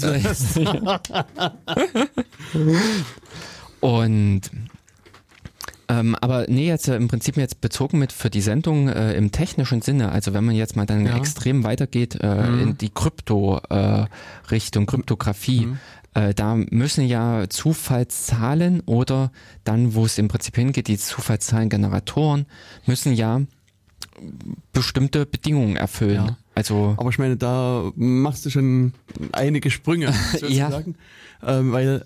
Und ähm, aber nee, jetzt äh, im Prinzip jetzt bezogen mit für die Sendung äh, im technischen Sinne, also wenn man jetzt mal dann Ja. extrem weitergeht äh, Mhm. in die Krypto-Richtung, äh, Kryptographie, Mhm. äh, da müssen ja Zufallszahlen oder dann, wo es im Prinzip hingeht, die Zufallszahlengeneratoren müssen ja bestimmte Bedingungen erfüllen. Ja. Also Aber ich meine, da machst du schon einige Sprünge, Ja. sozusagen. Ähm, weil,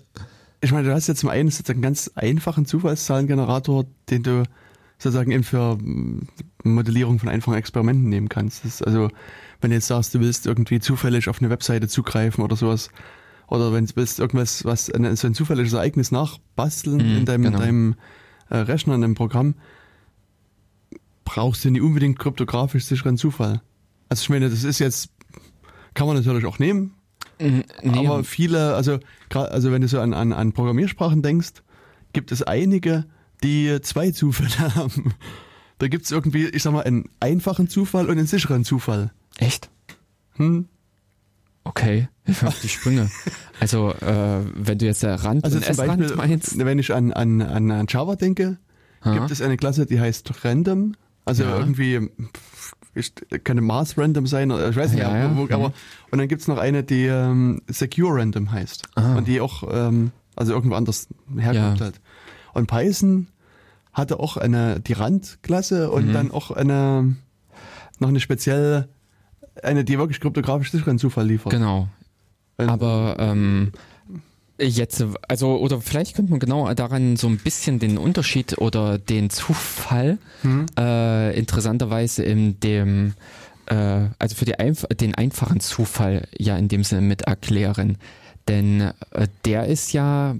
ich meine, du hast jetzt zum einen sozusagen einen ganz einfachen Zufallszahlengenerator, den du sozusagen eben für mm, Modellierung von einfachen Experimenten nehmen kannst. Das also, wenn du jetzt sagst, du willst irgendwie zufällig auf eine Webseite zugreifen oder sowas, oder wenn du willst irgendwas, was ein, so ein zufälliges Ereignis nachbasteln Mhm, in deinem, genau. deinem äh, Rechner, in deinem Programm, brauchst du nicht unbedingt kryptografisch sicheren Zufall. Also ich meine, das ist jetzt, kann man natürlich auch nehmen, nee, aber viele, also gerade, also wenn du so an, an, an Programmiersprachen denkst, gibt es einige, die zwei Zufälle haben. Da gibt es irgendwie, ich sag mal, einen einfachen Zufall und einen sicheren Zufall. echt? Hm? Okay, ich auf die Sprünge. Also, äh, wenn du jetzt der Rand Also und zum Beispiel, meinst. wenn ich an, an, an, an Java denke, Ha? gibt es eine Klasse, die heißt Random. Also Ja. irgendwie, ich, kann Maß Random sein, oder ich weiß nicht, Ja, aber, ja, wo, ja. aber und dann gibt es noch eine, die ähm, Secure Random heißt. Ah. Und die auch, ähm, also irgendwo anders herkommt halt. Und Python hatte auch eine, die Randklasse und Mhm. dann auch eine, noch eine spezielle, eine, die wirklich kryptografisch sicheren Zufall liefert. Genau. Und- Aber ähm, jetzt, also, oder vielleicht könnte man genau daran so ein bisschen den Unterschied oder den Zufall Hm? äh, interessanterweise in dem, äh, also für einf den einfachen Zufall ja in dem Sinne mit erklären. Denn äh, der ist ja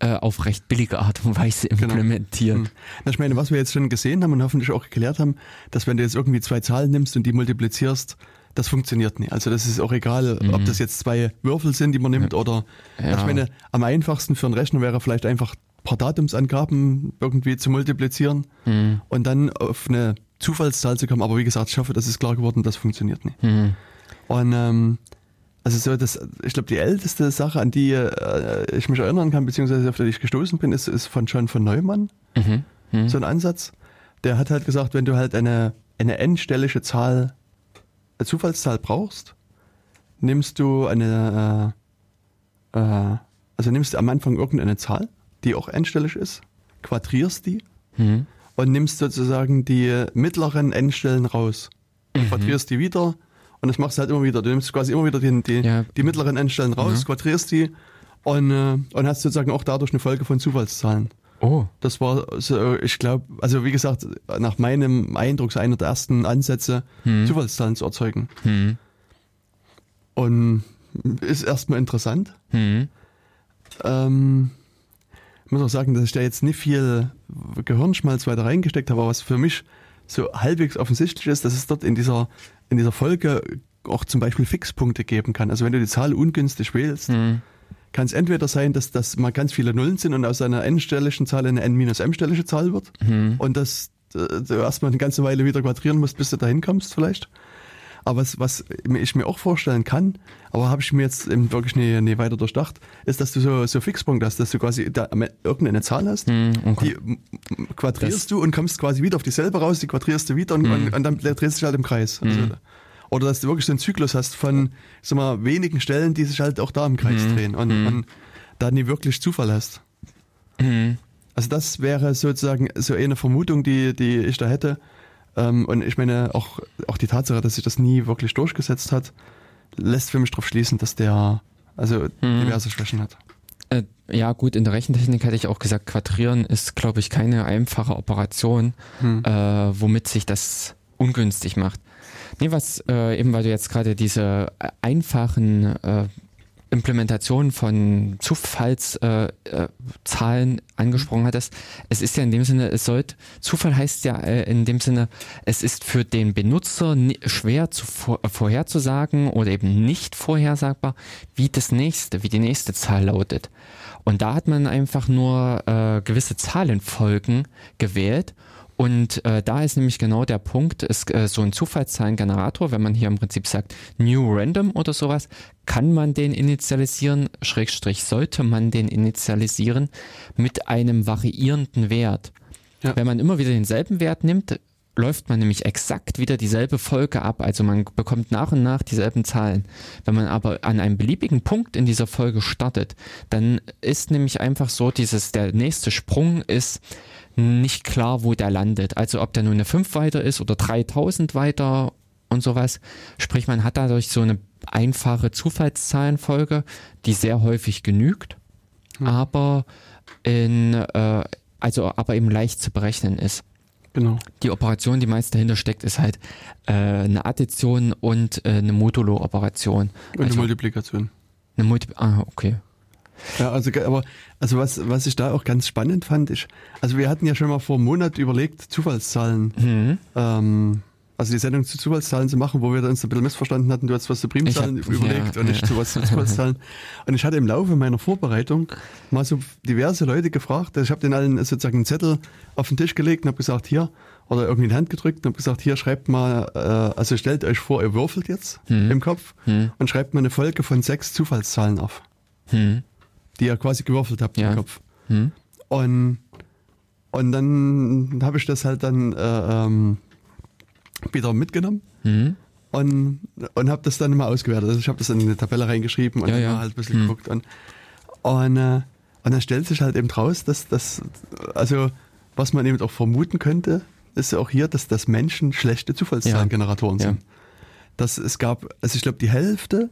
äh, auf recht billige Art und Weise Genau. implementiert. Hm. Na, Ich meine, was wir jetzt schon gesehen haben und hoffentlich auch geklärt haben, dass wenn du jetzt irgendwie zwei Zahlen nimmst und die multiplizierst, das funktioniert nicht. Also das ist auch egal, ob das jetzt zwei Würfel sind, die man nimmt oder Mhm. Ja. ich meine, am einfachsten für einen Rechner wäre vielleicht einfach ein paar Datumsangaben irgendwie zu multiplizieren Hm. und dann auf eine Zufallszahl zu kommen. Aber wie gesagt, ich hoffe, das ist klar geworden, das funktioniert nicht. Hm. Und ähm, also so das, ich glaube, die älteste Sache, an die äh, ich mich erinnern kann, beziehungsweise auf die ich gestoßen bin, ist, ist von John von Neumann Mhm. Mhm. so ein Ansatz. Der hat halt gesagt, wenn du halt eine, eine n-stellige Zahl, Zufallszahl brauchst, nimmst du eine, äh, äh, also nimmst du am Anfang irgendeine Zahl, die auch n-stellig ist, quadrierst die Mhm. und nimmst sozusagen die mittleren n-Stellen raus. Mhm. Quadrierst die wieder und das machst du halt immer wieder. Du nimmst quasi immer wieder die, die, Ja. die mittleren n-Stellen raus, Mhm. quadrierst die und, äh, und hast sozusagen auch dadurch eine Folge von Zufallszahlen. Oh. Das war, so, ich glaube, also wie gesagt, nach meinem Eindruck so einer der ersten Ansätze, Hm. Zufallszahlen zu erzeugen. Hm. Und ist erstmal interessant. Hm. Ähm, ich muss auch sagen, dass ich da jetzt nicht viel Gehirnschmalz weiter reingesteckt habe, aber was für mich so halbwegs offensichtlich ist, dass es dort in dieser, in dieser Folge auch zum Beispiel Fixpunkte geben kann. Also wenn du die Zahl ungünstig wählst, Hm. Kann es entweder sein, dass das mal ganz viele Nullen sind und aus einer n-stelligen Zahl eine n-m-stellige Zahl wird Hm. und dass äh, du erstmal eine ganze Weile wieder quadrieren musst, bis du dahin kommst vielleicht. Aber was, was ich mir auch vorstellen kann, aber habe ich mir jetzt eben wirklich nie, nie weiter durchdacht, ist, dass du so, so Fixpunkte hast, dass du quasi da irgendeine Zahl hast, Hm. Okay. die quadrierst Das- du und kommst quasi wieder auf dieselbe raus, die quadrierst du wieder und, und, und dann drehst du dich halt im Kreis. Also, oder dass du wirklich so einen Zyklus hast von sag mal, wenigen Stellen, die sich halt auch da im Kreis drehen und, und da nie wirklich Zufall hast. Hm. Also das wäre sozusagen so eine Vermutung, die, die ich da hätte. Ähm, und ich meine, auch, auch die Tatsache, dass sich das nie wirklich durchgesetzt hat, lässt für mich darauf schließen, dass der also diverse Schwächen hat. Äh, ja, gut, in der Rechentechnik hätte ich auch gesagt, Quadrieren ist, glaube ich, keine einfache Operation, Hm. äh, womit sich das ungünstig macht. Nee, was äh, eben, weil du jetzt gerade diese äh, einfachen äh, Implementationen von Zufallszahlen äh, Zahlen angesprochen hattest, es ist ja in dem Sinne, es sollte, Zufall heißt ja äh, in dem Sinne, es ist für den Benutzer schwer zu vor, vorherzusagen oder eben nicht vorhersagbar, wie das nächste, wie die nächste Zahl lautet. Und da hat man einfach nur äh, gewisse Zahlenfolgen gewählt und äh, da ist nämlich genau der Punkt, ist äh, so ein Zufallszahlengenerator, wenn man hier im Prinzip sagt New Random oder sowas, kann man den initialisieren, Schrägstrich sollte man den initialisieren mit einem variierenden Wert. Ja. Wenn man immer wieder denselben Wert nimmt, läuft man nämlich exakt wieder dieselbe Folge ab. Also man bekommt nach und nach dieselben Zahlen. Wenn man aber an einem beliebigen Punkt in dieser Folge startet, dann ist nämlich einfach so, dieses, der nächste Sprung ist nicht klar, wo der landet. Also ob der nur eine 5 weiter ist oder 3000 weiter und sowas. Sprich, man hat dadurch so eine einfache Zufallszahlenfolge, die sehr häufig genügt, aber in, äh, also aber eben leicht zu berechnen ist Genau. die Operation, die meist dahinter steckt, ist halt äh, eine Addition und äh, eine Modulo-Operation. Und eine Also Multiplikation. eine Multi ah, okay. Ja, also, aber, also was, was ich da auch ganz spannend fand, ist, also wir hatten ja schon mal vor einem Monat überlegt, Zufallszahlen, Mhm. ähm, also die Sendung zu Zufallszahlen zu machen, wo wir uns ein bisschen missverstanden hatten. Du hast was zu Primzahlen Ich hab- überlegt ja, und ich ja. zu was zu Zufallszahlen. Und ich hatte im Laufe meiner Vorbereitung mal so diverse Leute gefragt. Ich habe den allen sozusagen einen Zettel auf den Tisch gelegt und habe gesagt, hier, oder irgendwie in die Hand gedrückt und habe gesagt, hier schreibt mal, äh, also stellt euch vor, ihr würfelt jetzt Mhm. im Kopf Hm. und schreibt mal eine Folge von sechs Zufallszahlen auf, Hm. die ihr quasi gewürfelt habt Ja. im Kopf. Hm. Und, und dann habe ich das halt dann äh, ähm, wieder mitgenommen Hm. und, und habe das dann mal ausgewertet. Also ich habe das in eine Tabelle reingeschrieben und Ja, dann ja. halt ein bisschen Hm. geguckt. Und, und, äh, und dann stellt sich halt eben raus, dass das, also was man eben auch vermuten könnte, ist ja auch hier, dass das Menschen schlechte Zufallszahlengeneratoren Ja. sind. Dass es gab, also ich glaube, die Hälfte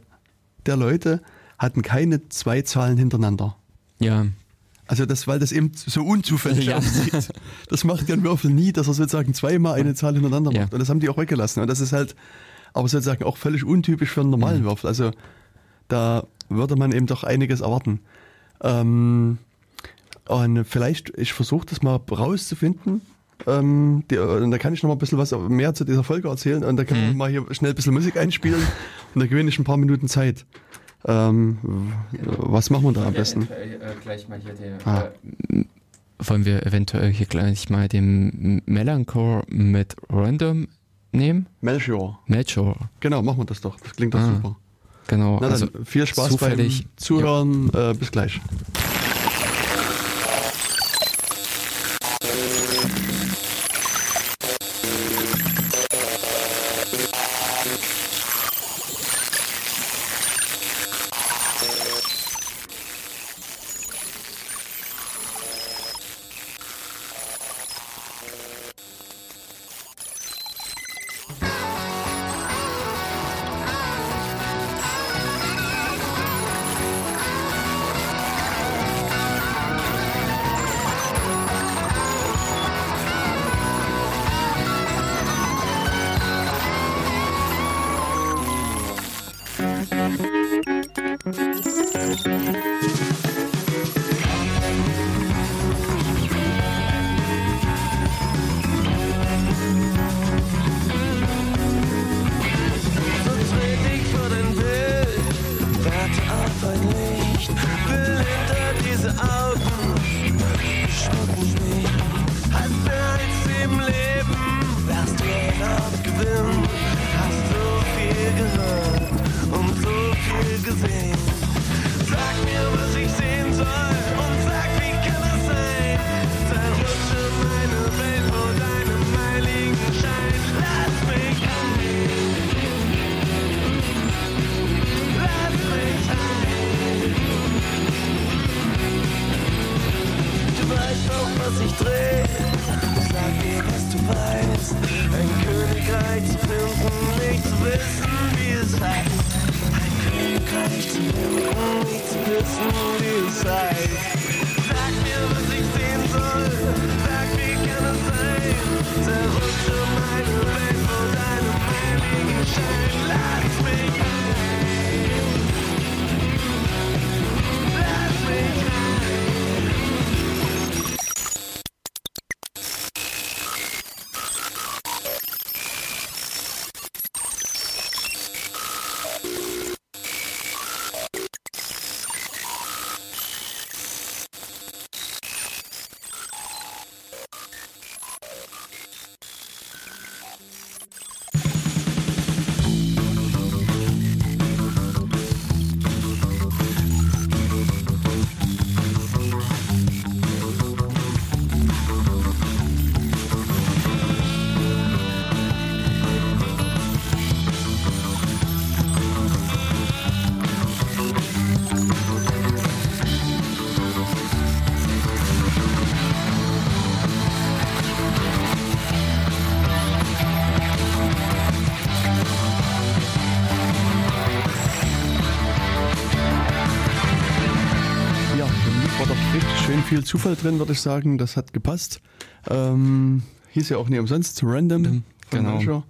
der Leute hatten keine zwei Zahlen hintereinander. Ja, Also das, weil das eben so unzufällig Ja. aussieht. Das macht ja ein Würfel nie, dass er sozusagen zweimal eine Zahl hintereinander Ja. macht. Und das haben die auch weggelassen. Und das ist halt aber sozusagen auch völlig untypisch für einen normalen Mhm. Würfel. Also da würde man eben doch einiges erwarten. Ähm, und vielleicht, ich versuche das mal rauszufinden. Ähm, die, und da kann ich noch mal ein bisschen was mehr zu dieser Folge erzählen und da können Mhm. wir mal hier schnell ein bisschen Musik einspielen und da gewinne ich ein paar Minuten Zeit. Ähm, was machen wir da am besten? den, Ah. wollen wir eventuell hier gleich mal den Melanchor mit Random nehmen? Melchior. Melchor, Genau, machen wir das doch. Das klingt doch Ah, super. genau. Na also dann, viel Spaß zufällig- beim Zuhören. Äh, bis gleich. Ein viel Zufall drin, würde ich sagen. Das hat gepasst. Ähm, hieß ja auch nie umsonst Random. von genau.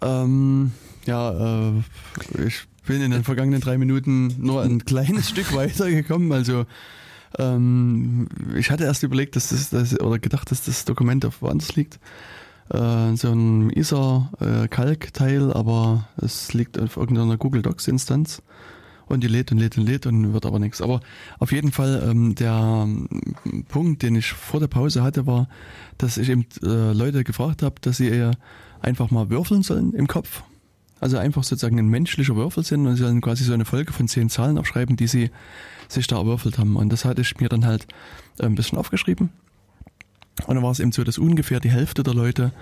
Ähm, ja, äh, ich bin in den vergangenen drei Minuten nur ein kleines Stück weitergekommen. Also ähm, ich hatte erst überlegt, dass das, das oder gedacht, dass das Dokument auf woanders liegt. Äh, so ein ISA-Kalkteil, aber es liegt auf irgendeiner Google Docs-Instanz und die lädt und lädt und lädt und wird aber nichts. Aber auf jeden Fall ähm, der ähm, Punkt, den ich vor der Pause hatte, war, dass ich eben äh, Leute gefragt habe, dass sie eher einfach mal würfeln sollen im Kopf. Also einfach sozusagen ein menschlicher Würfel sind und sie sollen quasi so eine Folge von zehn Zahlen aufschreiben, die sie sich da erwürfelt haben. Und das hatte ich mir dann halt äh, ein bisschen aufgeschrieben. Und dann war es eben so, dass ungefähr die Hälfte der Leute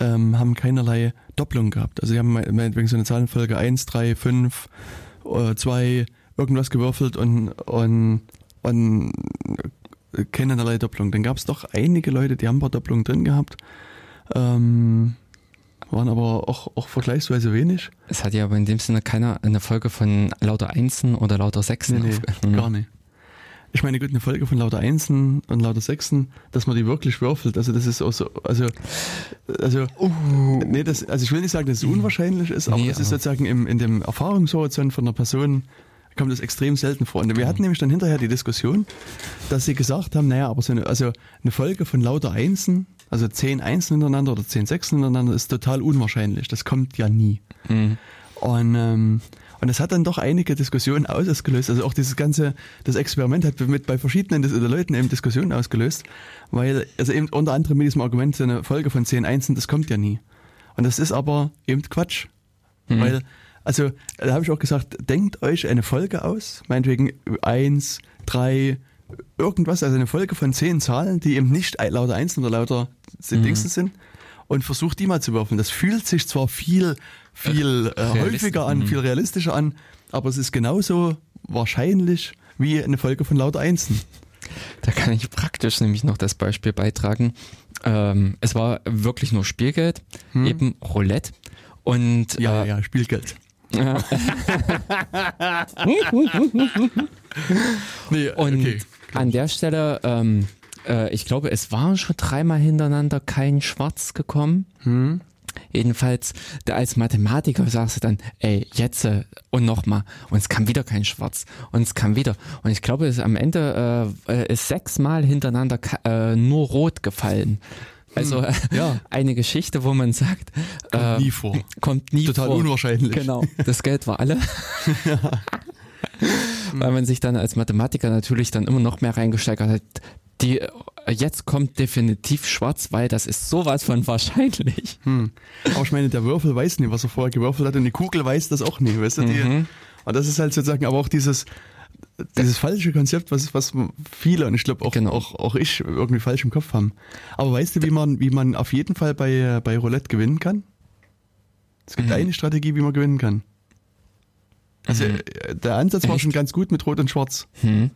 ähm, haben keinerlei Doppelung gehabt. Also sie haben meinetwegen so eine Zahlenfolge 1, 3, 5, äh, 2, irgendwas gewürfelt und, und, und keinerlei Doppelung. Dann gab es doch einige Leute, die haben ein paar Doppelungen drin gehabt. Ähm, waren aber auch, auch vergleichsweise wenig. Es hat ja aber in dem Sinne keiner eine Folge von lauter Einsen oder lauter Sechsen. Nee, nee, gar nicht. Ich meine, gut, eine Folge von lauter Einsen und lauter Sechsen, dass man die wirklich würfelt, also das ist auch so, also, also, nee, das, also ich will nicht sagen, dass es unwahrscheinlich ist, aber Uh. Nee, es ist sozusagen im, in dem Erfahrungshorizont von einer Person, kommt das extrem selten vor. Und wir hatten nämlich dann hinterher die Diskussion, dass sie gesagt haben, naja, aber so eine, also eine Folge von lauter Einsen, also zehn Einsen hintereinander oder zehn Sechsen hintereinander, ist total unwahrscheinlich. Das kommt ja nie. Mhm. Und, ähm, und es hat dann doch einige Diskussionen ausgelöst. Also auch dieses ganze, das Experiment hat mit bei verschiedenen Leuten eben Diskussionen ausgelöst, weil, also eben unter anderem mit diesem Argument, so eine Folge von 10 Einsen, das kommt ja nie. Und das ist aber eben Quatsch. Weil, also, da habe ich auch gesagt, denkt euch eine Folge aus, meinetwegen eins, drei, irgendwas, also eine Folge von zehn Zahlen, die eben nicht lauter Einsen oder lauter Dingsen sind und versucht die mal zu würfeln. Das fühlt sich zwar viel, viel äh, häufiger an, viel realistischer an, aber es ist genauso wahrscheinlich wie eine Folge von lauter Einsen. Da kann ich praktisch nämlich noch das Beispiel beitragen. Ähm, es war wirklich nur Spielgeld, eben Roulette. Und Hm. Ja, äh, ja, Spielgeld. ja. Nee, Und okay. an der Stelle, ähm, äh, ich glaube, es waren schon dreimal hintereinander kein Schwarz gekommen. Hm. Jedenfalls, da als Mathematiker sagst du dann, ey, jetzt äh, und nochmal. Und es kam wieder kein Schwarz. Und es kam wieder. Und ich glaube, es am Ende äh, äh, ist sechsmal hintereinander äh, nur rot gefallen. Also äh, ja. eine Geschichte, wo man sagt, Kommt äh, nie vor. kommt nie Total vor. unwahrscheinlich. Genau, das Geld war alle. Weil man sich dann als Mathematiker natürlich dann immer noch mehr reingesteigert hat. Die, jetzt kommt definitiv schwarz, weil das ist sowas von wahrscheinlich. Hm. Aber ich meine, der Würfel weiß nie, was er vorher gewürfelt hat und die Kugel weiß das auch nie, weißt du? Die, Mhm. Und das ist halt sozusagen aber auch dieses, dieses falsche Konzept, was, was viele und ich glaube auch, Genau. auch, auch ich irgendwie falsch im Kopf haben. Aber weißt du, wie man, wie man auf jeden Fall bei, bei Roulette gewinnen kann? Es gibt Mhm. eine Strategie, wie man gewinnen kann. Also Mhm. äh, der Ansatz war Echt? schon ganz gut mit Rot und Schwarz. Hm.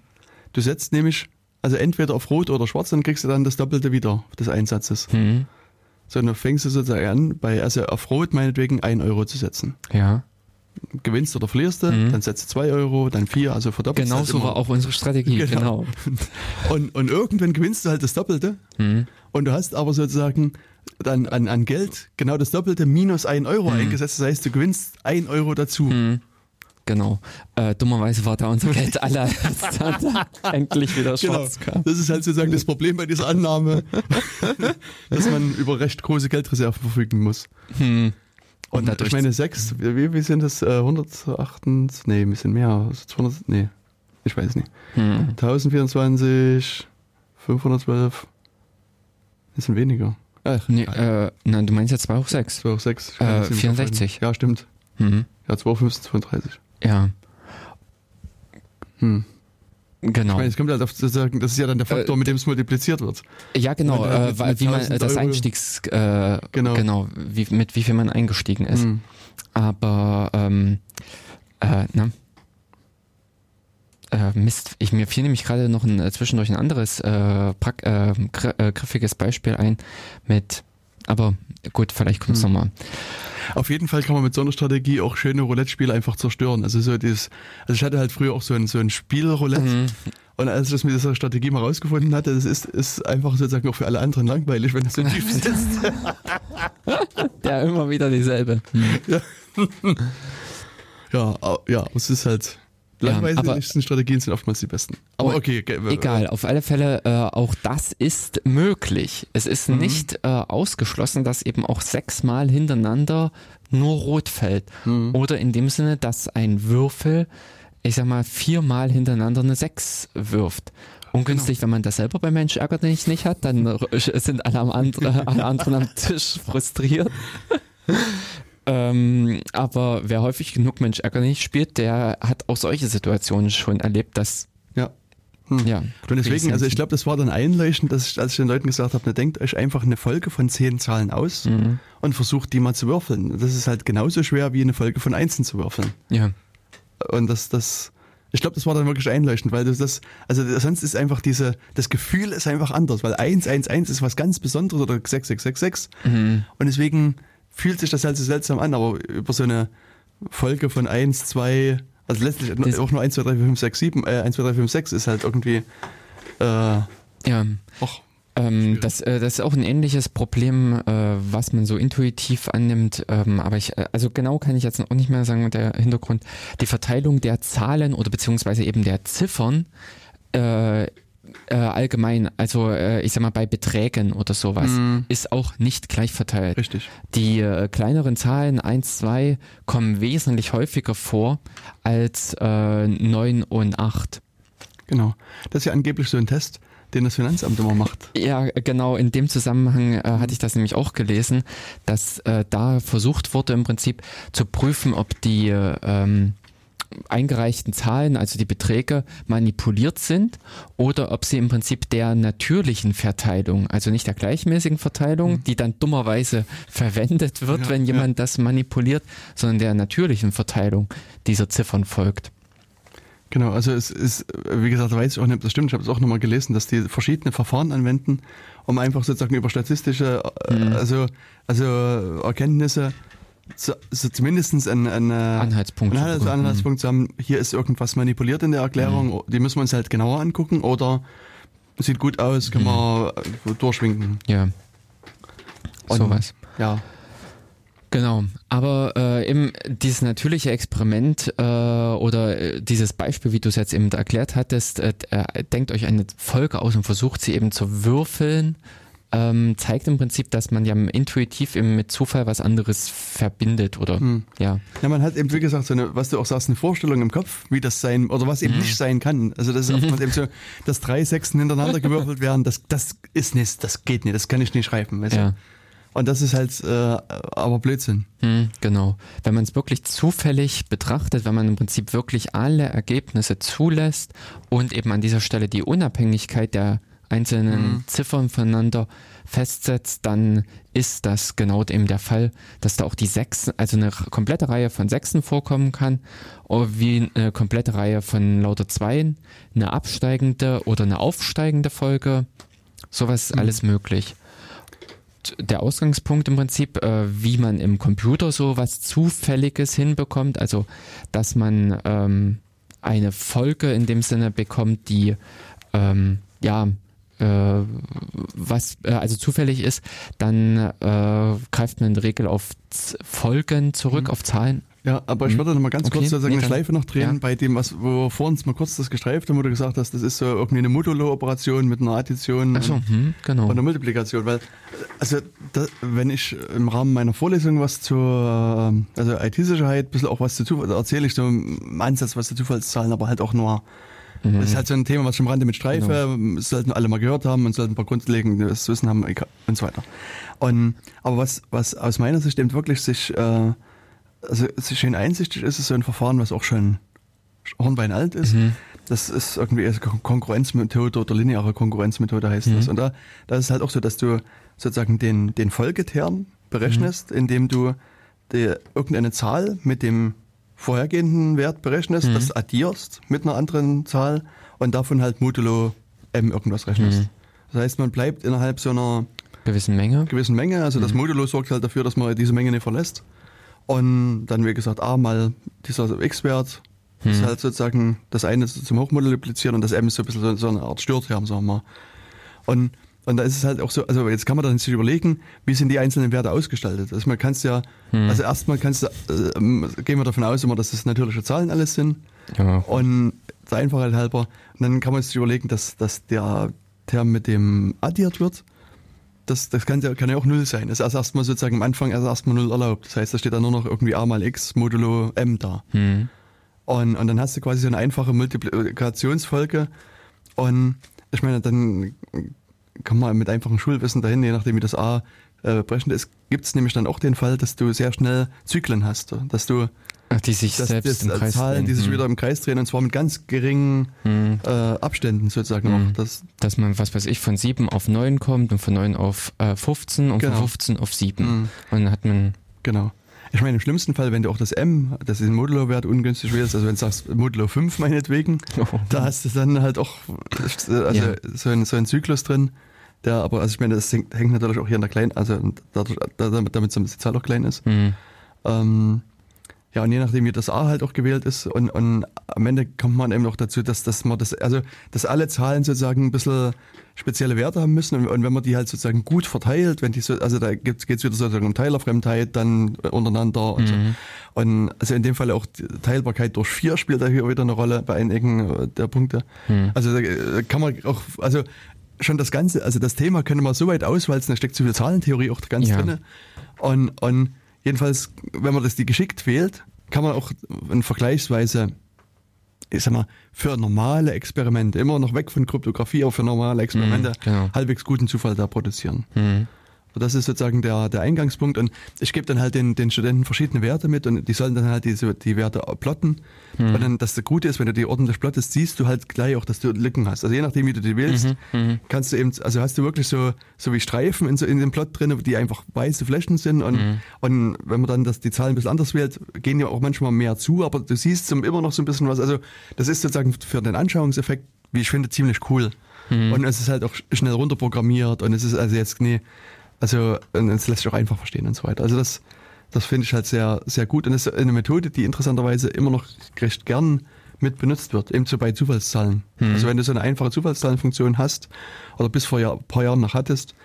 Du setzt nämlich, also entweder auf Rot oder Schwarz, dann kriegst du dann das Doppelte wieder des Einsatzes. Hm. So, dann fängst du sozusagen an, bei, also auf Rot meinetwegen 1 Euro zu setzen. Ja, Gewinnst oder verlierst du, Mhm. dann setzt du 2 Euro, dann 4, also verdoppelst genau halt so immer. war auch unsere Strategie, Genau. genau. Und, und irgendwann gewinnst du halt das Doppelte Hm. und du hast aber sozusagen dann an, an Geld genau das Doppelte minus 1 Euro eingesetzt. Das heißt, du gewinnst 1 Euro dazu. Genau. Äh, dummerweise war da unser Geld alle, als dann endlich wieder Genau. schwarz kam. Das ist halt sozusagen das Problem bei dieser Annahme, dass man über recht große Geldreserven verfügen muss. Hm. Und, Und dadurch- ich meine, sechs, wie, wie sind das? Äh, 108, nee, ein bisschen mehr. Also 200, nee, ich weiß nicht. Hm. 1024, 512, das sind weniger. Ach, Nee, äh, nein, du meinst ja 2 hoch 6. 2 auf 6. Äh, 64. Ja, stimmt. Hm. Ja, 2 auf 15, 32. Ja, Hm. genau. Ich meine, es kommt halt auf das ist ja dann der Faktor, Äh, mit dem es multipliziert wird. Ja, genau, du äh, weil- wie man 1000 das Euro- Einstiegs, äh, Genau. genau, wie, mit wie viel man eingestiegen ist. Hm. Aber, ähm, äh, ne? Äh, Mist, ich, mir fiel nämlich gerade noch ein, äh, zwischendurch ein anderes äh, prack, äh, äh, griffiges Beispiel ein mit, aber gut, vielleicht kommt's Hm. nochmal. Auf jeden Fall kann man mit so einer Strategie auch schöne Roulette-Spiele einfach zerstören. Also so dieses, also ich hatte halt früher auch so ein, so ein Spiel Roulette. Mhm. Und als ich das mit dieser Strategie mal rausgefunden hatte, das ist, ist einfach sozusagen auch für alle anderen langweilig, wenn das so tief sitzt. Ja, immer wieder dieselbe. ja, au- ja, es ist halt, Ja, langweiligsten Strategien sind oftmals die besten. Aber Aber okay, Egal, auf alle Fälle, äh, auch das ist möglich. Es ist Mhm. nicht äh, ausgeschlossen, dass eben auch sechsmal hintereinander nur rot fällt. Mhm. Oder in dem Sinne, dass ein Würfel, ich sag mal, viermal hintereinander eine Sechs wirft. Ungünstig, Genau. wenn man das selber beim Mensch ärgerlich nicht hat, dann sind alle, am andre, alle anderen am Tisch frustriert. ähm, aber wer häufig genug Mensch ärgerlich spielt, der hat auch solche Situationen schon erlebt, dass Ja. Hm. ja. Und deswegen, also ich glaube, das war dann einleuchtend, dass ich, als ich den Leuten gesagt habe, na, denkt euch einfach eine Folge von zehn Zahlen aus Mhm. und versucht die mal zu würfeln. Das ist halt genauso schwer wie eine Folge von Einsen zu würfeln. Ja. Und das, das Ich glaube, das war dann wirklich einleuchtend, weil das, das also sonst ist einfach diese, das Gefühl ist einfach anders, weil 111 ist was ganz Besonderes oder 6666 Mhm. und deswegen fühlt sich das halt so seltsam an, aber über so eine Folge von 1, 2, also letztlich Das- auch nur 1, 2, 3, 4, 5, 6, 7, äh, 1, 2, 3, 5, 6 ist halt irgendwie, äh, Ja. auch, Ähm, das, äh, das ist auch ein ähnliches Problem, äh, was man so intuitiv annimmt. Ähm, aber ich, äh, also genau kann ich jetzt auch nicht mehr sagen, der Hintergrund. Die Verteilung der Zahlen oder beziehungsweise eben der Ziffern äh, äh, allgemein, also äh, ich sag mal bei Beträgen oder sowas, Mhm. ist auch nicht gleich verteilt. richtig. Die äh, kleineren Zahlen 1, 2 kommen wesentlich häufiger vor als äh, 9 und 8. Genau. Das ist ja angeblich so ein Test, den das Finanzamt immer macht. Ja, genau, in dem Zusammenhang äh, hatte ich das nämlich auch gelesen, dass äh, da versucht wurde im Prinzip zu prüfen, ob die äh, ähm, eingereichten Zahlen, also die Beträge, manipuliert sind oder ob sie im Prinzip der natürlichen Verteilung, also nicht der gleichmäßigen Verteilung, die dann dummerweise verwendet wird, Ja, wenn ja. jemand das manipuliert, sondern der natürlichen Verteilung dieser Ziffern folgt. Genau, also es ist, wie gesagt, weiß ich auch nicht, ob das stimmt. Ich habe es auch nochmal gelesen, dass die verschiedene Verfahren anwenden, um einfach sozusagen über statistische, äh, Mhm. also, also Erkenntnisse, zu, so zumindest einen, einen, Anhaltspunkt. einen Anhalts- Mhm. Anhaltspunkt zu haben, hier ist irgendwas manipuliert in der Erklärung, die müssen wir uns halt genauer angucken oder sieht gut aus, können wir äh, durchwinken. Ja. Und- Sowas. Ja, Genau, aber äh, eben dieses natürliche Experiment äh, oder äh, dieses Beispiel, wie du es jetzt eben erklärt hattest, äh, äh, denkt euch eine Folge aus und versucht sie eben zu würfeln, ähm, zeigt im Prinzip, dass man ja intuitiv eben mit Zufall was anderes verbindet oder Hm. ja. Ja, man hat eben, wie gesagt, so eine, was du auch sagst, eine Vorstellung im Kopf, wie das sein, oder was Mhm. eben nicht sein kann. Also das ist oftmals eben so, dass drei Sechsten hintereinander gewürfelt werden, das, das ist nicht, das geht nicht, das kann ich nicht schreiben. Weißt du? Ja. Und das ist halt äh, aber Blödsinn. Hm, genau. Wenn man es wirklich zufällig betrachtet, wenn man im Prinzip wirklich alle Ergebnisse zulässt und eben an dieser Stelle die Unabhängigkeit der einzelnen Mhm. Ziffern voneinander festsetzt, dann ist das genau eben der Fall, dass da auch die Sechsen, also eine komplette Reihe von Sechsen vorkommen kann, wie eine komplette Reihe von lauter Zweien, eine absteigende oder eine aufsteigende Folge. Sowas ist Mhm. alles möglich der Ausgangspunkt im Prinzip, äh, wie man im Computer so was Zufälliges hinbekommt, also dass man ähm, eine Folge in dem Sinne bekommt, die ähm, ja äh, was äh, also zufällig ist, dann äh, greift man in der Regel auf Z Folgen zurück, Mhm. auf Zahlen. Ja, aber ich Mhm. würde noch mal ganz Okay, kurz sozusagen nee, eine Schleife noch drehen ja. bei dem, was, wo wir vorhin mal kurz das gestreift haben, wo du gesagt hast, das ist so irgendwie eine Modulo-Operation mit einer Addition. Achso, und- hm, genau. Von der Multiplikation, weil, also, da, wenn ich im Rahmen meiner Vorlesung was zur, ähm, also IT-Sicherheit, ein bisschen auch was zu Zufall, da erzähle ich so im Ansatz was zu Zufallszahlen, aber halt auch nur, Mhm. das ist halt so ein Thema, was ich am Rande mit streife, Genau. sollten alle mal gehört haben und sollten ein paar grundlegendes Wissen haben und so weiter. Und, aber was, was aus meiner Sicht eben wirklich sich, äh, also sich schön einsichtig ist, ist so ein Verfahren, was auch schon Hornbein alt ist. Mhm. Das ist irgendwie Konkurrenzmethode oder lineare Konkurrenzmethode heißt Mhm. das. Und da, da ist es halt auch so, dass du sozusagen den, den Folgeterm berechnest, indem du die, irgendeine Zahl mit dem vorhergehenden Wert berechnest, Mhm. das addierst mit einer anderen Zahl und davon halt modulo m irgendwas rechnest. Mhm. Das heißt, man bleibt innerhalb so einer Gewissen Menge. gewissen Menge, also Mhm. das Modulo sorgt halt dafür, dass man diese Menge nicht verlässt. Und dann, wie gesagt, a mal dieser x-Wert ist Mhm. halt sozusagen das eine ist zum Hochmultiplizieren und das m ist so ein bisschen so, so eine Art Störterm, sagen wir mal. Und, und da ist es halt auch so, also jetzt kann man dann sich überlegen, wie sind die einzelnen Werte ausgestaltet. Also man kannst ja, Mhm. also erstmal kannst du, äh, gehen wir davon aus immer, dass das natürliche Zahlen alles sind. Ja. Und der Einfachheit halber, und dann kann man sich überlegen, dass, dass der Term mit dem addiert wird. Das, das kann, ja, kann ja auch null sein. Das ist erst erstmal sozusagen am Anfang erst erstmal null erlaubt. Das heißt, da steht dann nur noch irgendwie a mal x modulo m da. Hm. Und, und dann hast du quasi so eine einfache Multiplikationsfolge. Und ich meine, dann kann man mit einfachem Schulwissen dahin, je nachdem wie das a äh, berechnet ist, gibt es nämlich dann auch den Fall, dass du sehr schnell Zyklen hast. Dass du die sich dass selbst das, im Kreis Zahlen, drehen. die sich Hm. wieder im Kreis drehen und zwar mit ganz geringen Hm. äh, Abständen sozusagen Mhm. noch. Das, dass man, was weiß ich, von 7 auf 9 kommt und von 9 auf äh, 15 und Genau. von 15 auf 7. Mhm. Und dann hat man, genau. Ich meine, im schlimmsten Fall, wenn du auch das M, das ist ein Modulo-Wert ungünstig wählst, also wenn du sagst Modulo 5 meinetwegen, Oh. da hast du dann halt auch also Ja. so, ein, so ein Zyklus drin, der aber, also ich meine, das hängt hängt natürlich auch hier an der kleinen, also dadurch, damit, damit die Zahl auch klein ist. Hm. Ähm, ja, und je nachdem, wie das A halt auch gewählt ist und, und am Ende kommt man eben noch dazu, dass, dass man das, also, dass alle Zahlen sozusagen ein bisschen spezielle Werte haben müssen und, wenn man die halt sozusagen gut verteilt, wenn die so, also da geht es wieder sozusagen um Teilerfremdheit dann untereinander und so. Und also in dem Fall auch die Teilbarkeit durch vier spielt da hier wieder eine Rolle bei einigen der Punkte. Also da äh, kann man auch, also schon das Ganze, also das Thema könnte man so weit auswalzen, da steckt so viel Zahlentheorie auch ganz Ja. drinne. Und, und jedenfalls, wenn man das die geschickt wählt, kann man auch ein vergleichsweise, ich sag mal, für normale Experimente, immer noch weg von Kryptographie, aber für normale Experimente, Mhm, genau. halbwegs guten Zufall da produzieren. Hm. Das ist sozusagen der, der Eingangspunkt und ich gebe dann halt den, den Studenten verschiedene Werte mit und die sollen dann halt diese, die Werte plotten. Und dann, dass das Gute ist, wenn du die ordentlich plottest, siehst du halt gleich auch, dass du Lücken hast. Also je nachdem, wie du die wählst, kannst du eben, also hast du wirklich so, so wie Streifen in, so, in dem Plot drin, die einfach weiße Flächen sind und, und wenn man dann das, die Zahlen ein bisschen anders wählt, gehen ja auch manchmal mehr zu, aber du siehst zum, immer noch so ein bisschen was. Also das ist sozusagen für den Anschauungseffekt, wie ich finde, ziemlich cool. Und es ist halt auch schnell runterprogrammiert und es ist also jetzt, nee, also es lässt sich auch einfach verstehen und so weiter. Also das, das finde ich halt sehr, sehr gut. Und das ist eine Methode, die interessanterweise immer noch recht gern mit benutzt wird, eben so bei Zufallszahlen. Also wenn du so eine einfache Zufallszahlenfunktion hast oder bis vor Jahr, paar Jahren noch hattest,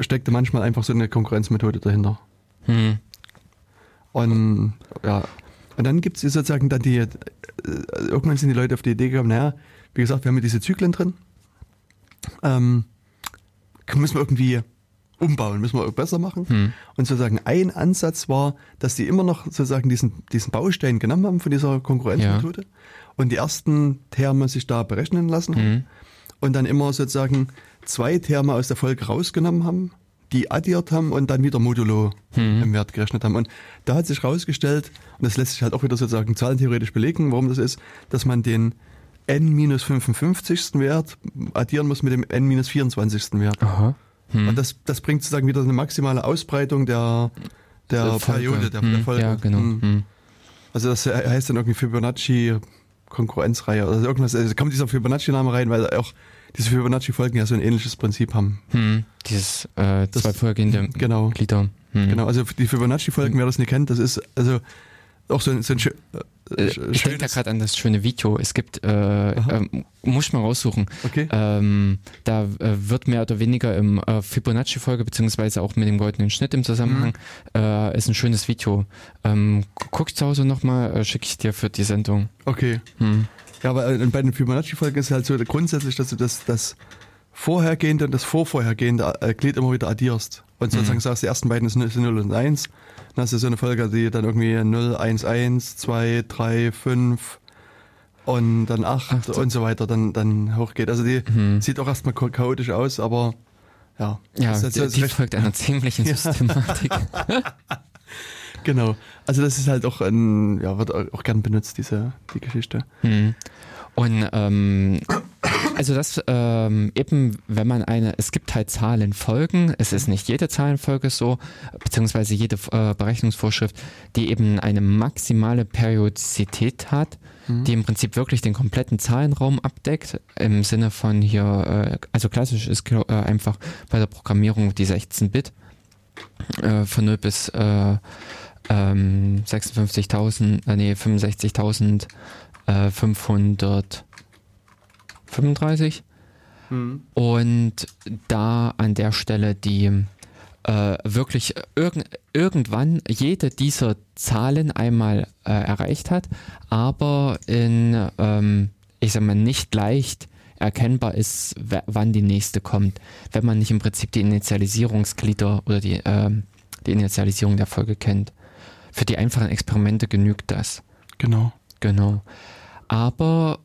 steckt da manchmal einfach so eine Konkurrenzmethode dahinter. Hm. Und ja, und dann gibt es sozusagen dann die, äh, irgendwann sind die Leute auf die Idee gekommen, naja, wie gesagt, wir haben ja diese Zyklen drin. Ähm, müssen wir irgendwie umbauen, müssen wir besser machen. Hm. Und sozusagen ein Ansatz war, dass die immer noch sozusagen diesen, diesen Baustein genommen haben von dieser Konkurrenzmethode und die ersten Terme sich da berechnen lassen haben. Hm. Und dann immer sozusagen zwei Terme aus der Folge rausgenommen haben, die addiert haben und dann wieder modulo im Wert gerechnet haben. Und da hat sich rausgestellt, und das lässt sich halt auch wieder sozusagen zahlentheoretisch belegen, warum das ist, dass man den n-55. Wert addieren muss mit dem n-24. Wert. Aha. Hm. Und das, das bringt sozusagen wieder eine maximale Ausbreitung der, der Der. Periode, der, Hm, der Folge. Ja, genau. Hm. Hm. Also das heißt dann irgendwie Fibonacci Konkurrenzreihe oder irgendwas. Also kommt dieser Fibonacci-Name rein, weil auch diese Fibonacci-Folgen ja so ein ähnliches Prinzip haben. Hm. Dieses äh, Das- zwei vorhergehende Genau. Glieder. Hm. Genau, also die Fibonacci-Folgen, wer das nicht kennt, das ist also auch so ein, so ein Äh, äh, Ich denke da gerade an das schöne Video. Es gibt, äh, ähm, muss ich mal raussuchen. Okay. Ähm, da äh, wird mehr oder weniger im äh, Fibonacci-Folge, beziehungsweise auch mit dem goldenen Schnitt im Zusammenhang, Mhm. äh, ist ein schönes Video. Ähm, gu- guck zu Hause nochmal, äh, schicke ich dir für die Sendung. Okay. Hm. Ja, aber äh, bei den Fibonacci-Folgen ist halt so grundsätzlich, dass du das, das Vorhergehende und das Vorvorhergehende äh, Glied immer wieder addierst. Und sozusagen sagst, die ersten beiden sind 0 und 1. Dann hast du so eine Folge, die dann irgendwie 0, 1, 1, 2, 3, 5 und dann 8 Ach, und so weiter dann, dann hochgeht. Also die Mhm. sieht auch erstmal cha- chaotisch aus, aber ja. Ja, Das das ist die folgt einer ziemlichen. Systematik. Genau. Also das ist halt auch ein, ja, wird auch gern benutzt, diese, die Geschichte. Hm. Und ähm, also das ähm, eben, wenn man eine, es gibt halt Zahlenfolgen, es ist nicht jede Zahlenfolge so, beziehungsweise jede äh, Berechnungsvorschrift, die eben eine maximale Periodizität hat, mhm. die im Prinzip wirklich den kompletten Zahlenraum abdeckt, im Sinne von hier, äh, also klassisch ist äh, einfach bei der Programmierung die 16-Bit äh, von 0 bis äh, ähm, 56.000, äh, nee, 65.500 35. Mhm. Und da an der Stelle die äh, wirklich irg irgendwann jede dieser Zahlen einmal äh, erreicht hat, aber in, ähm, ich sag mal, nicht leicht erkennbar ist, wann die nächste kommt, wenn man nicht im Prinzip die Initialisierungsglieder oder die, äh, die Initialisierung der Folge kennt. Für die einfachen Experimente genügt das. Genau. Genau. Aber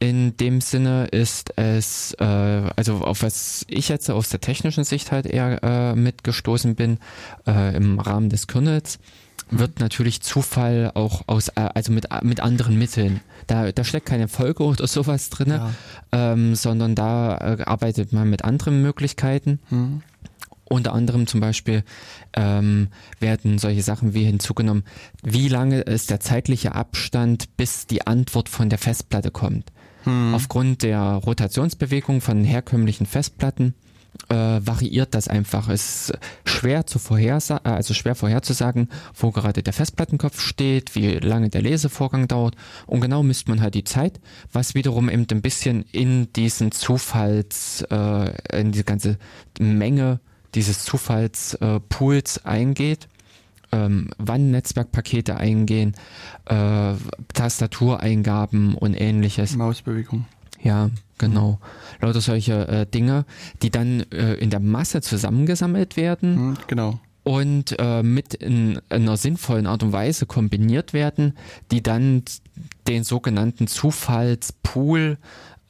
in dem Sinne ist es, äh, also auf was ich jetzt aus der technischen Sicht halt eher äh, mitgestoßen bin, äh, im Rahmen des Kernels, wird natürlich Zufall auch aus, äh, also mit, mit anderen Mitteln. Da, da steckt keine Folge oder sowas drin, Ja. ähm, sondern da äh, arbeitet man mit anderen Möglichkeiten. Hm. Unter anderem zum Beispiel ähm, werden solche Sachen wie hinzugenommen, wie lange ist der zeitliche Abstand, bis die Antwort von der Festplatte kommt. Aufgrund der Rotationsbewegung von herkömmlichen Festplatten äh, variiert das einfach. Es ist schwer zu vorhersa äh, also schwer vorherzusagen, wo gerade der Festplattenkopf steht, wie lange der Lesevorgang dauert. Und genau misst man halt die Zeit, was wiederum eben ein bisschen in diesen Zufalls, äh, in die ganze Menge dieses Zufallspools äh, eingeht. Ähm, wann Netzwerkpakete eingehen, äh, Tastatureingaben und ähnliches. Mausbewegung. Ja, genau. Lauter solche äh, Dinge, die dann äh, in der Masse zusammengesammelt werden Hm, genau. und äh, mit in, einer sinnvollen Art und Weise kombiniert werden, die dann den sogenannten Zufallspool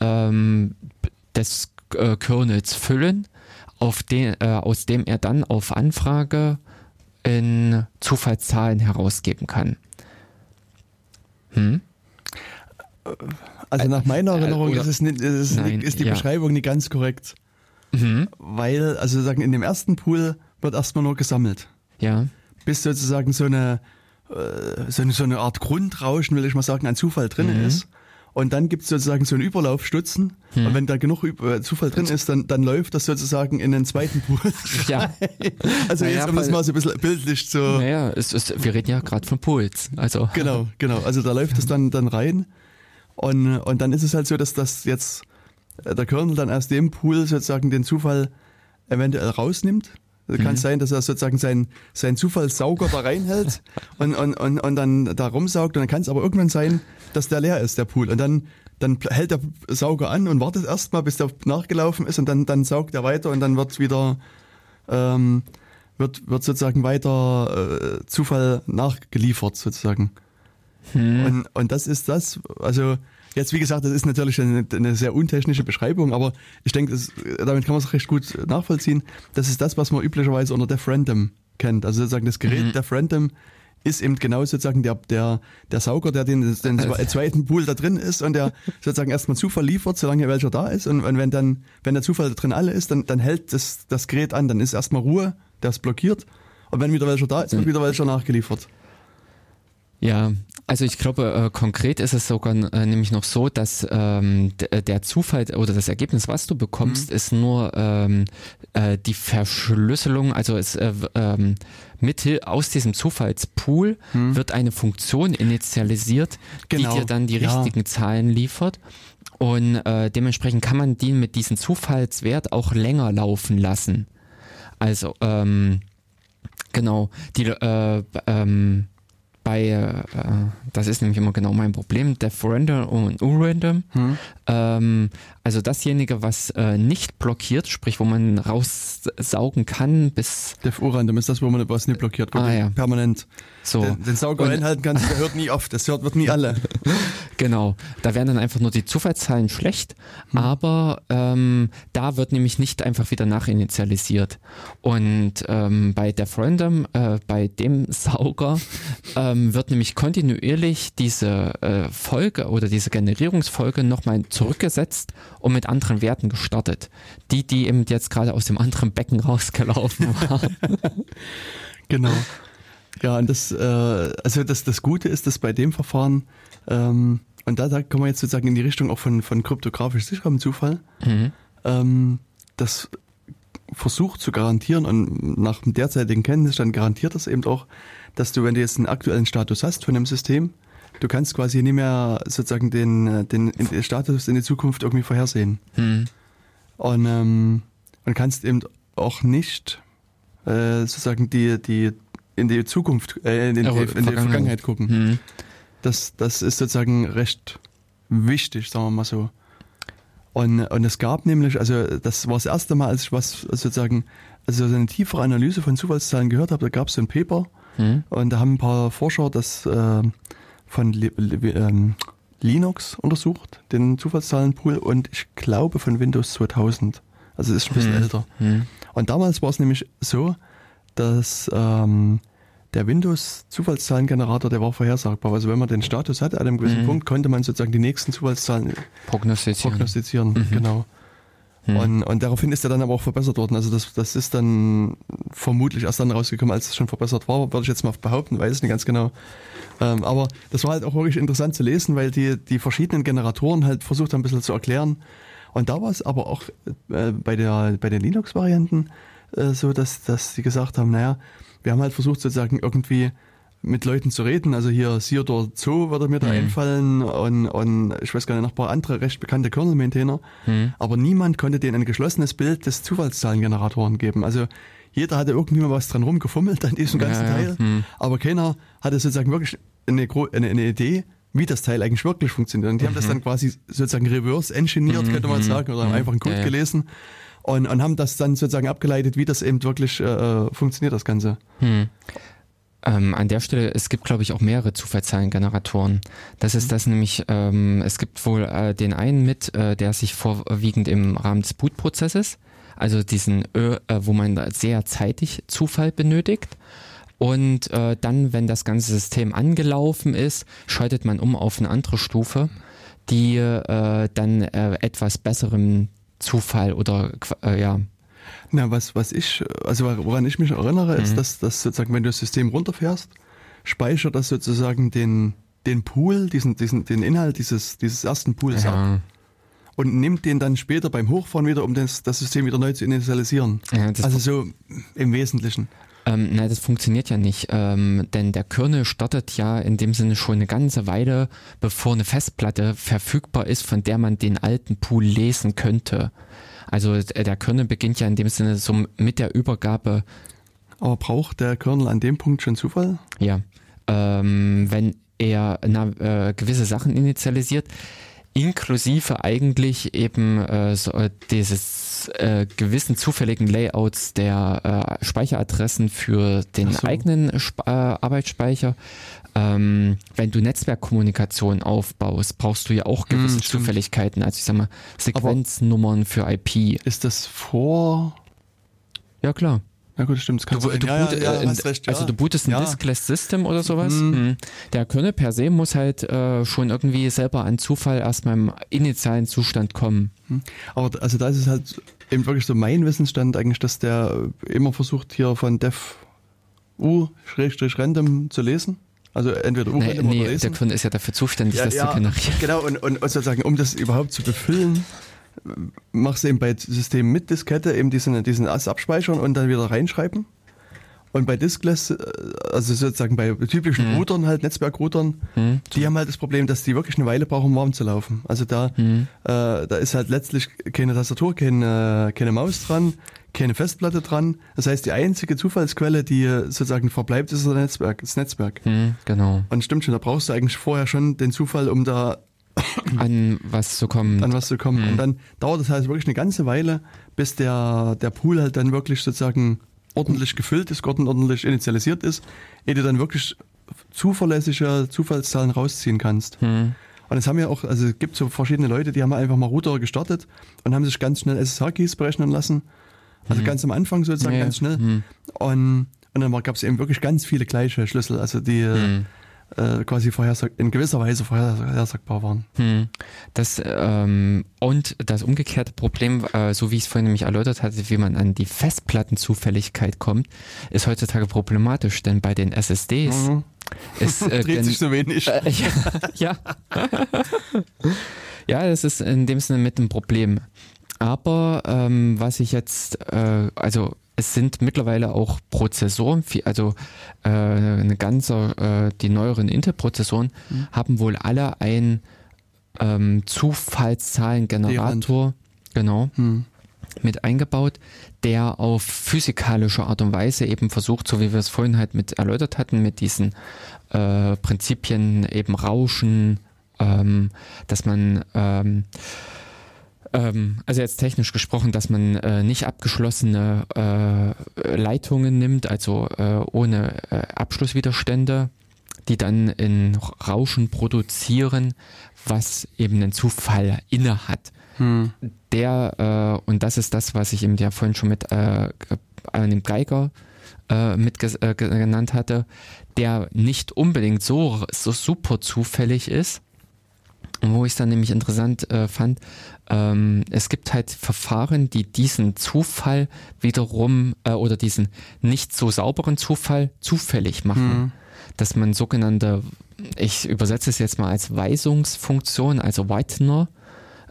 ähm, des äh, Kernels füllen, auf den, äh, aus dem er dann auf Anfrage in Zufallszahlen herausgeben kann. Hm? Also nach meiner Äh, Erinnerung oder- ist, es nicht, ist, es Nein, nicht, ist die ja. Beschreibung nicht ganz korrekt. Mhm. Weil, also sagen, in dem ersten Pool wird erstmal nur gesammelt. Ja. Bis sozusagen so eine, äh, so eine, so eine Art Grundrauschen, will ich mal sagen, an Zufall drin Mhm. ist. Und dann gibt es sozusagen so einen Überlaufstutzen. Mhm. Und wenn da genug äh, Zufall drin ist, dann, dann läuft das sozusagen in den zweiten Pool. Ja. Also Naja, jetzt, um das mal so ein bisschen bildlich zu... Naja, es ist, wir reden ja gerade von Puls. Also. Genau, genau. Also da läuft es dann, dann rein. Und, und dann ist es halt so, dass das jetzt äh, der Kernel dann aus dem Pool sozusagen den Zufall eventuell rausnimmt. Also Kann es sein, dass er sozusagen seinen sein Zufallssauger da reinhält und, und, und, und dann da rumsaugt. Und dann kann es aber irgendwann sein, dass der leer ist, der Pool. Und dann, dann hält der Sauger an und wartet erstmal, bis der nachgelaufen ist und dann, dann saugt er weiter und dann wird wieder ähm, wird, wird sozusagen weiter äh, Zufall nachgeliefert sozusagen. Und, und das ist das, also jetzt wie gesagt, das ist natürlich eine, eine sehr untechnische Beschreibung, aber ich denke, das, damit kann man es recht gut nachvollziehen. Das ist das, was man üblicherweise unter Def Random kennt. Also sozusagen das Gerät Mhm. Def Random ist eben genau sozusagen der, der, der Sauger, der den, den zwe- zweiten Pool da drin ist und der sozusagen erstmal Zufall liefert, solange welcher da ist. Und, und wenn dann, wenn der Zufall da drin alle ist, dann, dann hält das, das Gerät an, dann ist erstmal Ruhe, der ist blockiert. Und wenn wieder welcher da ist, wird wieder welcher nachgeliefert. Ja, also ich glaube, äh, konkret ist es sogar äh, nämlich noch so, dass ähm, d- der Zufall oder das Ergebnis, was du bekommst, Mhm. ist nur ähm, äh, die Verschlüsselung, also es äh, ähm, mithil aus diesem Zufallspool wird eine Funktion initialisiert, Mhm. Genau, die dir dann die ja. richtigen Zahlen liefert. Und äh, dementsprechend kann man die mit diesem Zufallswert auch länger laufen lassen. Also, ähm, genau, die, äh, ähm, bei, äh, das ist nämlich immer genau mein Problem, Def Random und U-Random. Ähm, also dasjenige, was äh, nicht blockiert, sprich, wo man raussaugen kann bis Def Urandom ist das, wo man was nicht blockiert, Ah, ja. permanent so. den, den Sauger Und- reinhalten kannst, der hört nie auf, das hört, wird nie alle. Genau, da werden dann einfach nur die Zufallszahlen schlecht, aber ähm, da wird nämlich nicht einfach wieder nachinitialisiert. Und ähm, bei Def Random, äh, bei dem Sauger, ähm, wird nämlich kontinuierlich diese äh, Folge oder diese Generierungsfolge nochmal zurückgesetzt und mit anderen Werten gestartet. Die, die eben jetzt gerade aus dem anderen Becken rausgelaufen waren. Genau. Ja, und das, äh, also das, das Gute ist, dass bei dem Verfahren, ähm, und da, da kommen wir jetzt sozusagen in die Richtung auch von, von kryptografisch sicherem Zufall, mhm. ähm, das versucht zu garantieren und nach dem derzeitigen Kenntnisstand garantiert das eben auch, dass du, wenn du jetzt einen aktuellen Status hast von einem System, du kannst quasi nicht mehr sozusagen den, den, den Status in die Zukunft irgendwie vorhersehen. Mhm. Und, ähm, und kannst eben auch nicht äh, sozusagen die, die in die Zukunft, äh, in, die, in die Vergangenheit. Vergangenheit gucken. Mhm. Das, das ist sozusagen recht wichtig, sagen wir mal so. Und, und es gab nämlich, also das war das erste Mal, als ich was sozusagen, also so eine tiefere Analyse von Zufallszahlen gehört habe, da gab es so ein Paper Mhm. und da haben ein paar Forscher das äh, von Li Li ähm, Linux untersucht, den Zufallszahlenpool und ich glaube von Windows 2000. Also es ist ein bisschen Mhm. älter. Mhm. Und damals war es nämlich so, dass ähm, der Windows-Zufallszahlengenerator, der war vorhersagbar. Also wenn man den Status hatte an einem gewissen Mhm. Punkt, konnte man sozusagen die nächsten Zufallszahlen Prognostizieren. prognostizieren. Mhm. Genau. Hm. Und, und daraufhin ist er dann aber auch verbessert worden. Also das, das ist dann vermutlich erst dann rausgekommen, als es schon verbessert war, würde ich jetzt mal behaupten, weiß ich nicht ganz genau. Ähm, aber das war halt auch wirklich interessant zu lesen, weil die, die verschiedenen Generatoren halt versucht haben, ein bisschen zu erklären. Und da war es aber auch äh, bei, der, bei den Linux-Varianten äh, so, dass, dass sie gesagt haben, naja, wir haben halt versucht sozusagen irgendwie mit Leuten zu reden. Also hier Theodor Zoo würde mir da Mhm. einfallen und, und ich weiß gar nicht, noch ein paar andere recht bekannte Kernel-Maintainer. Mhm. Aber niemand konnte denen ein geschlossenes Bild des Zufallszahlengeneratoren geben. Also jeder hatte irgendwie mal was dran rumgefummelt an diesem ganzen Ja, ja. Teil, Hm. aber keiner hatte sozusagen wirklich eine, eine, eine Idee, wie das Teil eigentlich wirklich funktioniert. Und die haben das dann quasi sozusagen reverse engineert, könnte man sagen, oder haben einfach einen Code Mhm. Ja, ja. gelesen und, und haben das dann sozusagen abgeleitet, wie das eben wirklich äh, funktioniert, das Ganze. Hm. Ähm, an der Stelle, es gibt, glaube ich, auch mehrere Zufallszahlengeneratoren. Das ist das nämlich, ähm, es gibt wohl äh, den einen mit, äh, der sich vorwiegend im Rahmen des Bootprozesses, also diesen, Ö, äh, wo man sehr zeitig Zufall benötigt. Und äh, dann, wenn das ganze System angelaufen ist, schaltet man um auf eine andere Stufe, die äh, dann äh, etwas besseren Zufall oder äh, ja, Na, was, was ich, also woran ich mich erinnere, ist, dass, dass sozusagen, wenn du das System runterfährst, speichert das sozusagen den, den Pool, diesen, diesen, den Inhalt dieses, dieses ersten Pools ab ja, und nimmt den dann später beim Hochfahren wieder, um das, das System wieder neu zu initialisieren. ja, Also so im Wesentlichen. Ähm, nein, das funktioniert ja nicht, ähm, denn der Kernel startet ja in dem Sinne schon eine ganze Weile, bevor eine Festplatte verfügbar ist, von der man den alten Pool lesen könnte. Also äh, der Kernel beginnt ja in dem Sinne so mit der Übergabe, Aber braucht der Kernel an dem Punkt schon Zufall? ja, ähm, wenn er na, äh, gewisse Sachen initialisiert, inklusive eigentlich eben äh, so, äh, dieses äh, gewissen zufälligen Layouts der äh, Speicheradressen für den so. eigenen Sp äh, Arbeitsspeicher. Ähm, wenn du Netzwerkkommunikation aufbaust, brauchst du ja auch gewisse Hm. Zufälligkeiten, also ich sag mal Sequenznummern für IP. Ist das vor? Ja klar. Ja gut, stimmt. Das Du, kann du, sein. ja, boot, ja, äh, ja, hast recht, also du bootest ein Ja. Diskless System oder sowas. Mhm. Mhm. Der Kernel per se muss halt äh, schon irgendwie selber an Zufall erstmal im initialen Zustand kommen. Aber d- also da ist es halt eben wirklich so mein Wissensstand eigentlich, dass der immer versucht hier von dev u-random zu lesen. Also entweder Nee, u-random nee oder der lesen. Kernel ist ja dafür zuständig, Ja, das ja, zu generieren. Genau, und, und, und sozusagen, um das überhaupt zu befüllen, machst du eben bei Systemen mit Diskette eben diesen, diesen Ass abspeichern und dann wieder reinschreiben. Und bei Diskless, äh, also sozusagen bei typischen Mhm. Routern, halt Netzwerkroutern, Hm? die haben halt das Problem, dass die wirklich eine Weile brauchen, um warm zu laufen. Also da, Hm? äh, da ist halt letztlich keine Tastatur, keine, keine Maus dran, keine Festplatte dran. Das heißt, die einzige Zufallsquelle, die äh, sozusagen verbleibt, ist das Netzwerk. Das Netzwerk. Hm, genau. Und stimmt schon, da brauchst du eigentlich vorher schon den Zufall, um da An was zu kommen. an was zu kommen. Mhm. Und dann dauert es halt wirklich eine ganze Weile, bis der, der Pool halt dann wirklich sozusagen ordentlich gefüllt ist, ordentlich initialisiert ist, ehe du dann wirklich zuverlässige Zufallszahlen rausziehen kannst. Hm. Und es haben ja auch, also es gibt so verschiedene Leute, die haben einfach mal Router gestartet und haben sich ganz schnell SSH-Keys berechnen lassen. Also ganz am Anfang sozusagen Mhm. Ja, ganz schnell. hm. Und, und dann gab es eben wirklich ganz viele gleiche Schlüssel, also die Hm. Äh, quasi vorhersag in gewisser Weise vorhersagbar waren. Hm. Das ähm, und das umgekehrte Problem, äh, so wie ich es vorhin nämlich erläutert hatte, wie man an die Festplattenzufälligkeit kommt, ist heutzutage problematisch, denn bei den SSDs Mhm. ist äh, Dreht sich so wenig. äh, ja, ja. ja, das ist in dem Sinne mit einem Problem. Aber ähm, was ich jetzt, äh, also es sind mittlerweile auch Prozessoren, also äh, eine ganze, äh, die neueren Intel-Prozessoren Mhm. haben wohl alle ein ähm, Zufallszahlengenerator, genau, Hm. mit eingebaut, der auf physikalische Art und Weise eben versucht, so wie wir es vorhin halt mit erläutert hatten, mit diesen äh, Prinzipien eben Rauschen, ähm, dass man ähm, ähm, also jetzt technisch gesprochen, dass man äh, nicht abgeschlossene äh, Leitungen nimmt, also äh, ohne äh, Abschlusswiderstände, die dann in Rauschen produzieren, was eben einen Zufall inne hat Hm. der, äh, und das ist das, was ich eben ja vorhin schon mit äh, an dem Geiger äh, mit äh, ge- genannt hatte, der nicht unbedingt so, so super zufällig ist, wo ich es dann nämlich interessant äh, fand, ähm, es gibt halt Verfahren, die diesen Zufall wiederum äh, oder diesen nicht so sauberen Zufall zufällig machen. Dass man sogenannte, ich übersetze es jetzt mal als Weisungsfunktion, also Whitener,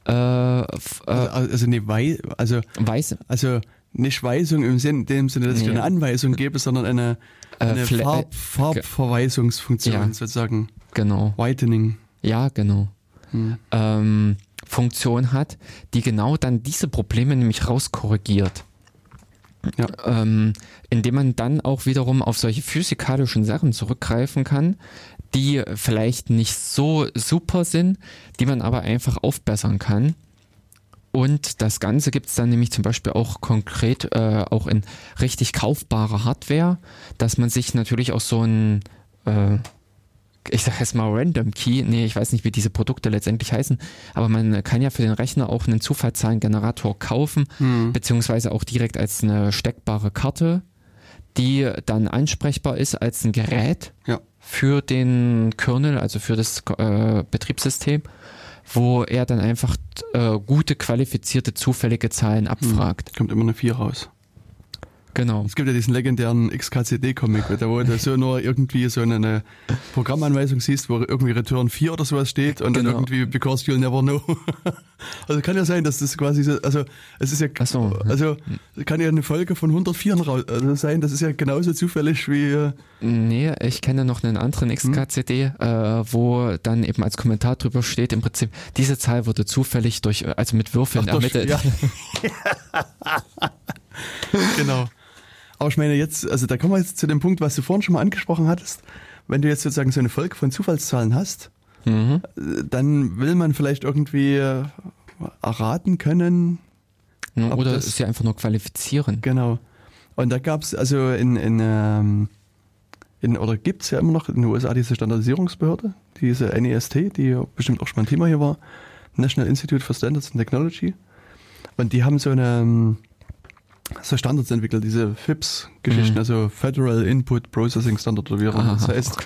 äh, äh, Also, also nee, Wei also, Weis, also nicht Weisung im Sinn, in dem Sinne, dass ich Nee. dir eine Anweisung gebe, sondern eine, Äh, eine Farb, äh, Farbverweisungsfunktion Ja. sozusagen. genau. Whitening. Ja, genau. Ähm, Funktion hat, die genau dann diese Probleme nämlich rauskorrigiert. Ja. Ähm, indem man dann auch wiederum auf solche physikalischen Sachen zurückgreifen kann, die vielleicht nicht so super sind, die man aber einfach aufbessern kann. Und das Ganze gibt es dann nämlich zum Beispiel auch konkret äh, auch in richtig kaufbarer Hardware, dass man sich natürlich auch so ein, äh, ich sag jetzt mal Random Key, nee, ich weiß nicht, wie diese Produkte letztendlich heißen, aber man kann ja für den Rechner auch einen Zufallszahlengenerator kaufen, beziehungsweise auch direkt als eine steckbare Karte, die dann ansprechbar ist als ein Gerät Ja. für den Kernel, also für das äh, Betriebssystem, wo er dann einfach äh, gute, qualifizierte, zufällige Zahlen abfragt. Kommt immer eine 4 raus. Genau. Es gibt ja diesen legendären XKCD-Comic, da wo du so nur irgendwie so eine, Programmanweisung siehst, wo irgendwie Return 4 oder sowas steht und Genau. dann irgendwie because you'll never know. also kann ja sein, dass das quasi so, also es ist ja, so. also kann ja eine Folge von 104 raus, also sein, das ist ja genauso zufällig wie, äh, Nee, ich kenne noch einen anderen XKCD, äh, wo dann eben als Kommentar drüber steht, im Prinzip, diese Zahl wurde zufällig durch, äh, also mit Würfeln Ach, durch- ermittelt. ja. genau. Aber ich meine jetzt, also da kommen wir jetzt zu dem Punkt, was du vorhin schon mal angesprochen hattest. Wenn du jetzt sozusagen so eine Folge von Zufallszahlen hast, Mhm. äh, dann will man vielleicht irgendwie äh, erraten können. Ne, Ob Oder das- sie einfach nur qualifizieren. Genau. Und da gab es also in, in, ähm, in oder gibt es ja immer noch in den USA diese Standardisierungsbehörde, diese NEST, die bestimmt auch schon mal ein Thema hier war, National Institute for Standards and Technology. Und die haben so eine ähm, so Standards entwickelt, diese FIPS-Geschichten, Mhm. also Federal Input Processing Standard oder wie auch immer das heißt.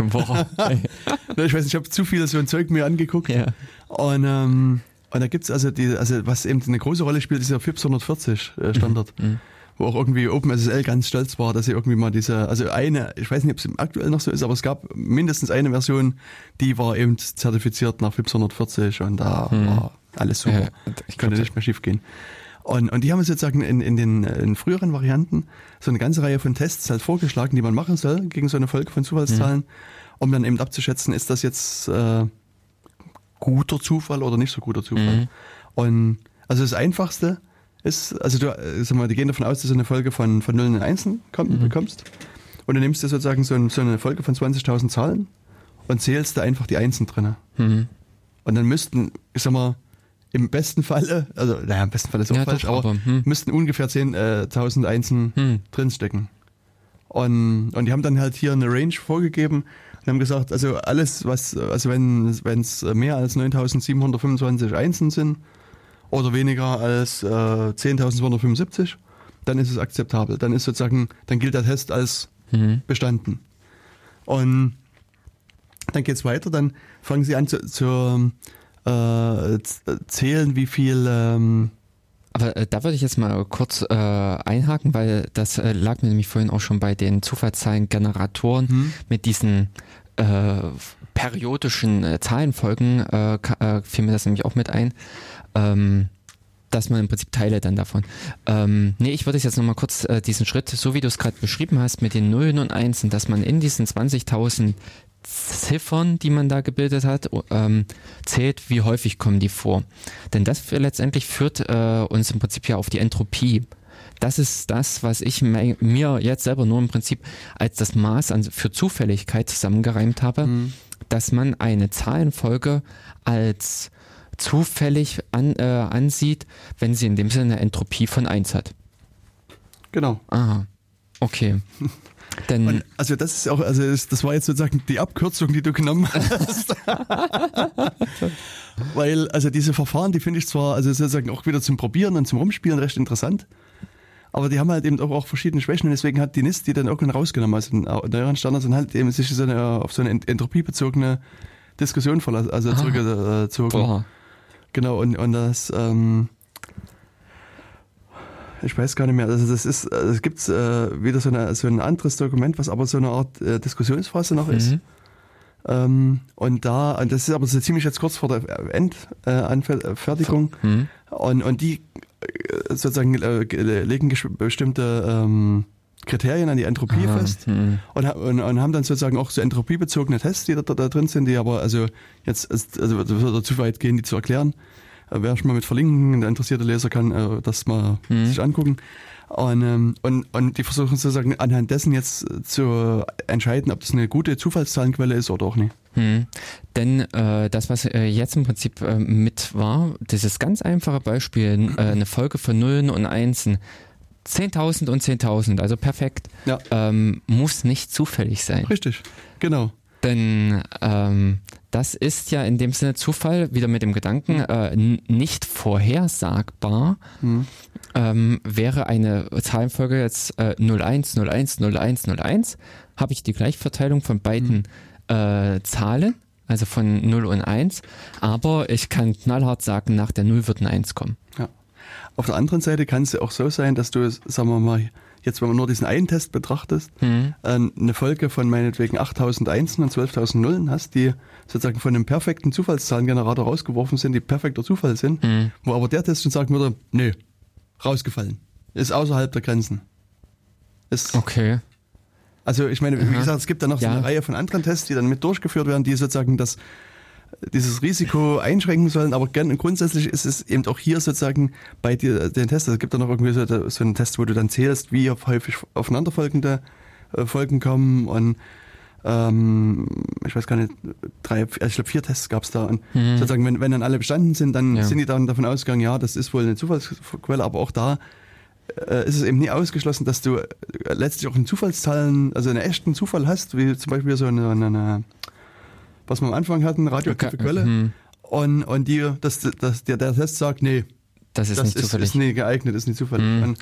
Ich weiß nicht, ich habe zu viel so ein Zeug mir angeguckt. ja. Und, ähm, und da gibt's also die, also was eben eine große Rolle spielt, ist der FIPS 140 äh, Standard. Mhm. Wo auch irgendwie OpenSSL ganz stolz war, dass sie irgendwie mal diese, also eine, ich weiß nicht, ob es aktuell noch so ist, aber es gab mindestens eine Version, die war eben zertifiziert nach FIPS 140 und da Mhm. war alles super. Ja, ich glaub, nicht mehr schief gehen. Und, und die haben sozusagen in, in den in früheren Varianten so eine ganze Reihe von Tests halt vorgeschlagen, die man machen soll gegen so eine Folge von Zufallszahlen, um dann eben abzuschätzen, ist das jetzt äh, guter Zufall oder nicht so guter Zufall. Mhm. Und also das Einfachste ist, also du, äh, sag mal, die gehen davon aus, dass du eine Folge von, von Nullen und Einsen komm, Mhm. bekommst. Und du nimmst dir sozusagen so, ein, so eine Folge von 20.000 Zahlen und zählst da einfach die Einsen drinne. Mhm. Und dann müssten, ich sag mal, im besten Falle, also naja, im besten Fall ist auch Ja, falsch, doch, aber, aber, hm. müssten ungefähr 10.000 Einsen Hm. drinstecken. Und, und die haben dann halt hier eine Range vorgegeben und haben gesagt, also alles, was, also wenn es mehr als 9.725 Einsen sind oder weniger als äh, 10.275, dann ist es akzeptabel. Dann ist sozusagen, dann gilt der Test als Mhm. bestanden. Und dann geht's weiter, dann fangen sie an zu, zu äh, zählen, wie viel ähm, Aber äh, da würde ich jetzt mal kurz äh, einhaken, weil das äh, lag mir nämlich vorhin auch schon bei den Zufallszahlengeneratoren Hm. mit diesen äh, periodischen äh, Zahlenfolgen, fiel mir das nämlich auch mit ein. Ähm, dass man im Prinzip Teile dann davon. Ähm, nee, ich würde jetzt nochmal kurz äh, diesen Schritt, so wie du es gerade beschrieben hast, mit den Nullen und Einsen, dass man in diesen 20.000 Ziffern, die man da gebildet hat, ähm, zählt, wie häufig kommen die vor. Denn das letztendlich führt äh, uns im Prinzip ja auf die Entropie. Das ist das, was ich mir jetzt selber nur im Prinzip als das Maß an, für Zufälligkeit zusammengereimt habe, dass man eine Zahlenfolge als zufällig an, äh, ansieht, wenn sie in dem Sinne eine Entropie von 1 hat. genau. Aha. Okay. Denn Und also das ist auch, also das, war jetzt sozusagen die Abkürzung, die du genommen hast. Weil, also diese Verfahren, die finde ich zwar, also sozusagen auch wieder zum Probieren und zum Rumspielen recht interessant. Aber die haben halt eben auch, auch verschiedene Schwächen und deswegen hat die NIST die dann irgendwann rausgenommen. Also in neueren Standards sind halt eben sich so eine, auf so eine Ent- Entropie bezogene Diskussion verlassen, also zurückgezogen. Boah. Genau, und, und das, ähm, ich weiß gar nicht mehr, also das ist, äh, es gibt äh, wieder so, eine, so ein anderes Dokument, was aber so eine Art äh, Diskussionsphase noch ist. Mhm. Ähm, und da, und das ist aber so ziemlich jetzt kurz vor der Endanfertigung. Äh. Mhm. Und, und die äh, sozusagen äh, ge- legen bestimmte ähm, Kriterien an die Entropie Aha, fest mhm. und, und, und haben dann sozusagen auch so entropiebezogene Tests, die da, da, drin sind, die aber also jetzt ist- also zu weit gehen, die zu erklären. Äh, Wer schon mal mit verlinken, der interessierte Leser kann äh, das mal Mhm. sich angucken. Und, ähm, und, und die versuchen sozusagen anhand dessen jetzt äh, zu entscheiden, ob das eine gute Zufallszahlenquelle ist oder auch nicht. Hm. Denn äh, das, was äh, jetzt im Prinzip äh, mit war, dieses ganz einfache Beispiel, eine Folge von Nullen und Einsen, 10.000 und 10.000, also perfekt, Ja. ähm, muss nicht zufällig sein. Richtig, genau. Denn ähm, das ist ja in dem Sinne Zufall, wieder mit dem Gedanken, äh, n- nicht vorhersagbar. Hm. Ähm, wäre eine Zahlenfolge jetzt äh, 01, 01, 01, 01, habe ich die Gleichverteilung von beiden äh, Zahlen, also von 0 und 1, aber ich kann knallhart sagen, nach der 0 wird ein 1 kommen. Ja. Auf der anderen Seite kann es ja auch so sein, dass du, sagen wir mal, jetzt wenn man nur diesen einen Test betrachtest, Mhm. äh, eine Folge von meinetwegen 8000 Einsen und 12.000 Nullen hast, die sozusagen von einem perfekten Zufallszahlengenerator rausgeworfen sind, die perfekter Zufall sind, Mhm. wo aber der Test schon sagen würde, nee, rausgefallen. Ist außerhalb der Grenzen. Ist, Okay. also ich meine, wie Aha. gesagt, es gibt da noch so Ja. eine Reihe von anderen Tests, die dann mit durchgeführt werden, die sozusagen das dieses Risiko einschränken sollen, aber grundsätzlich ist es eben auch hier sozusagen bei dir, den Tests, es gibt da noch irgendwie so, so einen Test, wo du dann zählst, wie häufig aufeinanderfolgende äh, Folgen kommen und ähm, ich weiß gar nicht, drei, also ich glaube vier Tests gab es da und Mhm. sozusagen, wenn, wenn dann alle bestanden sind, dann Ja. sind die dann davon ausgegangen, ja, das ist wohl eine Zufallsquelle, aber auch da äh, ist es eben nie ausgeschlossen, dass du äh, letztlich auch in Zufallszahlen, also einen echten Zufall hast, wie zum Beispiel so eine, eine was wir am Anfang hatten, radioaktive. Quelle. Mhm. Und, und die, dass, dass der, der Test sagt, nee, Das ist das nicht ist, zufällig. ist nicht geeignet, ist nicht zufällig. Mhm. Und,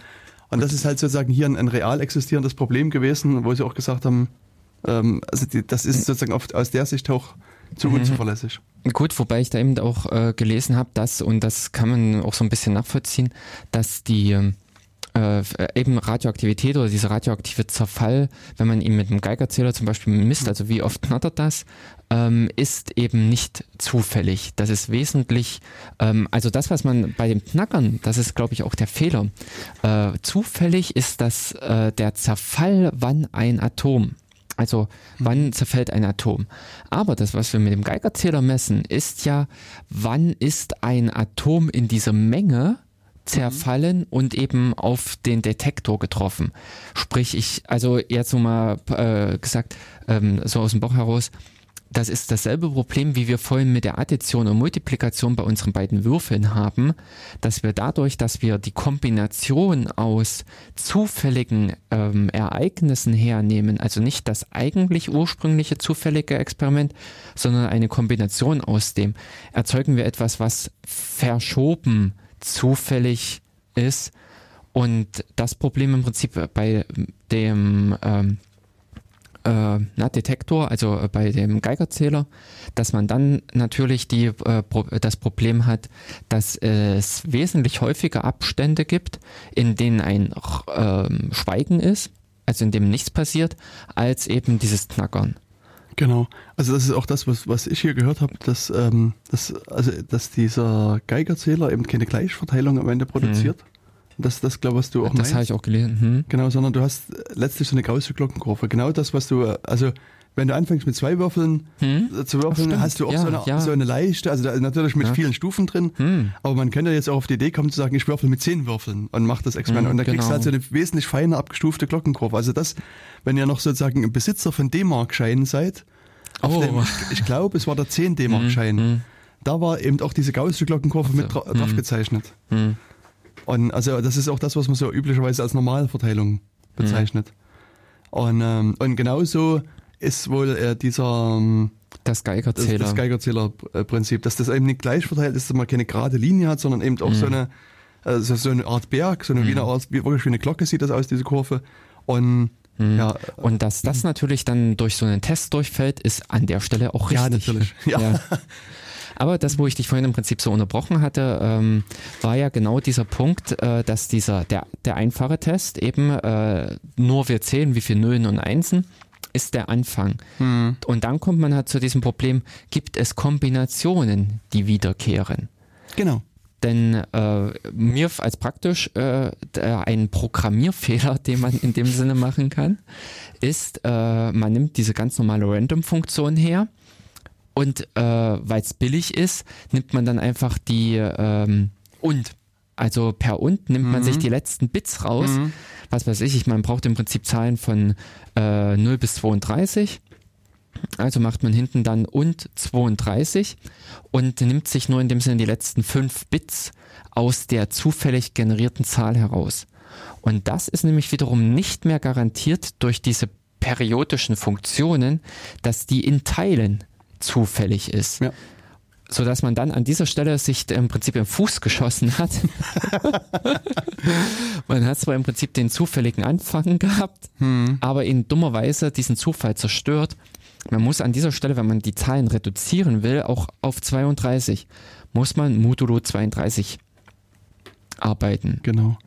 und das ist halt sozusagen hier ein, ein real existierendes Problem gewesen, wo sie auch gesagt haben, ähm, also die, das ist sozusagen oft aus der Sicht auch zu Mhm. unzuverlässig. Gut, wobei ich da eben auch äh, gelesen habe, dass, und das kann man auch so ein bisschen nachvollziehen, dass die ähm, äh, eben Radioaktivität oder dieser radioaktive Zerfall, wenn man ihn mit einem Geigerzähler zum Beispiel misst, also wie oft knattert das, ähm, ist eben nicht zufällig. Das ist wesentlich, ähm, also das, was man bei dem Knackern, das ist glaube ich auch der Fehler, äh, zufällig ist das äh, der Zerfall, wann ein Atom also wann zerfällt ein Atom? Aber das, was wir mit dem Geigerzähler messen, ist ja, wann ist ein Atom in dieser Menge zerfallen und eben auf den Detektor getroffen. Sprich, ich, also jetzt so mal äh, gesagt, ähm, so aus dem Bauch heraus, das ist dasselbe Problem, wie wir vorhin mit der Addition und Multiplikation bei unseren beiden Würfeln haben, dass wir dadurch, dass wir die Kombination aus zufälligen ähm, Ereignissen hernehmen, also nicht das eigentlich ursprüngliche zufällige Experiment, sondern eine Kombination aus dem, erzeugen wir etwas, was verschoben zufällig ist. Und das Problem im Prinzip bei dem ähm, äh, na, Detektor, also äh, bei dem Geigerzähler, dass man dann natürlich die, äh, Pro das Problem hat, dass es wesentlich häufiger Abstände gibt, in denen ein ähm, Schweigen ist, also in dem nichts passiert, als eben dieses Knackern. Genau. Also das ist auch das, was, was ich hier gehört habe, dass, ähm, dass, also, dass dieser Geigerzähler eben keine Gleichverteilung am Ende produziert. Das, das glaube was du auch das meinst. habe ich auch gelesen. Hm? Genau, sondern du hast letztlich so eine gaußsche Glockenkurve. Genau das, was du, also wenn du anfängst mit zwei Würfeln Hm? äh, zu würfeln, stimmt. hast du auch Ja, so, eine, ja. so eine leichte, also da natürlich mit Ja. vielen Stufen drin, Hm. aber man könnte jetzt auch auf die Idee kommen zu sagen, ich würfel mit zehn Würfeln und mach das Experiment. Mhm, und dann kriegst du genau. halt so eine wesentlich feiner abgestufte Glockenkurve. Also das, wenn ihr noch sozusagen ein Besitzer von D-Mark-Scheinen seid, auf Oh. dem, ich, ich glaube, es war der 10 D-Mark-Schein, Hm. da war eben auch diese gaußsche Glockenkurve mit dra drauf gezeichnet. Hm. Und also das ist auch das, was man so üblicherweise als Normalverteilung bezeichnet. Und, ähm, und genauso ist wohl äh, dieser ähm, Das das, Geigerzähler. das Geigerzähler-Prinzip, dass das eben nicht gleich verteilt ist, dass man keine gerade Linie hat, sondern eben auch so eine also so eine Art Berg, so eine, wie eine Art, wirklich wie eine Glocke sieht das aus, diese Kurve. Und Mhm. Ja, Und dass das natürlich dann durch so einen Test durchfällt, ist an der Stelle auch richtig. ja, natürlich. Ja. Aber das, wo ich dich vorhin im Prinzip so unterbrochen hatte, ähm, war ja genau dieser Punkt, äh, dass dieser, der, der einfache Test eben äh, nur wir zählen, wie viel Nullen und Einsen, ist der Anfang. Und dann kommt man halt zu diesem Problem, gibt es Kombinationen, die wiederkehren? Genau. Denn äh, mir als praktisch äh, der- ein Programmierfehler, den man in dem Sinne machen kann, ist, äh, man nimmt diese ganz normale Random-Funktion her und äh, weil es billig ist, nimmt man dann einfach die ähm, und. Also per und nimmt man sich die letzten Bits raus. Was weiß ich, ich man braucht im Prinzip Zahlen von äh, 0 bis 32. Also macht man hinten dann und 32 und nimmt sich nur in dem Sinne die letzten fünf Bits aus der zufällig generierten Zahl heraus. Und das ist nämlich wiederum nicht mehr garantiert durch diese periodischen Funktionen, dass die in Teilen zufällig ist. Ja. Sodass man dann an dieser Stelle sich im Prinzip im Fuß geschossen hat. man hat zwar im Prinzip den zufälligen Anfang gehabt, aber in dummer Weise diesen Zufall zerstört. Man muss an dieser Stelle, wenn man die Zahlen reduzieren will, auch auf 32, muss man modulo 32 arbeiten. Genau.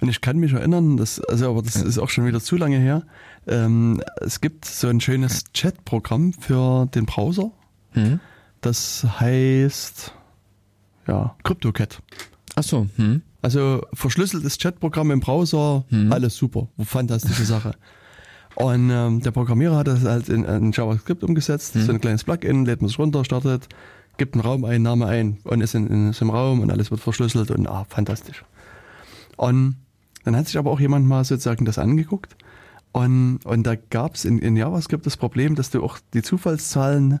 Und ich kann mich erinnern, das, also aber das ist auch schon wieder zu lange her. Ähm, es gibt so ein schönes Chat-Programm für den Browser. Hm? Das heißt ja CryptoCat. Achso, hm? Also verschlüsseltes Chatprogramm im Browser, alles super, fantastische Sache. Und ähm, der Programmierer hat das halt in, in JavaScript umgesetzt, so ein kleines Plugin, lädt man es runter, startet, gibt einen Raum ein, Name ein und ist in, in so einem Raum und alles wird verschlüsselt und ah, fantastisch. Und dann hat sich aber auch jemand mal sozusagen das angeguckt und, und da gab es in, in JavaScript das Problem, dass du auch die Zufallszahlen,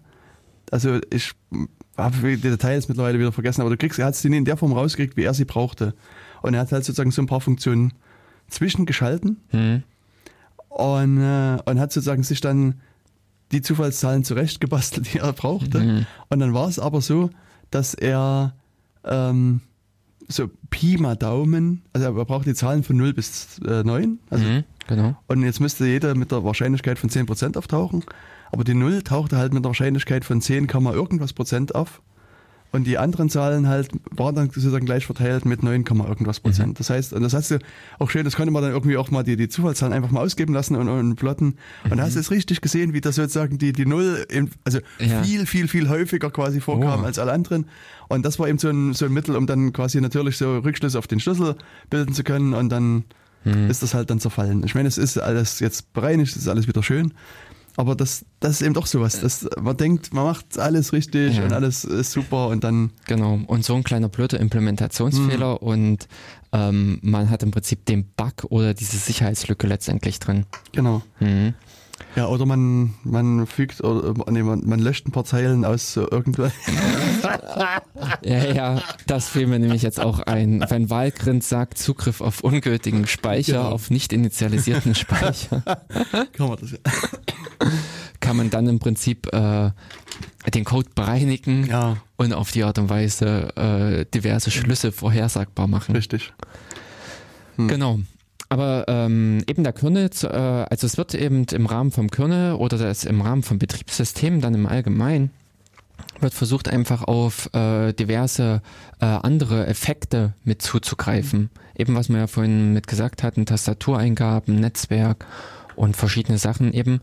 also ich habe die Details mittlerweile wieder vergessen, aber du kriegst, er hat sie nie in der Form rausgekriegt, wie er sie brauchte. Und er hat halt sozusagen so ein paar Funktionen zwischengeschalten Hm? und, äh, und hat sozusagen sich dann die Zufallszahlen zurechtgebastelt, die er brauchte. Mhm. Und dann war es aber so, dass er ähm, so Pi mal Daumen, also er braucht die Zahlen von 0 bis äh, 9. Also, Hm? Genau. Und jetzt müsste jeder mit der Wahrscheinlichkeit von 10% auftauchen. Aber die 0 tauchte halt mit der Wahrscheinlichkeit von 10, Komma irgendwas Prozent auf. Und die anderen Zahlen halt waren dann sozusagen gleich verteilt mit 9, Komma irgendwas Prozent. Das heißt, und das hast du auch schön, das konnte man dann irgendwie auch mal die, die Zufallszahlen einfach mal ausgeben lassen und, und plotten. Und da hast du es richtig gesehen, wie das sozusagen die, die Null, im, also Ja. viel, viel, viel häufiger quasi vorkam Oh. als alle anderen. Und das war eben so ein, so ein Mittel, um dann quasi natürlich so Rückschlüsse auf den Schlüssel bilden zu können und dann ist das halt dann zerfallen. Ich meine, es ist alles jetzt bereinigt, es ist alles wieder schön. Aber das, das ist eben doch sowas. Das, man denkt, man macht alles richtig Ja. und alles ist super und dann, Genau. Und so ein kleiner blöder Implementationsfehler Mhm. und ähm, man hat im Prinzip den Bug oder diese Sicherheitslücke letztendlich drin. genau. Mhm. Ja, oder man, man fügt, oder nee, man, man löscht ein paar Zeilen aus so irgendwas. Ja, ja, das fiel mir nämlich jetzt auch ein. Wenn Walgrind sagt, Zugriff auf ungültigen Speicher, Genau. auf nicht initialisierten Speicher, Kann man das ja. Kann man dann im Prinzip äh, den Code bereinigen Ja, und auf die Art und Weise äh, diverse Schlüsse vorhersagbar machen. richtig. Genau. Aber ähm, eben der Kernel, äh, also es wird eben im Rahmen vom Kernel oder das im Rahmen von Betriebssystemen dann im Allgemeinen wird versucht einfach auf äh, diverse äh, andere Effekte mit zuzugreifen. Eben was wir ja vorhin mit gesagt hatten, Tastatureingaben, Netzwerk und verschiedene Sachen eben.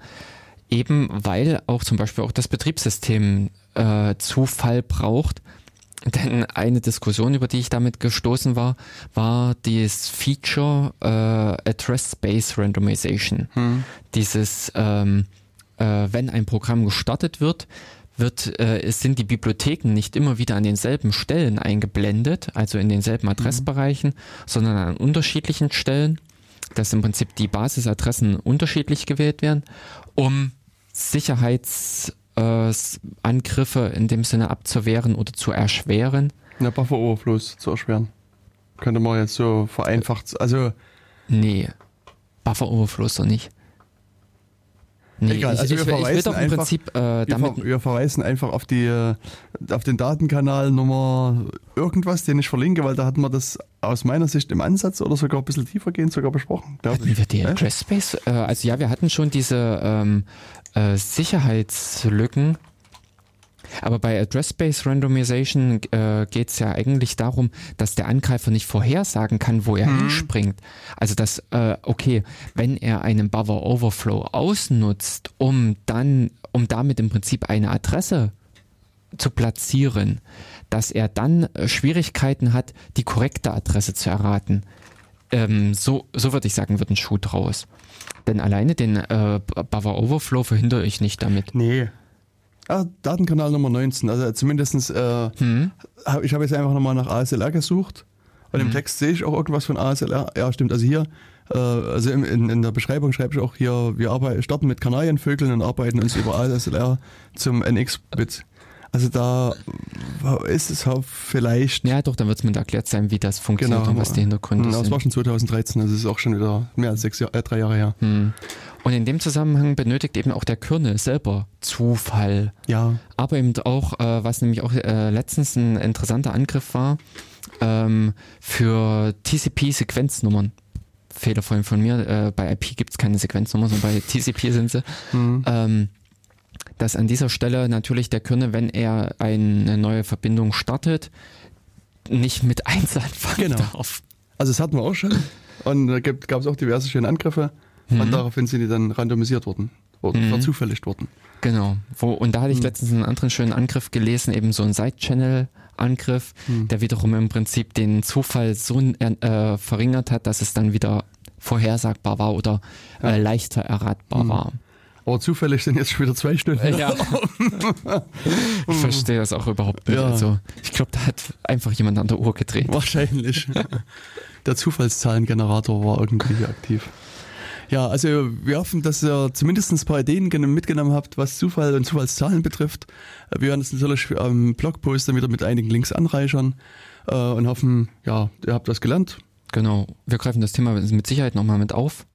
Eben weil auch zum Beispiel auch das Betriebssystem äh, Zufall braucht, denn eine Diskussion, über die ich damit gestoßen war, war das Feature äh, Address Space Randomization. Dieses, ähm, äh, wenn ein Programm gestartet wird, wird, äh, sind die Bibliotheken nicht immer wieder an denselben Stellen eingeblendet, also in denselben Adressbereichen, sondern an unterschiedlichen Stellen, dass im Prinzip die Basisadressen unterschiedlich gewählt werden, um Sicherheitsangriffe äh, in dem Sinne abzuwehren oder zu erschweren. Eine Buffer Overflows zu erschweren. Könnte man jetzt so vereinfacht, also Nee, Buffer Overflows doch nicht. Nee, Egal, also ich, wir verweisen einfach- Prinzip äh, Wir, ver wir verweisen einfach auf die äh, auf den Datenkanal Nummer irgendwas, den ich verlinke, weil da hatten wir das aus meiner Sicht im Ansatz oder sogar ein bisschen tiefergehend sogar besprochen. Hatten ich. wir die? Address Space? Äh, also ja, wir hatten schon diese ähm, äh, Sicherheitslücken. Aber bei Address Space Randomization äh, geht es ja eigentlich darum, dass der Angreifer nicht vorhersagen kann, wo er hinspringt. Also dass, äh, okay, wenn er einen Buffer Overflow ausnutzt, um dann, um damit im Prinzip eine Adresse zu platzieren, dass er dann äh, Schwierigkeiten hat, die korrekte Adresse zu erraten. Ähm, so, so würde ich sagen, wird ein Schuh draus. Denn alleine den äh, Buffer Overflow verhindere ich nicht damit. Nee. Ah, Datenkanal Nummer 19. Also zumindestens, äh, Hm? hab, ich habe jetzt einfach nochmal nach ASLR gesucht. Und Mhm. im Text sehe ich auch irgendwas von ASLR. Ja, stimmt. Also hier, äh, also in, in der Beschreibung schreibe ich auch hier, wir arbeiten, starten mit Kanarienvögeln und arbeiten uns über ASLR zum NX-Bit. Also da ist es auch vielleicht. Ja, doch, dann wird es mir erklärt sein, wie das funktioniert Genau. und was die Hintergründe Hm, Das war sind. schon 2013, also es ist auch schon wieder mehr als sechs Jahr, äh, drei Jahre her. Hm. Und in dem Zusammenhang benötigt eben auch der Kernel selber Zufall. Ja. Aber eben auch, äh, was nämlich auch äh, letztens ein interessanter Angriff war, ähm, für TCP-Sequenznummern. Fehler von, von mir, äh, bei IP gibt es keine Sequenznummern, sondern bei TCP sind sie. Hm. Ähm, dass an dieser Stelle natürlich der Kernel, wenn er eine neue Verbindung startet, nicht mit 1 anfangen Genau. darf. Also das hatten wir auch schon. Und da gab es auch diverse schöne Angriffe. Mhm. Und daraufhin sind die dann randomisiert worden. Oder Mhm. verzufälligt worden. Genau. Wo, und da hatte ich Hm. letztens einen anderen schönen Angriff gelesen, eben so einen Side-Channel-Angriff, Hm. der wiederum im Prinzip den Zufall so äh, verringert hat, dass es dann wieder vorhersagbar war oder äh, leichter erratbar Hm. war. Aber zufällig sind jetzt schon wieder zwei Stunden. Ja. ich verstehe das auch überhaupt nicht. Ja. Also, ich glaube, da hat einfach jemand an der Uhr gedreht. Wahrscheinlich. Der Zufallszahlengenerator war irgendwie aktiv. Ja, also wir hoffen, dass ihr zumindest ein paar Ideen gen- mitgenommen habt, was Zufall und Zufallszahlen betrifft. Äh, Wir werden es natürlich am Blogpost dann wieder mit einigen Links anreichern äh, und hoffen, ja, ihr habt was gelernt. Genau. Wir greifen das Thema mit Sicherheit nochmal mit auf.